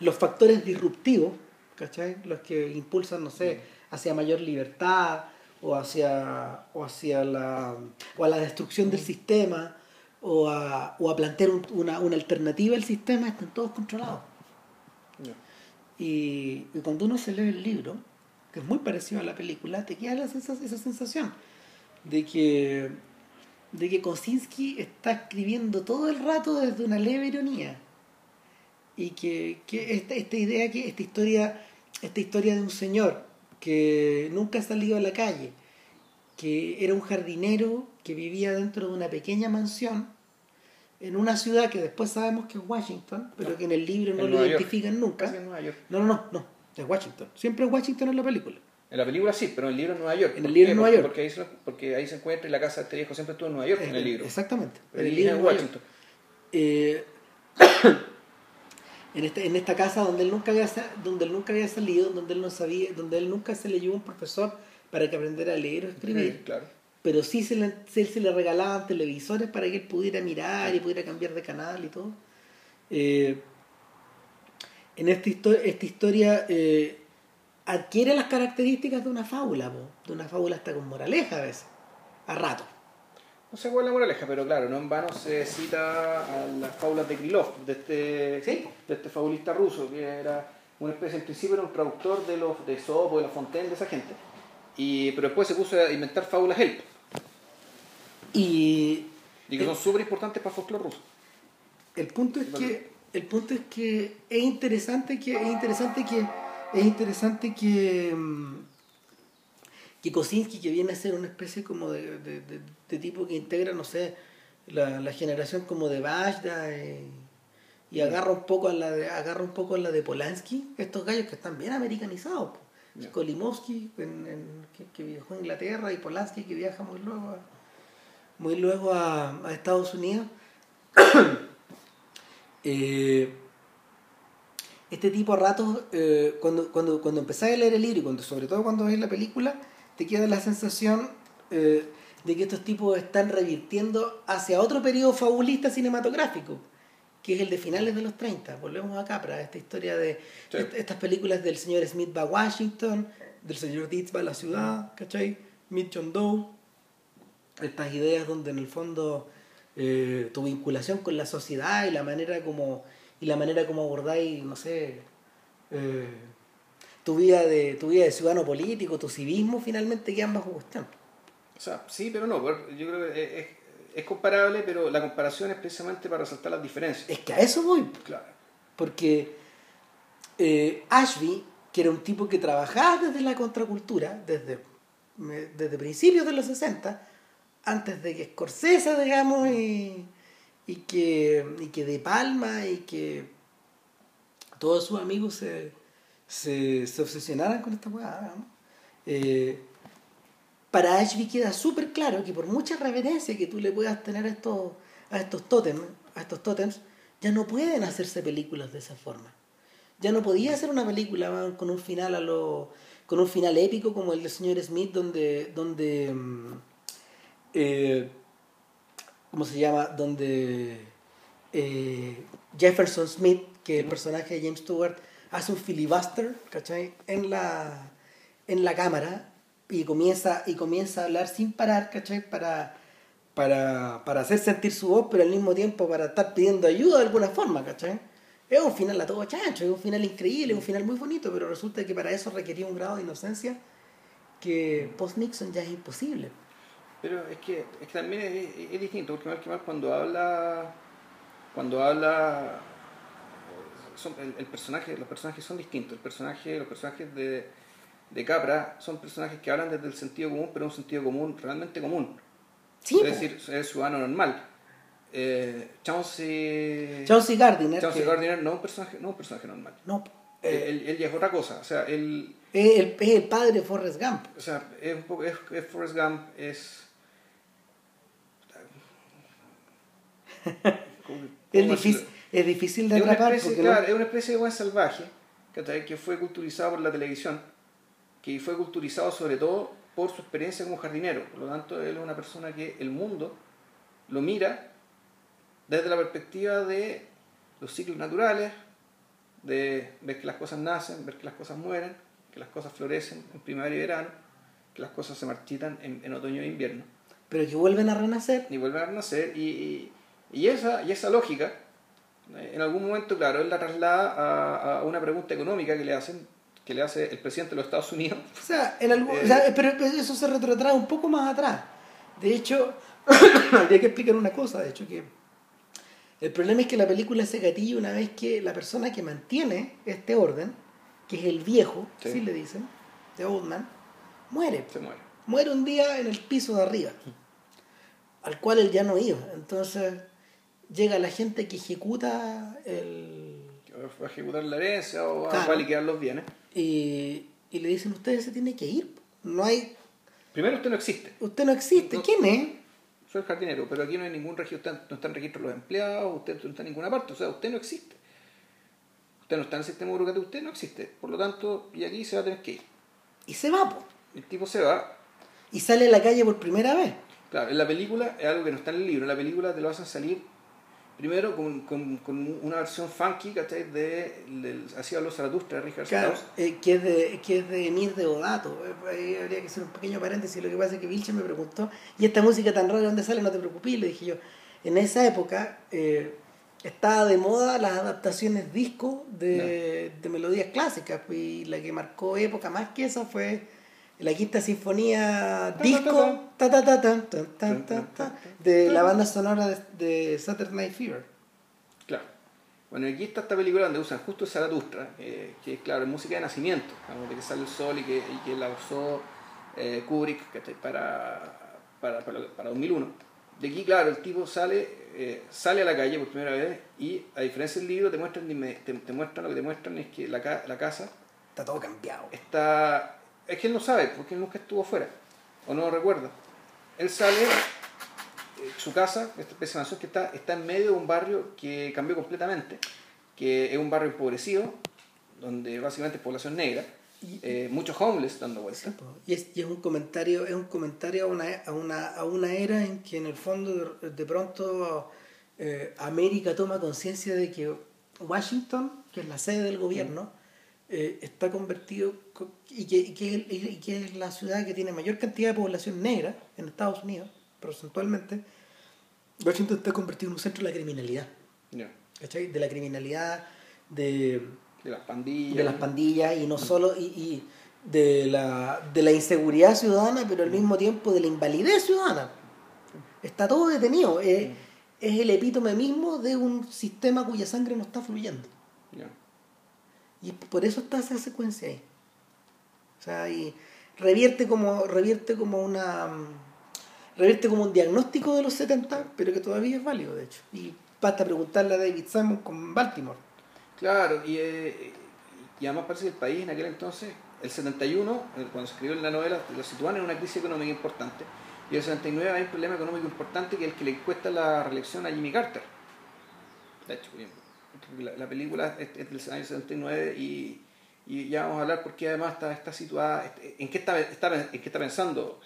los factores disruptivos, ¿cachai? Los que impulsan, no sé, hacia mayor libertad o hacia, o hacia la, o a la destrucción del sistema o a, o a plantear una, una alternativa al sistema, están todos controlados. Y, y, cuando uno se lee el libro, que es muy parecido a la película, te queda la sensación, esa sensación de que, de que Kosinski está escribiendo todo el rato desde una leve ironía. Y que, que esta, esta idea, que esta historia, esta historia de un señor que nunca ha salido a la calle, que era un jardinero que vivía dentro de una pequeña mansión en una ciudad que después sabemos que es Washington, pero que en el libro no lo identifican nunca. No, no, no, no, es Washington. Siempre es Washington en la película. En la película sí, pero en el libro es Nueva York. En el libro es Nueva York. Porque ahí, se, porque ahí se encuentra y la casa de este viejo siempre estuvo en Nueva York en el libro. Exactamente. en el libro es Washington. Eh, en, este, en esta casa donde él nunca había donde él nunca había salido, donde él no sabía, donde él nunca se le llevó un profesor para que aprendiera a leer o escribir. claro pero sí se le, se, le regalaban televisores para que él pudiera mirar y pudiera cambiar de canal y todo. Eh, en esta, esta historia eh, adquiere las características de una fábula, de una fábula hasta con moraleja a veces, a rato. No sé cuál es la moraleja, pero claro, no en vano se cita a las fábulas de Krylov, de este, de este fabulista ruso, que era una especie, en principio era un traductor de los de Sopo, de La Fontaine, de esa gente, y, pero después se puso a inventar fábulas él. Y, y que son súper importantes para el folclore ruso. El punto es que el punto es que es interesante que es interesante que es interesante que mm, que Kosinski que viene a ser una especie como de, de, de, tipo que integra no sé la, la generación como de Bajda y, y, agarra un poco a la de agarra un poco a la de Polanski estos gallos que están bien americanizados yeah. Kolimowski en, que, que, viajó a Inglaterra y Polanski que viaja muy luego a, muy luego a, a Estados Unidos. eh, este tipo a ratos, eh, cuando, cuando, cuando empezás a leer el libro y cuando, sobre todo cuando ves la película, te queda la sensación eh, de que estos tipos están revirtiendo hacia otro periodo fabulista cinematográfico, que es el de finales de los 30. Volvemos a Capra, esta historia de sí. estas películas del señor Smith va a Washington, del señor Dietz va a la ciudad, ¿cachai? Meet John Doe estas ideas donde en el fondo eh, tu vinculación con la sociedad y la manera como y la manera como abordáis no sé eh, tu vida de tu vida de ciudadano político tu civismo finalmente quedan bajo cuestión. O sea sí pero no yo creo que es, es comparable pero la comparación es precisamente para resaltar las diferencias. Es que a eso voy. Claro. Porque eh, Ashby que era un tipo que trabajaba desde la contracultura desde desde principios de los 60 antes de que Scorsese, digamos, y, y, que, y que De Palma y que todos sus amigos se, se, se obsesionaran con esta weá, eh, para Ashby queda súper claro que por mucha reverencia que tú le puedas tener a estos, a estos tótems, a estos tótems, ya no pueden hacerse películas de esa forma. Ya no podía hacer una película con un final a lo, con un final épico como el del señor Smith donde, donde eh, ¿cómo se llama? Donde eh, Jefferson Smith, que es el personaje de James Stewart, hace un filibuster, ¿cachai? En la, en la cámara y comienza, y comienza a hablar sin parar, ¿cachai? Para, para, para hacer sentir su voz, pero al mismo tiempo para estar pidiendo ayuda de alguna forma, ¿cachai? Es un final a todo chancho, es un final increíble, es un final muy bonito, pero resulta que para eso requería un grado de inocencia que post-Nixon ya es imposible. Pero es que, es también es, es, distinto, porque más que más cuando habla, cuando habla, son, el, el, personaje, los personajes son distintos. El personaje, los personajes de, de Capra son personajes que hablan desde el sentido común, pero un sentido común realmente común. Sí, es decir, es ciudadano normal. Eh, Chauncey, Chauncey Gardiner. Chauncey que... Gardiner no es un personaje, no un personaje normal. No. Eh, él, él, ya es otra cosa. O sea, él. Es el, es el padre de Forrest Gump. O sea, es, es, es Forrest Gump, es es, difícil, es difícil de es. Una especie, claro. Es una especie de buen salvaje que, fue culturizado por la televisión que fue culturizado sobre todo por su experiencia como jardinero. Por lo tanto, él es una persona que el mundo lo mira desde la perspectiva de los ciclos naturales, de ver que las cosas nacen, ver que las cosas mueren, que las cosas florecen en primavera y verano, que las cosas se marchitan en, otoño e invierno. Pero que vuelven a renacer. Y vuelven a renacer. Y, y, esa, y esa lógica, en algún momento, claro, él la traslada a, una pregunta económica que le hacen que le hace el presidente de los Estados Unidos. O sea, en algún, pero eso se retrotrae un poco más atrás. De hecho, habría que explicar una cosa, de hecho, que el problema es que la película se gatilla una vez que la persona que mantiene este orden, que es el viejo, sí. le dicen, de Oldman, muere. Se muere. Muere un día en el piso de arriba, al cual él ya no iba. Entonces llega la gente que ejecuta el... Va a ejecutar la herencia o va a liquidar los bienes. Y, y le dicen, usted se tiene que ir. No hay... Primero usted no existe. Usted no existe. ¿Quién es? soy jardinero, pero aquí no hay ningún registro, no está en registro los empleados, usted no está en ninguna parte, o sea, usted no existe. Usted no está en el sistema burocrático, usted no existe. Por lo tanto, y aquí se va a tener que ir. Y se va, po. El tipo se va. Y sale a la calle por primera vez. Claro, en la película es algo que no está en el libro, en la película te lo hacen salir Primero con, con, con, una versión funky, ¿cachai? De, Hacía los Zaratustra de Richard claro, eh, que, es de, que es de Emir de Odato. Eh, ahí habría que hacer un pequeño paréntesis. Lo que pasa es que Vilche me preguntó, ¿y esta música tan rara de dónde sale? No te preocupes. le dije yo, en esa época eh, estaba de moda las adaptaciones disco de, de melodías clásicas. Pues, y la que marcó época más que esa fue la quinta sinfonía disco de la banda sonora de, Saturday Night Fever. Claro. Bueno, aquí está esta película donde usan justo Zaratustra, eh, que es claro, es música de nacimiento, de que sale el sol y que, y que la usó eh, Kubrick para, para, para, 2001. De aquí, claro, el tipo sale, eh, sale a la calle por primera vez y, a diferencia del libro, te muestran, te, te muestran lo que te muestran es que la, la casa está todo cambiado. Está es que él no sabe, porque él nunca estuvo fuera, o no lo recuerda. Él sale, eh, su casa, esta especie de que está, está en medio de un barrio que cambió completamente, que es un barrio empobrecido, donde básicamente es población negra, y, eh, muchos homeless dando vueltas. y, es, y, es, un comentario, es un comentario a una, a una, a una era en que en el fondo de, pronto eh, América toma conciencia de que Washington, que es la sede del gobierno, mm. Eh, está convertido y que, que, es la ciudad que tiene mayor cantidad de población negra en Estados Unidos, porcentualmente, Washington está convertido en un centro de la criminalidad. De la criminalidad, de, de las pandillas. De las pandillas y no solo, y, de, la, de la inseguridad ciudadana, pero al mismo tiempo de la invalidez ciudadana. Está todo detenido. es el epítome mismo de un sistema cuya sangre no está fluyendo. Y por eso está esa secuencia ahí. O sea, y revierte como, revierte como una. Revierte como un diagnóstico de los 70, pero que todavía es válido, de hecho. Y basta preguntarle a David Simon con Baltimore. Claro, y, eh, y además parece que el país en aquel entonces, el 71, cuando se escribió la novela, lo sitúan en una crisis económica importante. Y el 79 hay un problema económico importante que es el que le cuesta la reelección a Jimmy Carter. De hecho, la, película es, del año 79 y, y, ya vamos a hablar porque además está, está situada, este, en qué está, está, en qué está pensando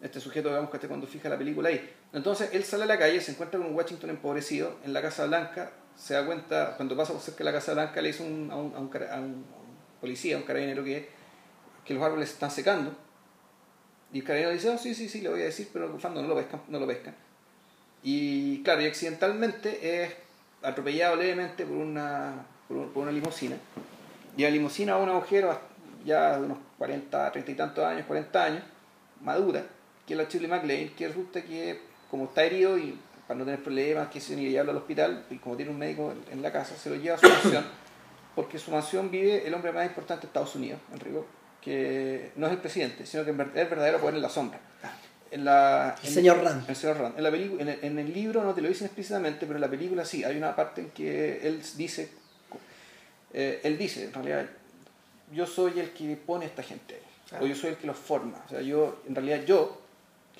este sujeto, digamos, que cuando fija la película ahí. Entonces él sale a la calle, se encuentra con Washington empobrecido en la Casa Blanca, se da cuenta, cuando pasa por cerca de la Casa Blanca, le dice a, un, a, un, policía, a un carabinero que, que los árboles están secando. Y el carabinero dice, oh, sí, sí, sí, le voy a decir, pero el no lo pescan, no lo pescan. Y claro, y accidentalmente es atropellado levemente por una, por, una limusina. Y la limusina a un agujero ya de unos 40, 30 y tantos años, 40 años, madura, que es la Shirley MacLaine, que resulta que como está herido y para no tener problemas, que se ni llevarlo al hospital, y como tiene un médico en la casa, se lo lleva a su mansión, porque su mansión vive el hombre más importante de Estados Unidos, Enrico, que no es el presidente, sino que es el verdadero poder en la sombra en la, el señor Rand. El señor Rand. En, la en, el, en, el, libro no te lo dicen explícitamente, pero en la película sí. Hay una parte en que él dice, eh, él dice, en realidad, yo soy el que pone a esta gente o yo soy el que los forma. O sea, yo, en realidad yo,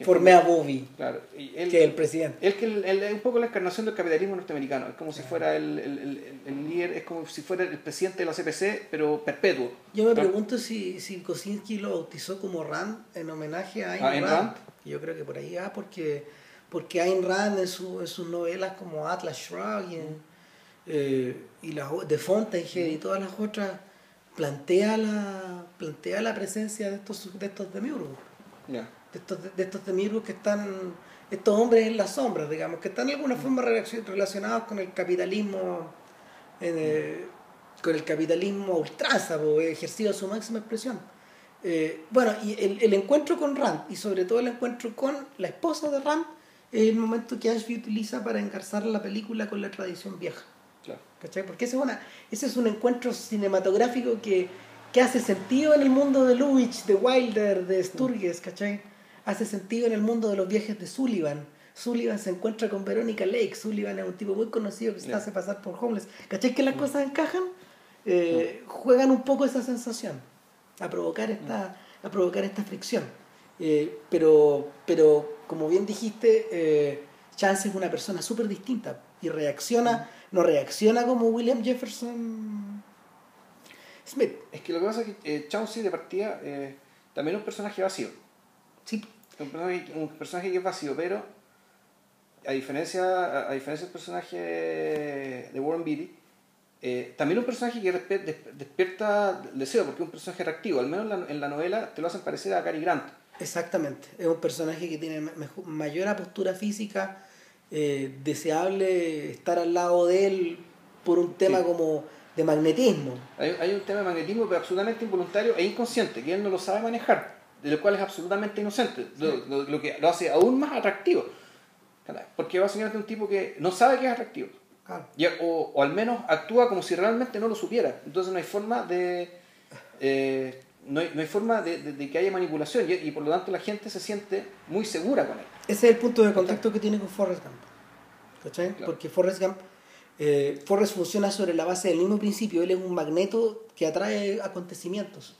Formé a Bobby, Claro. Y él, que es el presidente. él que es un poco la encarnación del capitalismo norteamericano. Es como si fuera el, el- líder, es como si fuera el presidente de la CPC, pero perpetuo. Yo me pregunto si, si Kosinski lo bautizó como Rand en homenaje a Ayn, ¿A Ayn Rand. Yo creo que por ahí va, porque, porque Ayn Rand en, su- en sus novelas como Atlas Shrugged y, en- eh, y las de Fountainhead y todas las otras plantea la, plantea la presencia de estos, de estos demiurgos. De estos, de estos demiurgos que están, estos hombres en las sombras, digamos, que están de alguna forma relacion- relacionados con el capitalismo, eh, con el capitalismo a ultranza, po, ejercido su máxima expresión. Eh, bueno, y el, el encuentro con Rand, y sobre todo el encuentro con la esposa de Rand, es el momento que Ashby utiliza para engarzar la película con la tradición vieja. Claro. ¿Cachai? Porque ese es, una, ese es un encuentro cinematográfico que, que hace sentido en el mundo de Lubitsch, de Wilder, de Sturges, ¿cachai? Hace sentido en el mundo de los viajes de Sullivan. Sullivan se encuentra con Verónica Lake. Sullivan es un tipo muy conocido que se hace pasar por homeless. ¿Cachai que las cosas encajan? Eh, Juegan un poco esa sensación a provocar esta, a provocar esta fricción. Eh, pero, pero, como bien dijiste, eh, Chance es una persona súper distinta y reacciona, no reacciona como William Jefferson Smith. Es que lo que pasa es que eh, Chauncey de partida eh, también es un personaje vacío. Sí, Un personaje, un personaje que es vacío, pero a diferencia, a, a diferencia del personaje de Warren Beatty, eh, también un personaje que despierta deseo, porque es un personaje reactivo. Al menos en la, en la novela te lo hacen parecer a Cary Grant. exactamente. Es un personaje que tiene mayor postura física, eh, deseable estar al lado de él por un tema Sí. como de magnetismo. Hay, hay un tema de magnetismo, pero absolutamente involuntario e inconsciente, que él no lo sabe manejar, de lo cual es absolutamente inocente, lo, lo- lo que lo hace aún más atractivo. Porque básicamente es un tipo que no sabe que es atractivo. Claro. Y- o, o al menos actúa como si realmente no lo supiera. Entonces no hay forma de. eh, no, hay, no hay forma de, de- de que haya manipulación y, y por lo tanto la gente se siente muy segura con él. Ese es el punto de contacto que tiene con Forrest Gump. ¿Cachai? Claro. Porque Forrest Gump, eh, Forrest funciona sobre la base del mismo principio. Él es un magneto que atrae acontecimientos.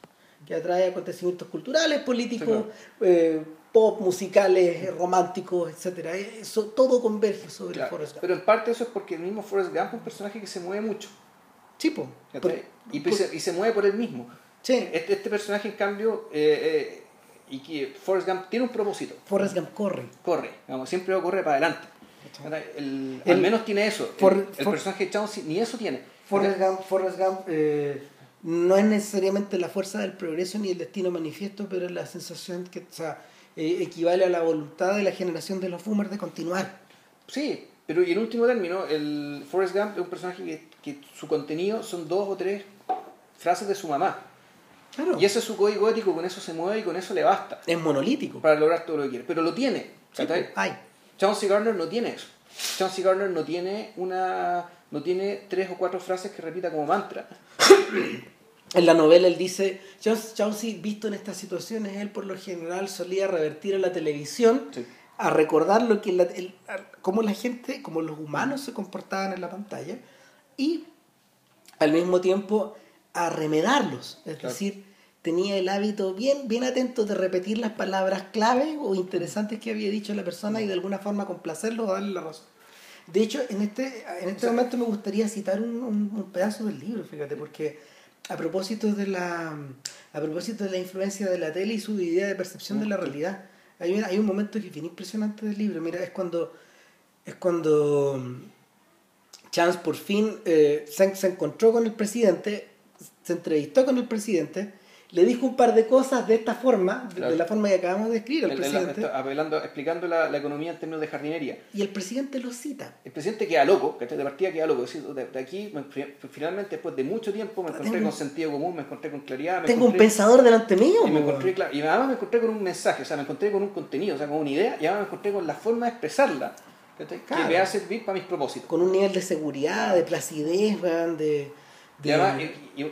Que atrae acontecimientos culturales, políticos, eh, pop, musicales, eh, románticos, etc. Eso todo converge sobre Claro. Forrest Gump. Pero en parte eso es porque el mismo Forrest Gump es un personaje que se mueve mucho. Sí, po. Por- y, por- se, y se mueve por él mismo. sí, Este, este personaje, en cambio, eh, eh, y que Forrest Gump tiene un propósito. Forrest Gump corre. Corre, digamos, siempre corre para adelante. El- El- al menos tiene eso. El- For- el, For- personaje de Chauncey ni eso tiene. Forrest Gump, Forrest Gump eh, no es necesariamente la fuerza del progreso ni el destino manifiesto, pero es la sensación que o sea, eh, equivale a la voluntad de la generación de los boomers de continuar. Sí, pero y en último término, el Forrest Gump es un personaje que, que su contenido son dos o tres frases de su mamá. Claro. Y ese es su código ético, con eso se mueve y con eso le basta Es monolítico. para lograr todo lo que quiere. Pero lo tiene. Sí, pues, hay. Chauncey Gardner no tiene eso. Chauncey Gardner no tiene una no tiene tres o cuatro frases que repita como mantra. En la novela él dice, Chauncey, visto en estas situaciones, él por lo general solía revertir a la televisión Sí. a recordar lo que la, el- cómo la gente, cómo los humanos se comportaban en la pantalla y al mismo tiempo a remedarlos. Es Claro. decir, tenía el hábito bien, bien atento de repetir las palabras clave o interesantes que había dicho la persona y de alguna forma complacerlos o darle la razón. De hecho, en este, en este momento me gustaría citar un, un- un pedazo del libro, fíjate, porque a propósito de la a propósito de la influencia de la tele y su idea de percepción de la realidad, hay un, hay un momento que es bien impresionante del libro. Mira, es cuando es cuando mm, Chance por fin eh, se, se encontró con el presidente, se entrevistó con el presidente, le dijo un par de cosas de esta forma, de- Claro. de la forma que acabamos de describir al El- presidente, apelando, explicando la, la economía en términos de jardinería. y el presidente lo cita. El presidente queda loco, que de partida queda loco. Decir, de, de aquí, me- finalmente, después de mucho tiempo, me encontré Tengo- con sentido común, me encontré con claridad. Me Tengo un encontré- pensador delante mío. Y me encontré, claro, y además me encontré con un mensaje, o sea, me encontré con un contenido, o sea, con una idea, y además me encontré con la forma de expresarla. Claro. que me va a servir para mis propósitos. con un nivel de seguridad, de placidez, weón, de, Y de- además,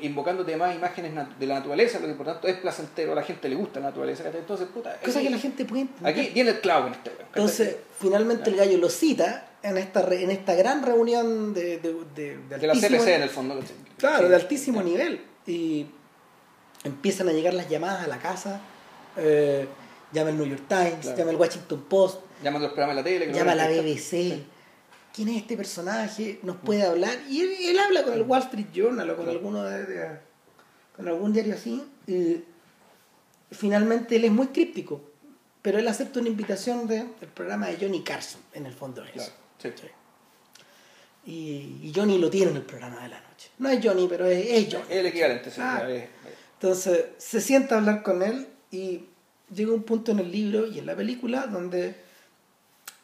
invocando además imágenes de la naturaleza, lo que por tanto es placentero, a la gente le gusta la naturaleza. Entonces, puta, cosa que la gente puede entender. aquí tiene el clavo en este. Entonces, finalmente el gallo lo cita en esta re- en esta gran reunión de, de, de, de la CPC en el fondo. Claro, Sí. de altísimo nivel. Y empiezan a llegar las llamadas a la casa. eh, llama al New York Times, Claro. llama al Washington Post, Llama a los programas de la tele. que llama a la. BBC. ¿Quién es este personaje? ¿Nos puede hablar? Y él, él habla con el Wall Street Journal o con, alguno de, de- con algún diario así. y finalmente él es muy críptico, pero él acepta una invitación de- del programa de Johnny Carson, en el fondo es. Claro, sí. Sí. Y, y Johnny lo tiene en el programa de la noche. No es Johnny, pero es, es Johnny. Es el equivalente, sí. Ah. es- Entonces se sienta a hablar con él y llega un punto en el libro y en la película donde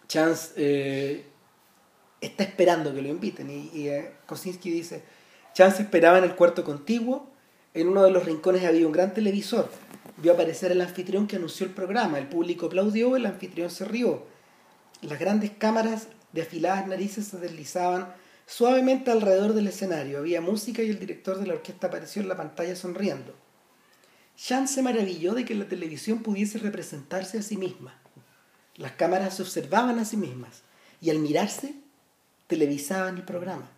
Chance eh, está esperando que lo inviten y, y, eh, Kosinski dice, Chance esperaba en el cuarto contiguo, en uno de los rincones había un gran televisor, vio aparecer el anfitrión que anunció el programa, el público aplaudió, el anfitrión se rió, las grandes cámaras de afiladas narices se deslizaban suavemente alrededor del escenario. Había música y el director de la orquesta apareció en la pantalla sonriendo. Sean se maravilló de que la televisión pudiese representarse a sí misma. Las cámaras se observaban a sí mismas y al mirarse televisaban el programa.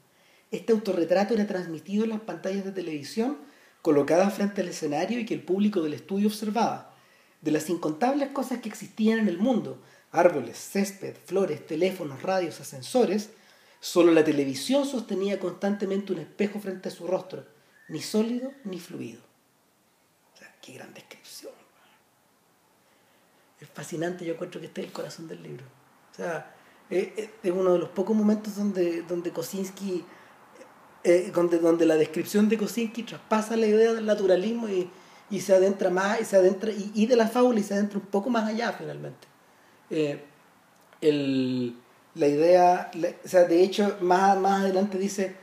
Este autorretrato era transmitido en las pantallas de televisión colocadas frente al escenario y que el público del estudio observaba. De las incontables cosas que existían en el mundo, árboles, césped, flores, teléfonos, radios, ascensores, solo la televisión sostenía constantemente un espejo frente a su rostro, ni sólido ni fluido. O sea, qué gran descripción. Es fascinante, yo encuentro que este es el corazón del libro. O sea, es, es- es uno de los pocos momentos donde, donde Kosinski, eh, donde, donde la descripción de Kosinski traspasa la idea del naturalismo y, y se adentra más, y se adentra, y, y de la fábula y se adentra un poco más allá finalmente. Eh, el- la idea, o sea, de hecho, más, más adelante dice,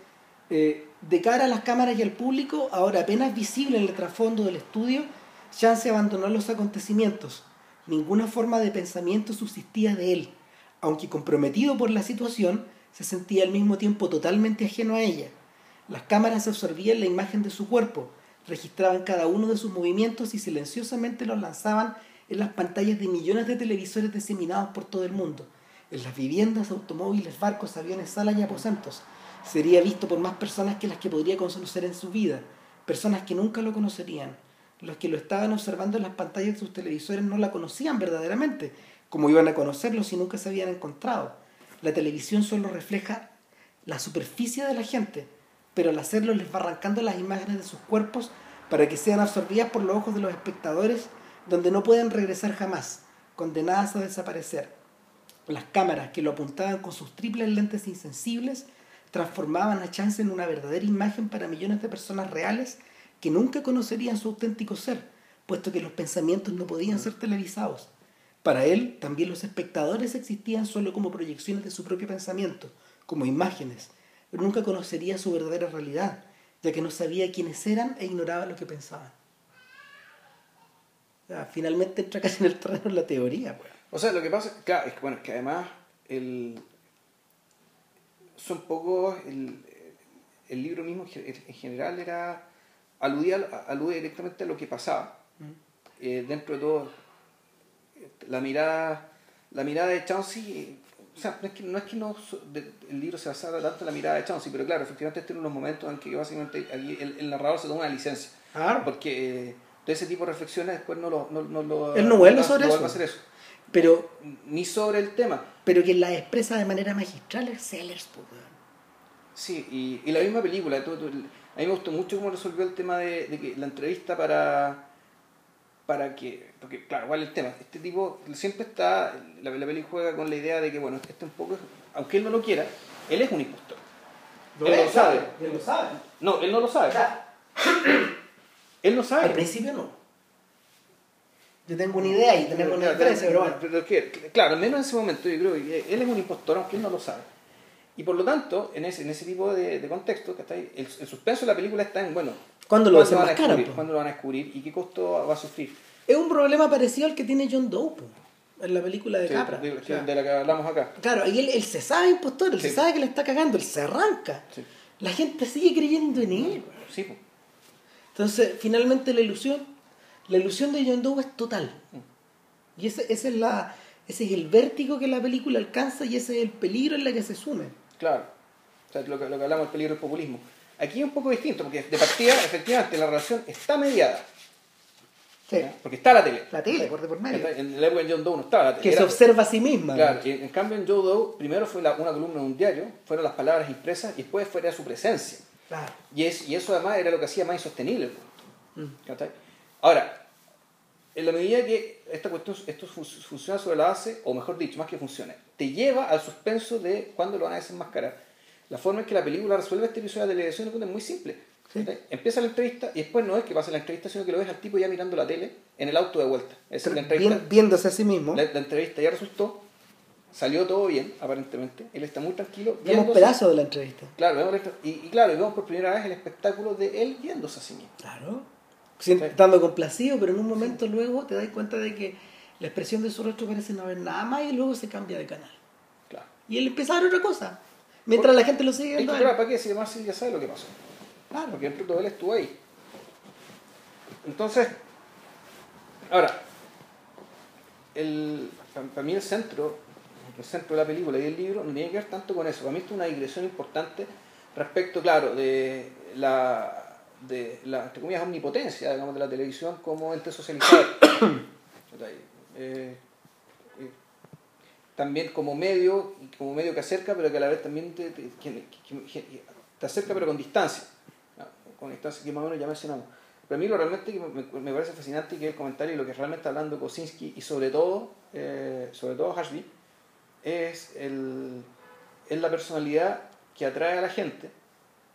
eh, de cara a las cámaras y al público, ahora apenas visible en el trasfondo del estudio, Chance abandonó los acontecimientos. Ninguna forma de pensamiento subsistía de él. Aunque comprometido por la situación, se sentía al mismo tiempo totalmente ajeno a ella. Las cámaras absorbían la imagen de su cuerpo, registraban cada uno de sus movimientos y silenciosamente los lanzaban en las pantallas de millones de televisores diseminados por todo el mundo, en las viviendas, automóviles, barcos, aviones, salas y aposentos. Sería visto por más personas que las que podría conocer en su vida, personas que nunca lo conocerían. Los que lo estaban observando en las pantallas de sus televisores no la conocían verdaderamente, como iban a conocerlo si nunca se habían encontrado. La televisión solo refleja la superficie de la gente, pero al hacerlo les va arrancando las imágenes de sus cuerpos para que sean absorbidas por los ojos de los espectadores, donde no pueden regresar jamás, condenadas a desaparecer. Las cámaras que lo apuntaban con sus triples lentes insensibles transformaban a Chance en una verdadera imagen para millones de personas reales que nunca conocerían su auténtico ser, puesto que los pensamientos no podían ser televisados. Para él, también los espectadores existían solo como proyecciones de su propio pensamiento, como imágenes, pero nunca conocería su verdadera realidad, ya que no sabía quiénes eran e ignoraba lo que pensaban. O sea, finalmente entra casi en el terreno de la teoría, pues. O sea, lo que pasa, claro, es que, bueno, es que además el, son pocos, el, el libro mismo en general era, aludía, alude directamente a lo que pasaba. Eh, dentro de todo, la mirada, la mirada de Chauncey, o sea, no es que no, es que no el libro se basara tanto en la mirada de Chauncey, pero claro, efectivamente tiene unos momentos en que básicamente el, el narrador se toma una licencia. Claro. Porque eh, todo ese tipo de reflexiones después no lo... No, no lo Él no vuelve no sobre vuelve eso. a hacer eso. Pero, Ni sobre el tema. pero quien la expresa de manera magistral es Sellers, pues. Sí, y, y la misma película. tú- tú- a mí me gustó mucho cómo resolvió el tema de, de que la entrevista para para que porque claro cuál es el tema este tipo siempre está la, la peli juega con la idea de que bueno este un poco aunque él no lo quiera él es un impostor él lo sabe Él lo sabe. no él no lo sabe él no sabe Al principio no. Yo tengo una idea y tenemos una diferencia, pero bueno. pero que- claro, al menos en ese momento yo creo que él es un impostor, aunque él no lo sabe. Y por lo tanto, en ese, en ese tipo de, de contexto, que está ahí, el, el suspenso de la película está en, bueno, ¿Cuándo lo van a descubrir? ¿Cuándo lo van a descubrir? ¿Y qué costo va a sufrir? Es un problema parecido al que tiene John Doe en la película de Sí, Capra. de, O sea, de la que hablamos acá. Claro, y él, él se sabe impostor, él Sí. se sabe que le está cagando, él se arranca. Sí, La gente sigue creyendo en él. sí. Entonces, finalmente la ilusión, la ilusión de John Doe es total. Y ese, ese es la, ese es el vértigo que la película alcanza y ese es el peligro en la que se sume. Claro. O sea, lo que, lo que hablamos del peligro del populismo. Aquí es un poco distinto, porque de partida, efectivamente, la relación está mediada. Sí. Porque está la tele. La tele, por de por medio. En la época de John Doe no estaba la tele. Que se observa a sí misma. Claro, y en cambio en Joe Doe primero fue la- una columna de un diario, fueron las palabras impresas y después fuera su presencia. Claro. Y, es, y eso además era lo que hacía más insostenible. Mm. Ahora, en la medida que esta cuestión, esto fu- funciona sobre la base, o mejor dicho, más que funcione, te lleva al suspenso de cuándo lo van a desenmascarar. La forma en que la película resuelve este episodio de televisión es muy simple. Sí. Empieza la entrevista y después no es que pase la entrevista, sino que lo ves al tipo ya mirando la tele en el auto de vuelta. Es decir, la entrevista, viéndose a sí mismo. la, la entrevista ya resultó, salió todo bien, aparentemente. Él está muy tranquilo. Vemos pedazos de la entrevista. Claro, vemos la- y, y claro, vemos por primera vez el espectáculo de él viéndose a sí mismo. Claro. Estando complacido, pero en un momento luego te das cuenta de que la expresión de su rostro parece no haber nada más y luego se cambia de canal. Claro. Y él empieza a ver otra cosa. Mientras la gente lo sigue Es que, ¿para qué? Si además ya sabe lo que pasó. Claro. Porque dentro de él estuvo ahí. Entonces, ahora, el, para, para mí el centro, el centro de la película y el libro no tiene que ver tanto con eso. Para mí esto es una digresión importante respecto, claro, de la, de la entre comillas, omnipotencia digamos, de la televisión como ente socializador. Eh, eh, también como medio, como medio que acerca, pero que a la vez también te, te- que- te acerca, pero con distancia. Con distancia que más o menos ya mencionamos. Pero a mí lo realmente que me, me parece fascinante que el comentario y lo que realmente está hablando Kosinski y sobre todo, eh, sobre todo Ashby, es, el, es la personalidad que atrae a la gente.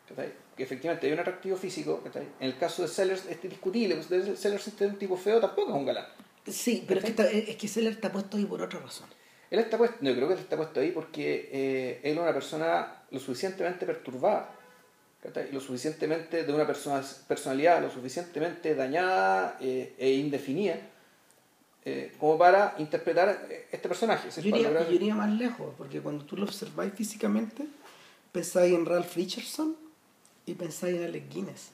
¿cachai? Que efectivamente hay un atractivo físico. ¿cachai? En el caso de Sellers es discutible, pues Sellers es un tipo feo, tampoco es un galán. Sí, pero es que, está- es que Seller está puesto ahí por otra razón. Él está puesto, yo creo que él está puesto ahí porque eh, él es una persona lo suficientemente perturbada, ¿cachai? lo suficientemente de una persona, personalidad lo suficientemente dañada eh, e indefinida eh, como para interpretar eh, este personaje. Yo iría, lograr- yo iría más lejos, porque cuando tú lo observáis físicamente, pensáis en Ralph Richardson y pensáis en Alex Guinness.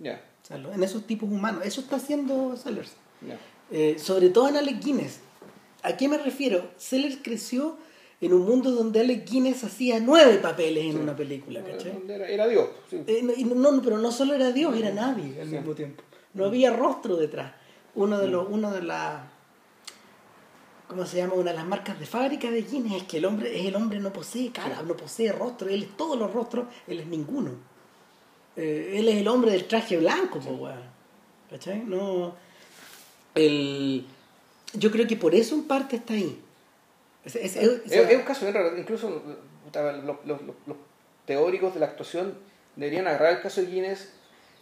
Ya, lo- en esos tipos humanos. Eso está haciendo Sellers. ya. Eh, sobre todo en Alex Guinness. ¿A qué me refiero? Sellers creció en un mundo donde Alex Guinness hacía nueve papeles en Sí. una película, ¿cachai? Era, era Dios. sí. Eh, no, no, no, pero no solo era Dios, era nadie al Sí. mismo tiempo. No había rostro detrás. Uno de los, uno de las ¿cómo se llama? Una de las marcas de fábrica de Guinness es que el hombre, es el hombre no posee cara, no posee rostro, él es todos los rostros, él es ninguno. Eh, él es el hombre del traje blanco, po, weón. ¿Cachai? No. El, yo creo que por eso en parte está ahí. Es, es- es- o Es, sea, es un caso bien raro. Incluso los teóricos de la actuación deberían agarrar el caso de Guinness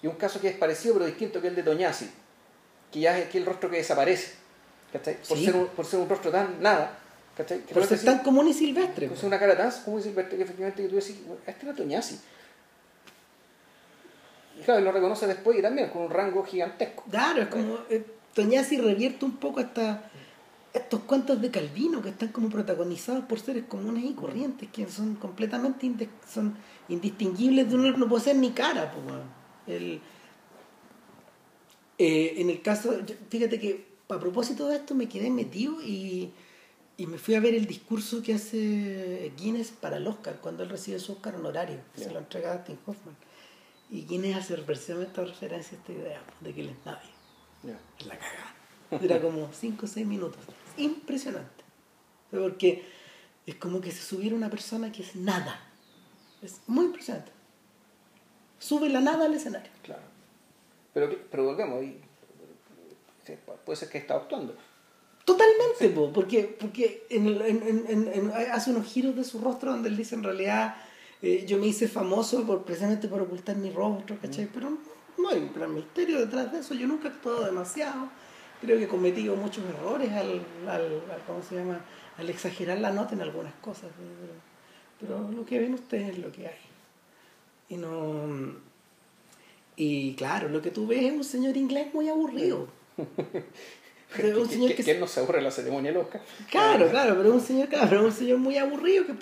y un caso que es parecido pero distinto que el de Toñasi, que ya es que el rostro que desaparece. ¿Cachai? Por, Sí. ser un, por ser un rostro tan nada. ¿cachai? Que por ser tan común y silvestre. Por po. ser una cara tan como silvestre que efectivamente que tú decís, "Bueno, este era Toñasi. Y claro, lo reconoce después y también con un rango gigantesco. Claro, es como eh, Toñasi revierte un poco hasta estos cuentos de Calvino que están como protagonizados por seres comunes y corrientes que son completamente son indistinguibles de uno no poseen ni cara po. El- eh, en el caso fíjate que a propósito de esto me quedé metido y, y me fui a ver el discurso que hace Guinness para el Oscar cuando él recibe su Oscar honorario que se Ya. lo entrega a Dustin Hoffman y Guinness hace precisamente referencia a esta idea de que él es nadie es la cagada. Dura como 5 o 6 minutos. Impresionante. Porque es como que se subiera una persona que es nada. Es muy impresionante. Sube la nada al escenario. Claro. Pero, pero volvemos, puede ser que está actuando. Totalmente, po, porque, porque en en- en- hace unos giros de su rostro donde él dice en realidad eh, yo me hice famoso por, precisamente por ocultar mi rostro, ¿cachai? Pero no hay un gran misterio detrás de eso. Yo nunca he actuado demasiado. Creo que he cometido muchos errores al, al, al- ¿cómo se llama? al exagerar la nota en algunas cosas. Pero, pero lo que ven ustedes es lo que hay. Y no... Y claro, lo que tú ves es un señor inglés muy aburrido. Pero un Que- señor que, que no se aburre la ceremonia loca. Claro, claro, pero un señor, claro, pero un señor muy aburrido que,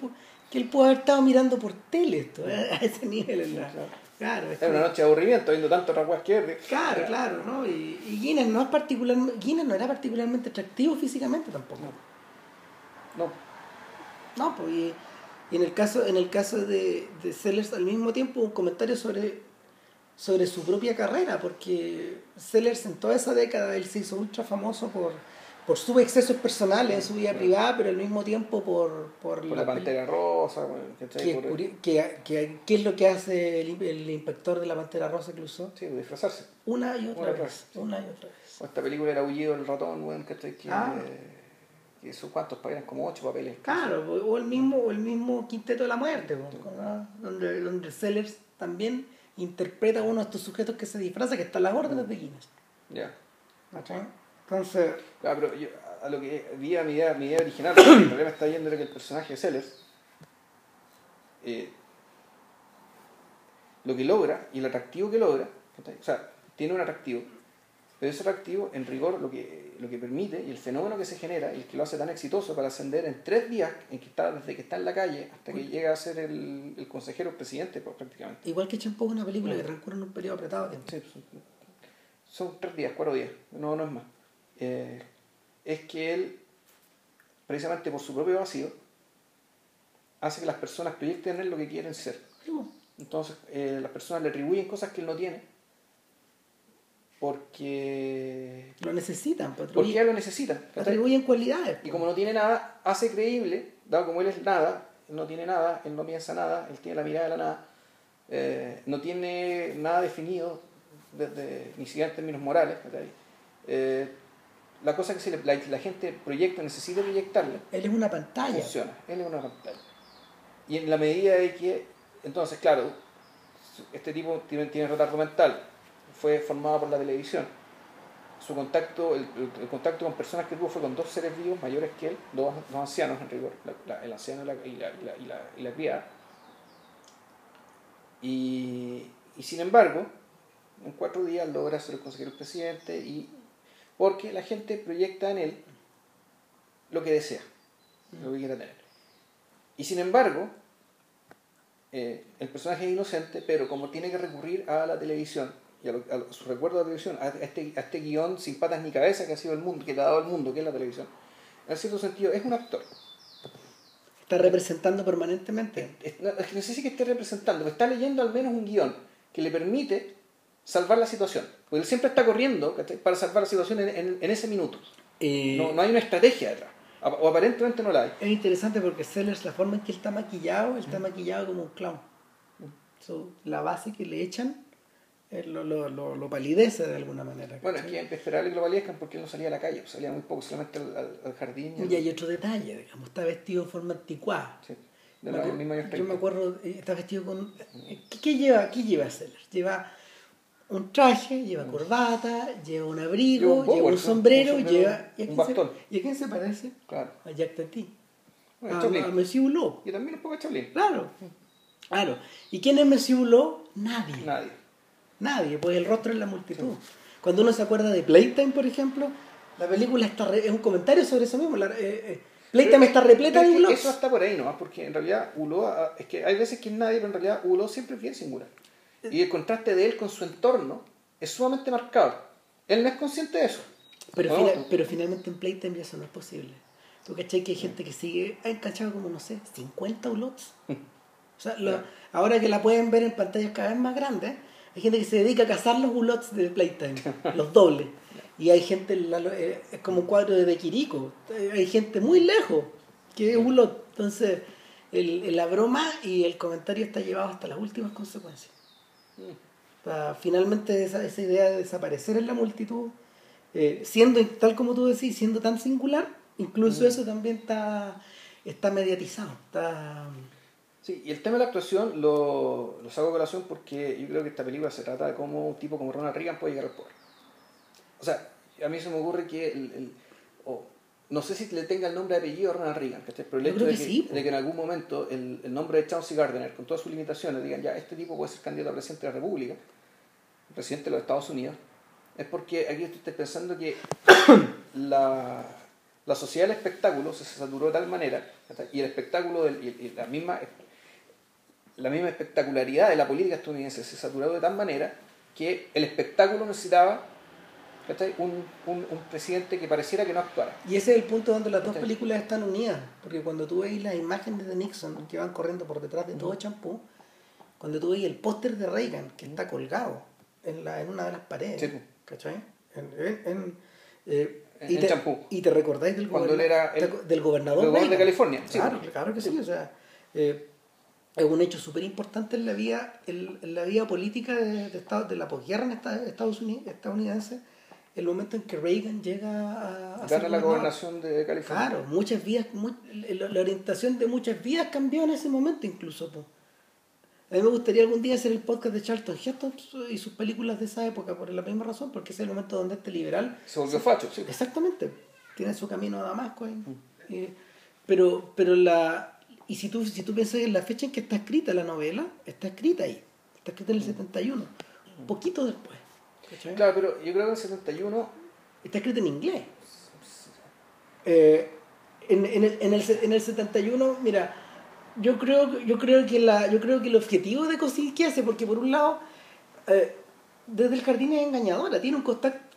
que él pudo haber estado mirando por tele esto, ¿eh? a ese nivel. la- Claro. es Era una noche de aburrimiento, viendo tanto otras que claro, claro, ¿no? Y, y Guinness no es particular, Guinness no era particularmente atractivo físicamente tampoco. No. No, pues y, y en el caso, en el caso de, de Sellers al mismo tiempo un comentario sobre, sobre su propia carrera, porque Sellers en toda esa década él se hizo ultra famoso por, por sus excesos personales en su vida privada, pero al mismo tiempo por... Por, la, Pantera Rosa, ¿Qué, que, ¿Qué es lo que hace el, inspector de la Pantera Rosa incluso? Sí, disfrazarse. Una y otra, vez. Una y otra vez. O esta película era Aullido el ratón, bueno, que, que, ah. que sus cuantos eran como ocho papeles. Claro, o el mismo, o el mismo Quinteto de la Muerte, donde, donde Sellers también interpreta a uno de estos sujetos que se disfraza, que está en las órdenes de Guinness. Ya. Entonces. Claro, pero yo, a lo que vi a mi idea, mi idea original, el problema está yendo era que el personaje de Sellers. Eh, lo que logra y el atractivo que logra, o sea, tiene un atractivo, pero ese atractivo, en rigor, lo que, lo que permite y el fenómeno que se genera y el que lo hace tan exitoso para ascender en tres días, en que está, desde que está en la calle hasta que llega a ser el, el consejero presidente, pues, prácticamente. Igual que Champú una película que transcurre en un periodo apretado Sí, son, tres días, cuatro días, no, no es más. Eh, es que él, precisamente por su propio vacío, hace que las personas proyecten en él lo que quieren ser. Entonces, eh, las personas le atribuyen cosas que él no tiene porque... Lo necesitan, porque ya lo necesitan. Atribuyen cualidades. Y como no tiene nada, hace creíble, dado como él es nada, él no tiene nada, él no piensa nada, él tiene la mirada de la nada, eh, no tiene nada definido, desde, ni siquiera en términos morales. Eh, la cosa que la, gente proyecta, necesita proyectarle. Él es una pantalla. Funciona, él es una pantalla. Y en la medida de que, entonces, claro, este tipo tiene, tiene retardo mental, fue formado por la televisión. Su contacto, el, contacto con personas que tuvo fue con dos seres vivos mayores que él, dos, ancianos en rigor, el anciano y la, criada. Y, sin embargo, en cuatro días logra ser el consejero presidente y porque la gente proyecta en él lo que desea, lo que quiera tener. Y sin embargo, eh, el personaje es inocente, pero como tiene que recurrir a la televisión y a, su recuerdo de la televisión, a este, a este guion sin patas ni cabeza que ha sido el mundo, que le ha dado el mundo, que es la televisión, en cierto sentido es un actor. Está representando permanentemente. no, sé si que esté representando, pero está leyendo al menos un guion que le permite salvar la situación. Porque él siempre está corriendo para salvar la situación en, en, ese minuto. Eh, no, no, hay una estrategia detrás. O aparentemente no la hay. Es interesante porque Sellers, la forma en que él está maquillado, él está maquillado como un clown. la base que le echan lo, lo, lo, palidece de alguna manera. Bueno, es que esperaba que lo validezcan porque él no salía a la calle, salía muy poco, solamente al, jardín. Y, hay otro detalle, digamos, está vestido de forma anticuada. Sí. De yo me acuerdo, eh, está vestido con... ¿Qué, lleva, qué lleva Sellers? Lleva un traje, lleva mm. corbata, lleva un abrigo, lleva un, sombrero, lleva... ¿y a, un bastón. Se, ¿Y a quién se parece? Claro. A Jack Tati. Bueno, a, a, a Monsieur Hulot. Y también un poco a Chaplin. Claro. Claro. ¿Y quién es Monsieur Hulot? Nadie. Nadie. Nadie, pues el rostro es la multitud. Cuando uno se acuerda de Playtime, por ejemplo, la película está es un comentario sobre eso mismo. La, eh, eh, Playtime está repleta de blogs. Eso está por ahí nomás, porque en realidad Ulo, ah, es que hay veces que es nadie, pero en realidad Ulo siempre es bien singular. Y el contraste de él con su entorno es sumamente marcado. Él no es consciente de eso. Pero, pero finalmente en Playtime ya eso no es posible. ¿Tú cachai que hay gente que sigue, ha encachado como, no sé, 50 ulots? O sea, ahora que la pueden ver en pantallas cada vez más grandes, hay gente que se dedica a cazar los bulots de Playtime, los dobles. Y hay gente, eh, es como un cuadro de Bequirico. Hay gente muy lejos que es bulot. Entonces, el, la broma y el comentario está llevado hasta las últimas consecuencias. finalmente esa, esa, idea de desaparecer en la multitud, eh, siendo tal como tú decís, siendo tan singular, incluso mm. eso también está, está mediatizado. Está, Sí, y el tema de la actuación lo, lo saco a colación porque yo creo que esta película se trata de cómo un tipo como Ronald Reagan puede llegar al poder. O sea, a mí se me ocurre que el, no sé si le tenga el nombre de apellido a Ronald Reagan, pero el hecho de que, de que, en algún momento el, el, nombre de Chauncey Gardner, con todas sus limitaciones, digan ya, este tipo puede ser candidato a presidente de la República, presidente de los Estados Unidos, es porque aquí estoy pensando que la, la sociedad del espectáculo se saturó de tal manera, y el espectáculo, del, y la misma la misma espectacularidad de la política estadounidense se saturó de tal manera que el espectáculo necesitaba un, un, un, presidente que pareciera que no actuara. Y ese es el punto donde las dos películas están unidas, porque cuando tú veis las imágenes de Nixon que van corriendo por detrás de todo champú, cuando tú veis el póster de Reagan que está colgado en, la, en una de las paredes. Sí. ¿Cachai? En, en- eh, y, te, champú. y te recordáis del, Cuando goberna- él era el- del gobernador, gobernador de. California. Sí, Claro, claro que sí. O sea, eh, es un hecho súper importante en la vida, en, en la vida política de, de, Estados- de la posguerra en esta- Estados Unidos, estadounidense, el momento en que Reagan llega a, a Gana la gobernación de California. Claro, muchas vidas, mu- la, orientación de muchas vidas cambió en ese momento incluso. po. A mí me gustaría algún día hacer el podcast de Charlton Heston y sus películas de esa época por la misma razón, porque es el momento donde este liberal Se volvió facho, sí. Exactamente. Tiene su camino a Damasco ahí. Eh, pero, pero la. Y si tú, si tú piensas en la fecha en que está escrita la novela, está escrita ahí. Está escrita en el 71. Un poquito después. ¿cachai? Claro, pero yo creo que en el 71 Está escrita en inglés. Eh, en, en el, en, el, en el 71, mira, yo creo, yo creo que la, yo creo que el objetivo de Kosinski hace, porque por un lado, eh, desde el jardín es engañadora, tiene un contacto,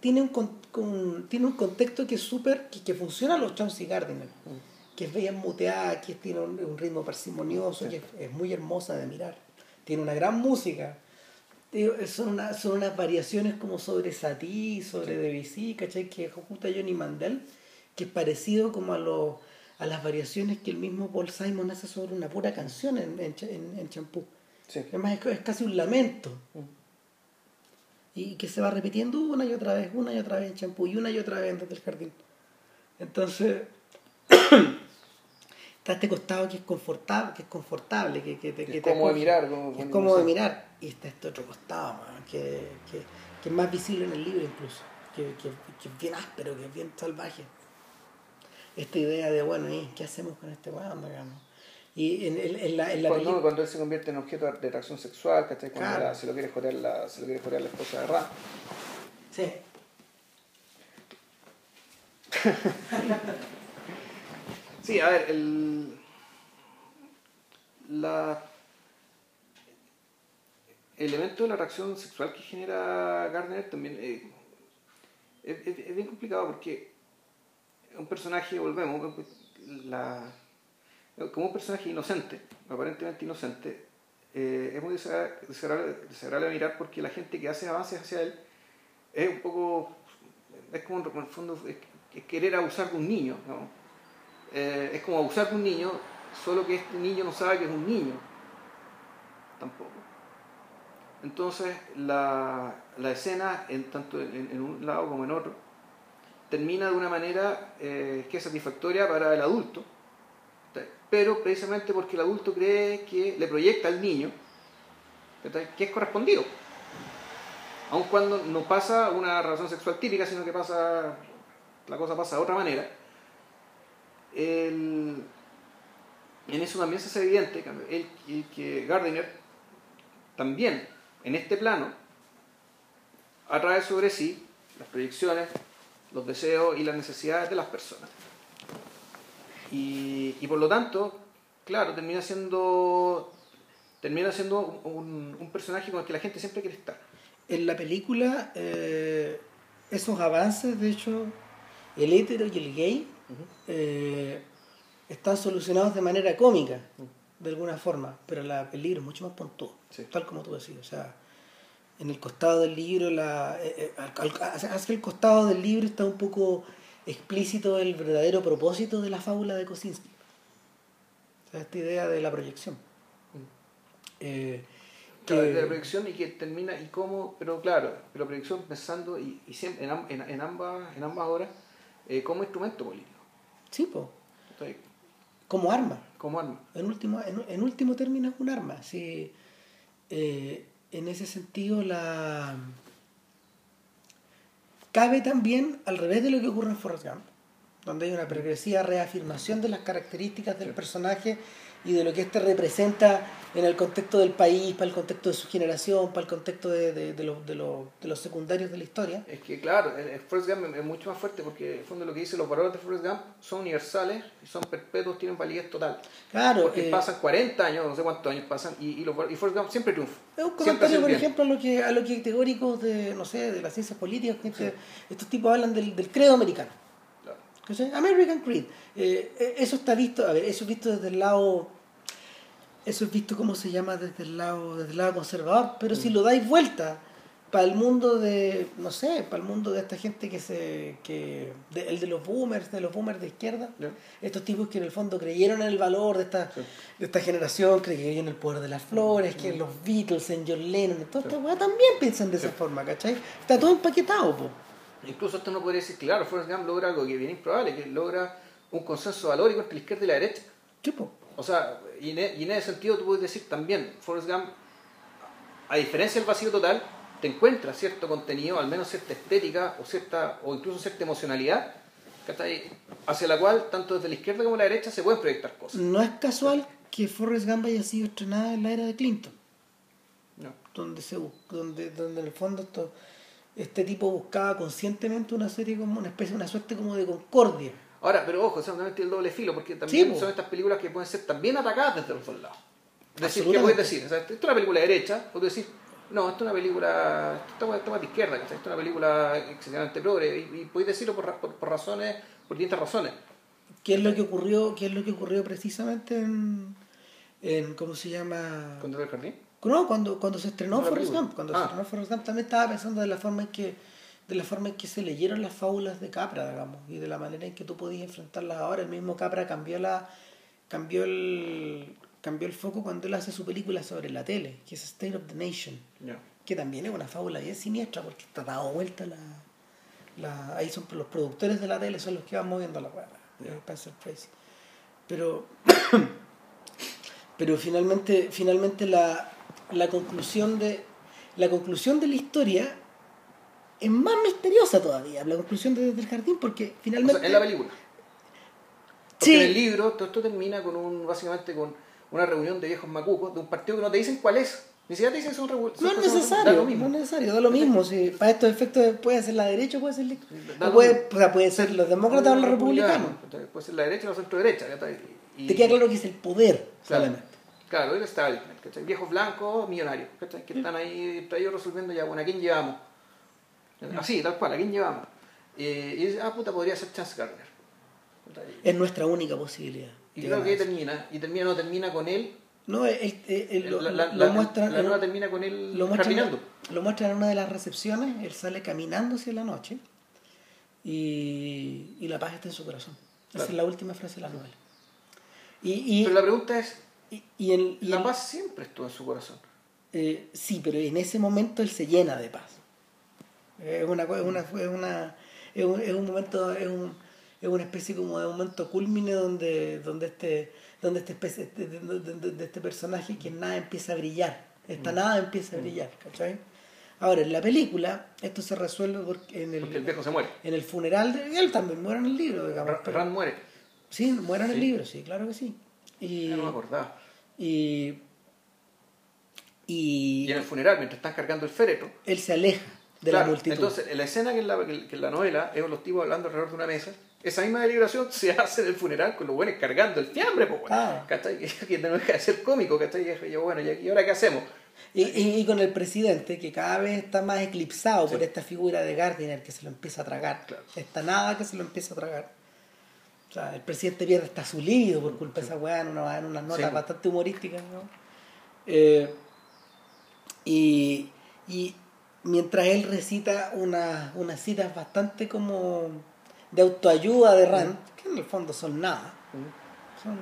tiene un, con- con- tiene un contexto que es súper, que, que funciona a los Chauncey Gardiner, que es bella muteada, que tiene un, un ritmo parsimonioso, que es, es muy hermosa de mirar, tiene una gran música. Son, una- son unas variaciones como sobre Satie, sobre Debussy, ¿cachai? Que ejecuta Johnny Mandel, que es parecido como a, los a las variaciones que el mismo Paul Simon hace sobre una pura canción en, en, en- en Champú. Sí. Además es, es casi un lamento. Y que se va repitiendo una y otra vez, una y otra vez en Champú y una y otra vez desde el jardín. Entonces, está este costado que es confortable, que es confortable, que, que te, Que que es te cómodo de mirar, como- es como- de mirar. Y está este otro costado, man, que, que, que es más visible en el libro incluso, que, que, que es bien áspero, que es bien salvaje. Esta idea de, bueno, ¿y ¿qué hacemos con este weón? digamos? Y en, en- en la, en la Cuando, película- cuando él se convierte en objeto de atracción sexual, ¿cachai? Cuando Claro. la- se lo quiere jorear la, se lo quiere jorear la esposa de Ra. Sí. Sí, a ver, el. La. El elemento de la atracción sexual que genera Gardner también eh, es, es- bien complicado porque un personaje, volvemos, la, como un personaje inocente, aparentemente inocente, eh, es muy desagra- desagradable, desagradable de mirar porque la gente que hace avances hacia él es un poco, es como en el fondo, es, es querer abusar de un niño, ¿no? Eh, es como abusar de un niño, solo que este niño no sabe que es un niño, tampoco. Entonces, la, la escena, en, tanto en, un lado como en otro, termina de una manera eh, que es satisfactoria para el adulto, pero precisamente porque el adulto cree que le proyecta al niño que es correspondido. Aun cuando no pasa una relación sexual típica, sino que pasa la cosa pasa de otra manera, el- en eso también se hace evidente el, que Gardiner también en este plano atrae sobre sí las proyecciones, los deseos y las necesidades de las personas. Y, y por lo tanto, claro, termina siendo termina siendo un, un personaje con el que la gente siempre quiere estar. En la película, eh, esos avances, de hecho, el hétero y el gay eh, están solucionados de manera cómica, de alguna forma, pero la, el libro es mucho más puntual, Sí. tal como tú decías. O sea, en el costado del libro, la, eh, eh, al- al- hacia el costado del libro está un poco explícito el verdadero propósito de la fábula de Kosinski. O sea, esta idea de la proyección. Eh, Claro, que- de la proyección y que termina y cómo, pero claro, pero la proyección pensando y, y siempre en, en, en ambas en ambas horas eh, como instrumento político, sí, po, ¿cachai? como arma. como arma. En último, en, en último término es un arma. Sí, eh, en ese sentido, la cabe también al revés de lo que ocurre en Forrest Gump, donde hay una progresiva reafirmación de las características del Sí. personaje y de lo que éste representa en el contexto del país, para el contexto de su generación, para el contexto de, de, de los, de, de los secundarios de la historia. Es que claro, el, el Forrest Gump es mucho más fuerte porque en el fondo lo que dice los valores de Forrest Gump son universales, y son perpetuos, tienen validez total. Claro, Porque eh, pasan 40 años, no sé cuántos años pasan, y, y, los, y Forrest Gump siempre triunfa. Es un comentario, por bien. ejemplo, a lo que, a lo que teóricos de, no sé, de las ciencias políticas, gente- estos tipos hablan del, del credo americano. American Creed. Eh, eh, eso está visto, a ver, eso es visto desde el lado, eso es visto como se llama desde el lado, desde el lado conservador, pero Mm. si lo dais vuelta para el mundo de, no sé, para el mundo de esta gente que se, que, de- el de los boomers, de los boomers de izquierda, estos tipos que en el fondo creyeron en el valor de esta, Sí. de esta generación, creyeron en el poder de las flores, que en los Beatles, en John Lennon, en toda esta weá también piensan de esa Sí. forma, ¿cachai? Está todo empaquetado, po. Incluso esto no podría decir, claro, Forrest Gump logra algo que es bien improbable, que logra un consenso valórico entre la izquierda y la derecha. Sí, po. O sea, y en, e- y en ese sentido tú puedes decir también, Forrest Gump, a diferencia del vacío total, te encuentra cierto contenido, al menos cierta estética o cierta o incluso cierta emocionalidad, hacia la cual tanto desde la izquierda como la derecha se pueden proyectar cosas. No es casual que Forrest Gump haya sido estrenada en la era de Clinton. No. donde se donde donde en el fondo esto, este tipo buscaba conscientemente una serie como una especie una suerte como de concordia Ahora, pero ojo, eso tiene el doble filo, porque también Sí, po. son estas películas que pueden ser también atacadas desde los dos lados. Es decir, ¿qué puedes decir? O sea, esto es una película de derecha, o puedes decir, no, esto es una película, esto más de izquierda, esto es una película excesivamente progre, y, y podéis decirlo por, por, por razones, por distintas razones. qué es lo que ocurrió qué es lo que ocurrió precisamente en, en cómo se llama ¿Con el jardín? No cuando cuando se estrenó ¿Con la Forrest? Gump cuando Ah. se estrenó Forrest Gump también estaba pensando de la forma en que de la forma en que se leyeron las fábulas de Capra digamos y de la manera en que tú podías enfrentarlas ahora el mismo Capra cambió la cambió el cambió el foco cuando él hace su película sobre la tele que es State of the Nation que también es una fábula bien siniestra porque está dado vuelta la, la ahí son los productores de la tele son los que van moviendo la. Spencer Tracy pero pero finalmente finalmente la, la conclusión de la conclusión de la historia es más misteriosa todavía la conclusión de, del jardín porque O finalmente sea, en la película. Porque Sí. en el libro todo esto termina con un, básicamente con una reunión de viejos macucos de un partido que no te dicen cuál es. Ni siquiera te dicen son son no es personas- da necesario, lo no mismo. es necesario, da lo mismo. Si para estos efectos puede ser la derecha o puede ser la Da o lo puede, o sea, puede ser los demócratas o los republicanos. Puede ser la derecha o la centro derecha. Y, Te queda claro que es el poder Claro. solamente. Claro, el establishment, ¿cachai? Viejos blancos, millonarios, ¿cachai? Que están ahí ellos resolviendo ya, bueno, ¿a quién llevamos? Así, tal cual, ¿a quién llevamos? Eh, y dice, ah, puta, podría ser Chance Gardner. Es nuestra única posibilidad. Y creo que ahí termina, y termina, no termina con él, No, el- el- el- lo, la, la, lo la- la termina con él lo caminando. lo muestran en una de las recepciones, él sale caminando hacia la noche y, y la paz está en su corazón. Esa es la última frase de la novela. Y, y, Pero la pregunta es, y- y y la paz siempre estuvo en su corazón. Eh, sí, pero en ese momento él se llena de paz. Es una, es una, es una, es un, es un momento, es, un, es una especie como de momento culmine donde, donde este, donde este especie, este- de, este personaje que nada empieza a brillar. Esta nada empieza a brillar, ¿cachai? Ahora, en la película, esto se resuelve porque en el, Porque el viejo se muere. en el funeral de él también muere en el libro, digamos. Rand muere. sí, muere en el libro, sí, claro que sí. Y, no me acordaba. y, y, Y en el funeral, mientras están cargando el féretro, él se aleja de Claro, la multitud. Entonces, en la escena que en la, que en la novela es los tipos hablando alrededor de una mesa, esa misma deliberación se hace en el funeral con los buenos cargando el fiambre, pues, Ah. ¿cachai? Que, no deja de ser cómico, ¿cachai? Y yo, bueno, ¿y ahora qué hacemos? Y, y- y con el presidente, que cada vez está más eclipsado por Sí. esta figura de Gardiner que se lo empieza a tragar. Claro. Esta nada que se lo empieza a tragar. O sea, el presidente pierde hasta su líbido por culpa de esa weá en, una, en unas notas Sí. bastante humorísticas. ¿no? Eh, y, y mientras él recita una- unas citas bastante como de autoayuda de Rand, que en el fondo son nada. Son,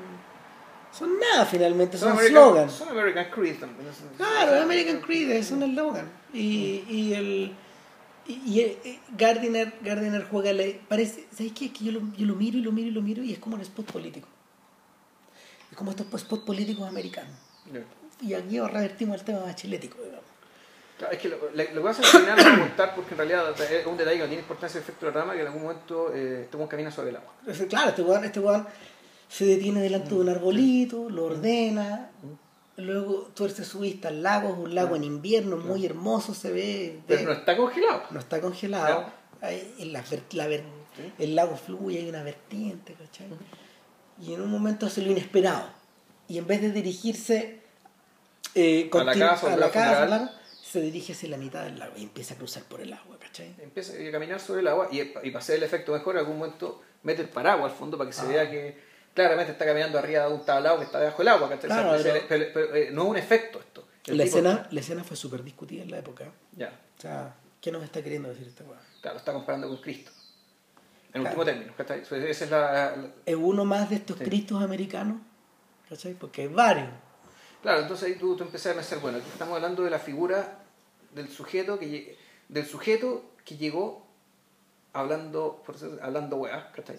son nada finalmente, son, American, slogans. son American Creed también. Claro, American Creed es un eslogan. Y, y el. Y, y, eh, Gardiner, Gardiner juega. Le, parece, ¿Sabes qué? Es que yo lo, yo lo miro y lo miro y lo miro y es como un spot político. Es como estos spots políticos americanos. Ya. Y aquí revertimos el tema bachelético, digamos. Claro, es que lo, lo que voy a hacer al final lo voy a contar porque en realidad es un detalle que tiene importancia el efecto de la rama que en algún momento eh, este weón camina sobre el agua. Es- Claro, este weón, este se detiene delante de un arbolito, lo ordena, luego tuerce su vista al lago, es un lago en invierno muy hermoso, se ve. Pero no está congelado. no está congelado. Hay- en la la el lago fluye, hay una vertiente, ¿cachai? Y en un momento hace lo inesperado. Y en vez de dirigirse eh, A la casa a la casa, central. al lago, se dirige hacia la mitad del lago y empieza a cruzar por el agua, ¿cachai? Empieza a caminar sobre el agua y, y para hacer el efecto mejor en algún momento mete el paraguas al fondo para que se Ah. vea que claramente está caminando arriba de un tablado que está debajo del agua. ¿cachai? O sea, Claro, pero- pero- pero- pero, eh, no es un efecto esto. La escena, la escena fue súper discutida en la época. Ya, O sea, ¿qué nos está queriendo decir esta weá? claro, está comparando con Cristo. En Claro. último término, ¿cachai? Esa es la, la- ¿Es uno más de estos Sí. cristos americanos? ¿Cachai? Porque hay varios. Claro, entonces ahí tú, tú empezás a pensar, bueno, aquí estamos hablando de la figura del sujeto que, del sujeto que llegó hablando, por eso- hablando weas, ¿cachai?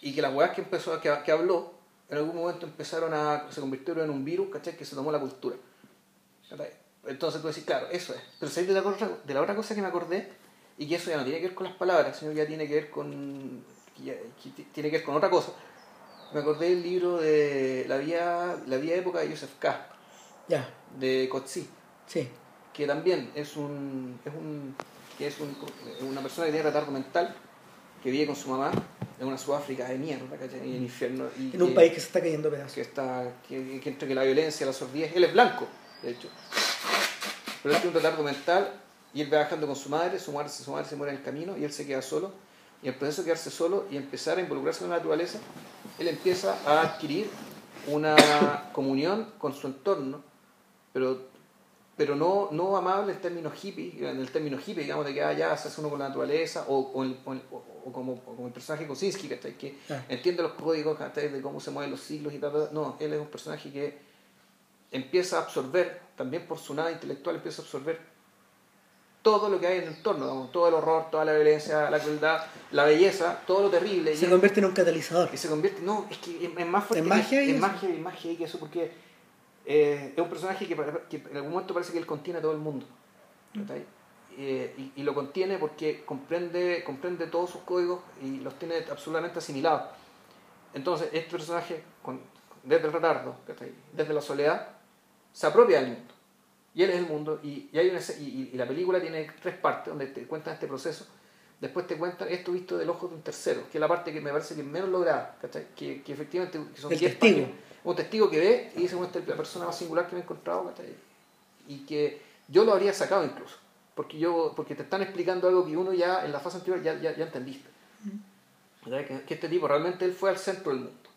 Y que las weas que empezó, que, que habló, en algún momento empezaron a, se convirtieron en un virus, ¿cachai? Que se tomó la cultura. ¿cachai? Entonces tú decís, claro, eso es. Pero ¿sabes de la, otra, de la otra cosa que me acordé? Y que eso ya no tiene que ver con las palabras, sino que ya tiene que ver con, que ya- que tiene que ver con otra cosa. Me acordé del libro de La Vía, la vía Época de Joseph K Ya, de Coetzee, sí. que también es un es un que es un- una persona que tiene retardo mental que vive con su mamá en una Sudáfrica de mierda, ¿cachai? En el infierno y En un que- país que se está cayendo pedazos. que está que, que entre que la violencia, la sordidez, él es blanco, de hecho. Pero él tiene un retardo mental y él va bajando con su madre, su madre, su madre se muere en el camino y él se queda solo. Y en el proceso de quedarse solo y empezar a involucrarse con la naturaleza, él empieza a adquirir una comunión con su entorno, pero, pero no, no amable en términos hippie, en el término hippie, digamos, de que ah, ya se hace uno con la naturaleza, o, o o o- como, o como el personaje Kosinski, ¿cachai? que Ah. entiende los códigos ¿cachai? de cómo se mueven los siglos y tal, tal. No, él es un personaje que empieza a absorber, también por su nada intelectual, empieza a absorber todo lo que hay en el entorno, digamos, todo el horror, toda la violencia, la crueldad, la belleza, todo lo terrible. y Se él- convierte en un catalizador. que se convierte, no, es que es, es más fuerte, Es más que, heavy es más heavy, más heavy que eso, porque eh, es un personaje que, que en algún momento parece que él contiene a todo el mundo, ¿cachai? Eh, y, y lo contiene porque comprende, comprende todos sus códigos y los tiene absolutamente asimilados. Entonces, este personaje, con- desde el retardo, desde la soledad, se apropia del mundo. Y él es el mundo. Y, y hay una, y, y la película tiene tres partes donde te cuentan este proceso. Después te cuentan esto visto del ojo de un tercero, que es la parte que me parece que es menos lograda, ¿cachai? Que, que efectivamente que son El 10 testigo. páginas. Un testigo que ve y dice, bueno, esta es la persona más singular que me he encontrado, ¿cachai? Y que yo lo habría sacado incluso, porque yo porque te están explicando algo que uno ya en la fase anterior ya, ya, ya entendiste. Que, que este tipo realmente él fue al centro del mundo.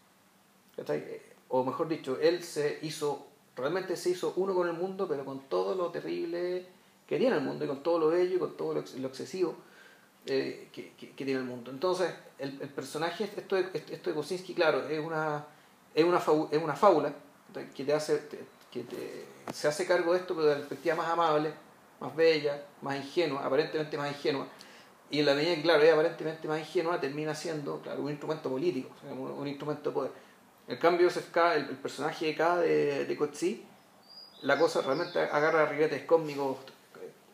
O mejor dicho, él se hizo, realmente se hizo uno con el mundo, pero con todo lo terrible que tiene el mundo, y con todo lo bello, y con todo lo, lo excesivo eh, que, que- que tiene el mundo. Entonces, el, el personaje, esto de, esto de Kosinski, claro, es una, es una, fabu- es una fábula que, te hace, te- que te- se hace cargo de esto, pero de la perspectiva más amable, más bella, más ingenua, aparentemente más ingenua. Y en la medida que, claro, es aparentemente más ingenua, termina siendo, claro, un instrumento político, un, instrumento de poder. En cambio, Joseph K., el, personaje de K de, de Coetzee, la cosa realmente agarra ribetes cósmicos,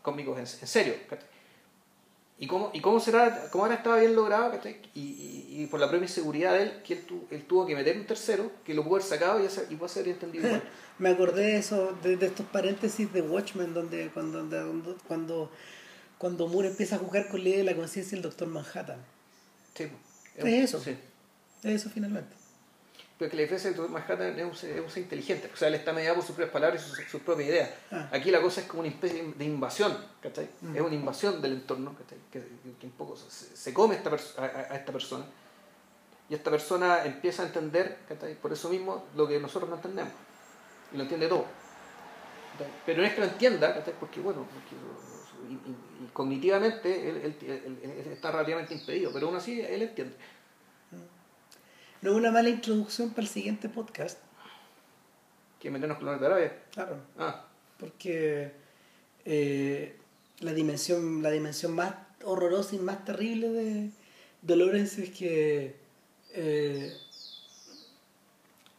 cósmicos en, serio. ¿Y cómo, y cómo será, cómo ahora estaba bien logrado. Y, y, y por la propia inseguridad de él, que él, tu- él tuvo que meter un tercero, que lo pudo haber sacado y, hacer- y pudo ser entendido igual. Me acordé de eso, de, de estos paréntesis de Watchmen, donde cuando, donde- cuando, cuando Moore empieza a jugar con la idea de la conciencia del Doctor Manhattan. Sí, Es eso. Sí. Es eso finalmente. Pero que la diferencia Dr. Manhattan es un, ser- es un inteligente. O sea, él está mediado por sus propias palabras y sus, sus propias ideas. Ah. Aquí la cosa es como una especie de invasión, ¿cachai? Mm. Es una invasión del entorno, ¿cachai? Que, que un poco se, se come esta a, a- a esta persona. Y esta persona empieza a entender, ¿cachai? Por eso mismo, lo que nosotros no entendemos. Y lo entiende todo. ¿cachai? Pero no es que lo entienda, ¿cachai? Porque, bueno, porque, y, y- y cognitivamente él, él- él- él está relativamente impedido, pero aún así él entiende. No es una mala introducción para el siguiente podcast. Que meternos con la de Arabia. Claro. Ah, Porque eh, la dimensión la dimensión más horrorosa y más terrible de, de Lawrence es que eh,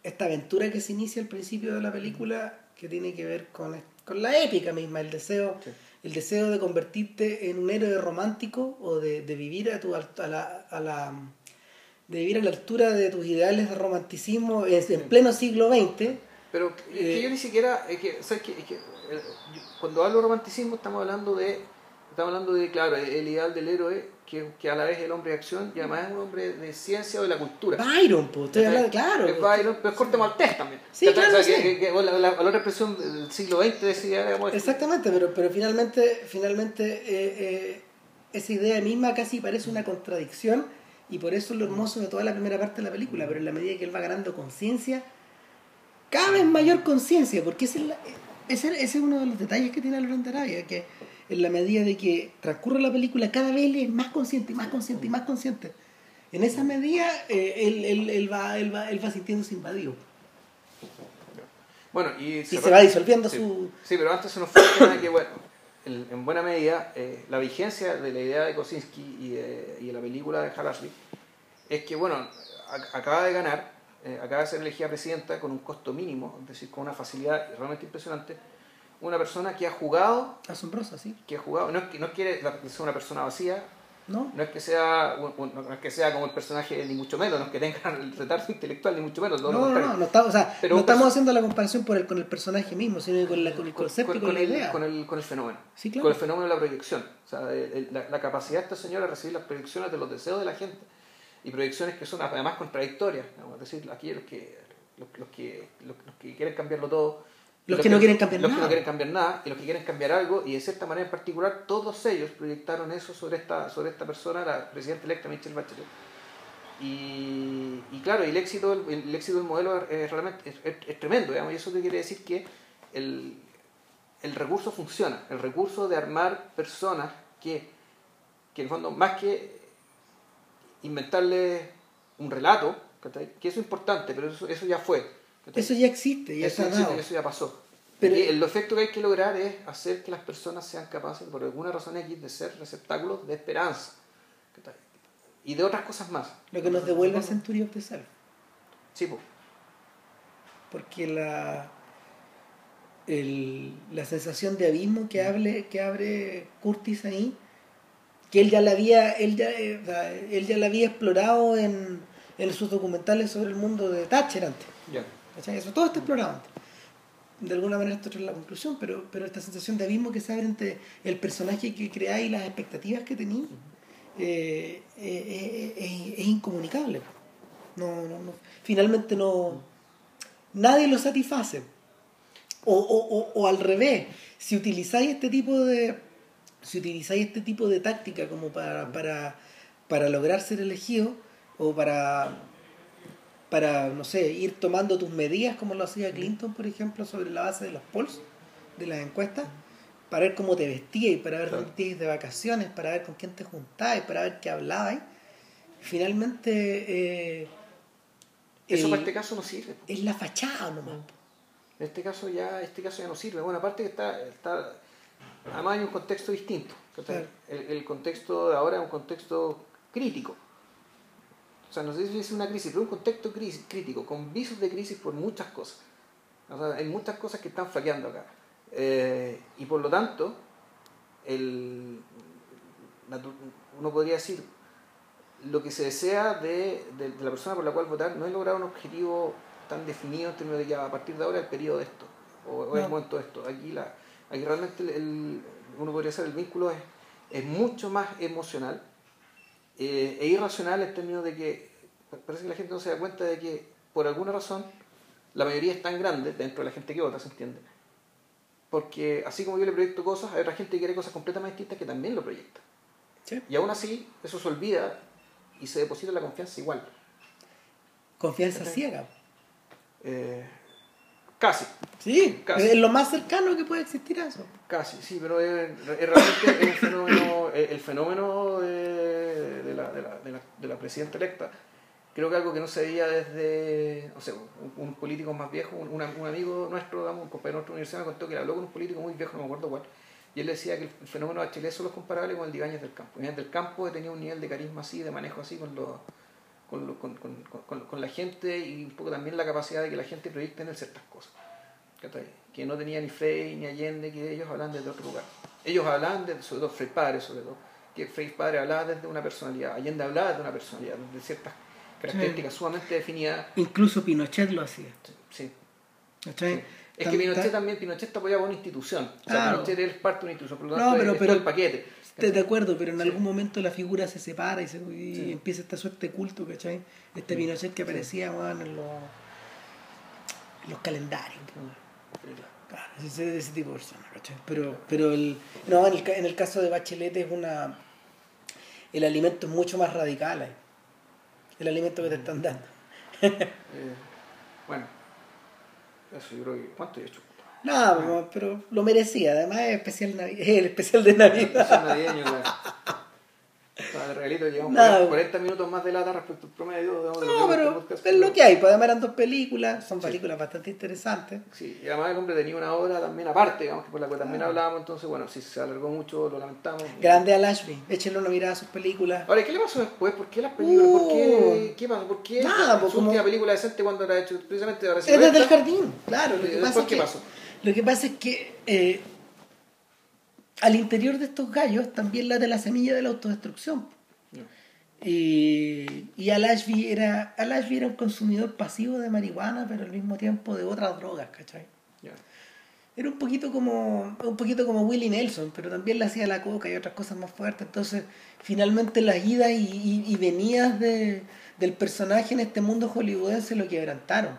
esta aventura que se inicia al principio de la película que tiene que ver con, con la épica misma, el deseo, Sí. el deseo de convertirte en un héroe romántico o de, de vivir a tu a la, a la de vivir a la altura de tus ideales de romanticismo en, en pleno siglo XX Pero es que Eh, yo ni siquiera, es que, ¿sabes qué? Es que, eh, yo- cuando hablo de romanticismo estamos hablando de, estamos hablando de, claro, el ideal del héroe, que, que a la vez es el hombre de acción y además es un hombre de ciencia o de la cultura. Byron, pues, estoy hablando, claro. Es Byron, pero es corte maltés también. Sí, claro, O sea, sí. que, que- que, la, la- expresión del siglo XX decía, digamos, Exactamente, pero, pero finalmente, finalmente eh, eh, esa idea misma casi parece una contradicción y por eso es lo hermoso de toda la primera parte de la película, pero en la medida que él va ganando conciencia, cada vez mayor conciencia, porque esa es la, ese, ese es uno de los detalles que tiene Laurent Arabia, que en la medida de que transcurre la película, cada vez él es más consciente y más consciente y más consciente. En esa medida, eh, él, él, él, va, él, va, él va sintiéndose invadido. Bueno, y, Y se va disolviendo sí. su... Sí, pero antes se nos fue que, bueno, en buena medida, eh, la vigencia de la idea de Kosinski y de, y de la película de Hal Ashley es que, bueno, a- acaba de ganar, eh, acaba de ser elegida presidenta con un costo mínimo, es decir, con una facilidad realmente impresionante, una persona que ha jugado, Asombrosa, ¿sí? que ha jugado, no no quiere sea una persona vacía, ¿No? no es que sea no es que sea como el personaje ni mucho menos, no es que tenga el retardo intelectual ni mucho menos, No, no, no, no estamos, o sea, Pero no estamos haciendo la comparación por el, con el personaje mismo, sino con, la, con el con, concepto y con- la con el, idea. con, el, con el fenómeno. Sí, claro. Con el fenómeno de la proyección. O sea, el- la, la capacidad de esta señora de recibir las proyecciones de los deseos de la gente. Y proyecciones que son además contradictorias. Es decir, aquí los que, los, los que, los, los que quieren cambiarlo todo. Los que no quieren cambiar los que nada. no quieren cambiar nada y los que quieren cambiar algo. Y de cierta manera en particular, todos ellos proyectaron eso sobre esta, sobre esta persona, la presidenta electa Michelle Bachelet. Y, y claro, el éxito, el, éxito del modelo es, realmente es, es- es tremendo, digamos, y eso te quiere decir que el, el recurso funciona, el recurso de armar personas que, que en el fondo, más que inventarle un relato, que eso es importante, pero eso, eso ya fue. Eso ya existe, ya eso, está eso- dado. eso ya pasó. Pero- el efecto que hay que lograr es hacer que las personas sean capaces, por alguna razón X, de ser receptáculos de esperanza. Y de otras cosas más. Lo que nos devuelve a Century of the Self. Sí, pues. Porque la, el- la sensación de abismo que, hable, que abre Curtis ahí, que él ya la había, él ya, eh, él ya la había explorado en, en sus documentales sobre el mundo de Thatcher antes. Ya. ¿Cachai? Eso todo está explorado antes. De alguna manera esto es la conclusión, pero, pero esta sensación de abismo que se abre entre el personaje que creáis y las expectativas que tenéis eh, eh, eh, es incomunicable. No, no, no. Finalmente no. Nadie lo satisface. O, o, o, o al revés, si utilizáis este tipo de. Si utilizáis este tipo de táctica como para, para, para lograr ser elegido, o para, para, no sé, ir tomando tus medidas como lo hacía Clinton, por ejemplo, sobre la base de los polls, de las encuestas, para ver cómo te vestías, para ver Claro. dónde te de vacaciones, para ver con quién te juntabas, para ver qué hablabas. Finalmente, eh, Eso el- para este caso no sirve. es la fachada nomás. En este caso ya, este caso ya no sirve. Bueno, aparte que está, está además hay un contexto distinto. El, el contexto de ahora es un contexto crítico. O sea, no sé si es una crisis, pero un contexto crisis, crítico, con visos de crisis por muchas cosas. O sea, hay muchas cosas que están flaqueando acá. Eh, y por lo tanto, el, uno podría decir, lo que se desea de, de- de la persona por la cual votar no es lograr un objetivo tan definido en términos de que a partir de ahora el periodo de esto, o, o es el No. momento de esto. Aquí, la, aquí realmente el, el- uno podría decir el vínculo es, es mucho más emocional eh, e irracional en términos de que parece que la gente no se da cuenta de que por alguna razón la mayoría es tan grande dentro de la gente que vota, ¿se entiende? Porque así como yo le proyecto cosas, hay otra gente que quiere cosas completamente distintas que también lo proyecta. Sí. Y aún así, eso se olvida y se deposita la confianza igual. Confianza ciega. Eh, casi, Sí, Casi. es lo más cercano que puede existir a eso. casi, sí, pero es, es realmente el fenómeno, el fenómeno de, de la, de, la, de, la, de la presidenta electa. Creo que algo que no se veía desde, o sea, un, un político más viejo, un, un un amigo nuestro, digamos, un compañero de nuestra universidad me contó que habló con un político muy viejo, no me acuerdo cuál, y él decía que el fenómeno de Bachelet solo es comparable con el de Ibáñez del Campo. Ibáñez del Campo tenía un nivel de carisma así, de manejo así con, los, con, lo- con, con, con, con la gente y un poco también la capacidad de que la gente proyecte en él ciertas cosas. Que no tenía ni Frey ni Allende, que ellos hablan desde otro lugar. Ellos hablaban, de, sobre todo Frei Padre, sobre todo, que Frei Padre hablaba desde una personalidad, Allende hablaba desde una personalidad, de ciertas características sumamente definidas. Incluso Pinochet lo hacía. Sí, ¿cachai? sí. Es que Pinochet también, Pinochet está apoyado por una institución. O sea, Claro. Pinochet es parte de una institución, por lo No, tanto pero- es, es pero- todo el paquete. Estoy de acuerdo, pero en Sí. algún momento la figura se separa y, se, y Sí. empieza esta suerte de culto, ¿cachai? Este Sí. Pinochet que aparecía weón, en, los, en los calendarios. Claro. Ese, ese tipo de personas, ¿cachai? Pero, pero el, no, en, el, en el caso de Bachelet es una... El alimento es mucho más radical ahí. El alimento que te están dando. Eh, bueno, eso yo creo que. ¿Cuánto he hecho? Nada, pero, pero lo merecía. Además es especial Navi- es el especial de Navidad. Son navideños, claro. Para el regalito llevamos Nada. 40 minutos más de lata respecto al promedio. de No, pero podcast, es lo que hay. Pues además eran dos películas. Son películas bastante interesantes. Sí, y además el hombre tenía una obra también aparte, digamos que por la que Ah. también hablábamos, entonces bueno, si se alargó mucho, lo lamentamos. Grande Al Ashby. Échenle una mirada a sus películas. Ahora, ¿qué le pasó después? ¿Por qué las películas? ¿Por qué? ¿Qué pasó? ¿Por qué? Uh. Nada, pues, su como- última película decente cuando era hecho precisamente ahora sí. Es desde el jardín, claro. Lo ¿Y que, después pasa es qué que, pasó? Lo que pasa es que eh, al interior de estos gallos también late la semilla de la autodestrucción. Y, y Al Ashby era, Al Ashby era un consumidor pasivo de marihuana, pero al mismo tiempo de otras drogas, ¿cachai? Era un poquito como un poquito como Willie Nelson, pero también le hacía la coca y otras cosas más fuertes. Entonces, finalmente las idas y, y, y venidas de, del personaje en este mundo hollywoodense lo quebrantaron.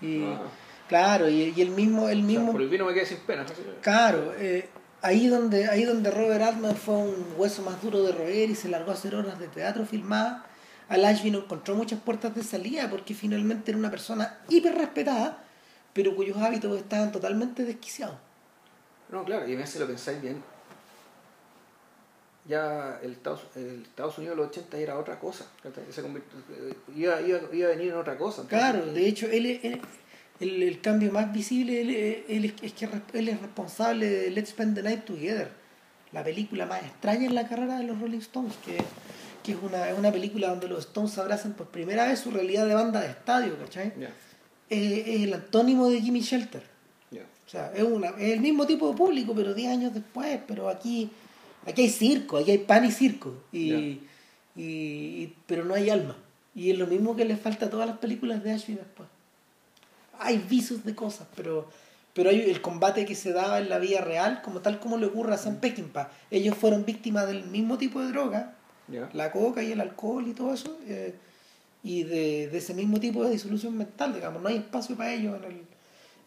Y Ah. Claro, y, y el mismo, el O sea, mismo por el vino me quedé sin pena. Claro, eh, ahí donde ahí donde Robert Altman fue un hueso más duro de roer y se largó a hacer horas de teatro filmadas, Al Ashby no encontró muchas puertas de salida porque finalmente era una persona hiper respetada, pero cuyos hábitos estaban totalmente desquiciados. No, claro, y a veces lo pensáis bien. Ya el Estados, el Estados Unidos de los 80 era otra cosa. Se eh, iba, iba, iba a venir en otra cosa. Claro, de hecho, él, él- el, el cambio más visible él, él es, que él es responsable de Let's Spend the Night Together, la película más extraña en la carrera de los Rolling Stones, que, que es, una, es una película donde los Stones abrazan por primera vez su realidad de banda de estadio, ¿cachai? Ya, Es, es el antónimo de Jimmy Shelter. O sea, es, una, es el mismo tipo de público, pero 10 años después, pero aquí, aquí hay circo, aquí hay pan y circo, y- y- pero no hay alma. Y es lo mismo que le falta a todas las películas de Ashby después. Hay visos de cosas, pero, pero hay el combate que se daba en la vida real, como tal como le ocurre a Sam Peckinpah. Ellos fueron víctimas del mismo tipo de droga, ya. la coca y el alcohol y todo eso, eh, y de, de ese mismo tipo de disolución mental, digamos. No hay espacio para ellos en el,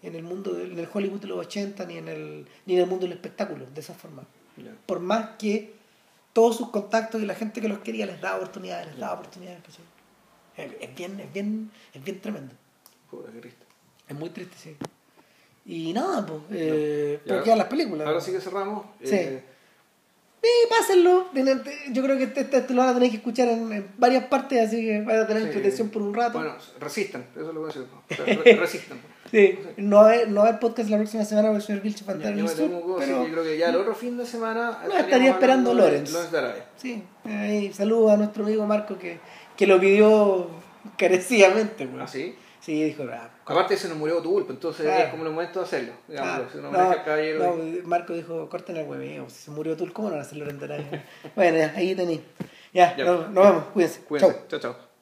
en el mundo, del- en el Hollywood de los 80, ni en el, ni en el mundo del espectáculo, de esa forma. ya. Por más que todos sus contactos y la gente que los quería les daba oportunidades, les daba oportunidades. Es, bien, es, bien, es bien tremendo. Qué triste. Es muy triste, sí. Y nada, pues, eh, pero quedan las películas. Ahora ¿no? sí que cerramos. Sí. Eh, Sí, pásenlo. Yo creo que este, este- este lo van a tener que escuchar en, en varias partes, así que van a tener sí. entretención por un rato. Bueno, resistan, eso es lo que voy a decir. Re- re- resistan. sí, no va, a haber, no a haber podcast la próxima semana porque el señor Vilche va yo yo creo que ya el otro fin de semana. estaríamos estaría esperando de Arabia. sí, ahí saludo a nuestro amigo Marco que, que lo pidió carecidamente. pues. ¿Ah, sí? Sí, dijo, ah, Aparte se nos murió tu culpa, entonces Claro. es como el momento de hacerlo. Digámoslo, Ah, si no, no, me deja el caballero. no, Marco dijo, corten el hueveo, si se murió tú, ¿cómo no van a hacerlo en Arabia? bueno, ahí tenéis. Ya, Ya. Nos, nos vemos, cuídense. Cuídense. Chau. chao. chao.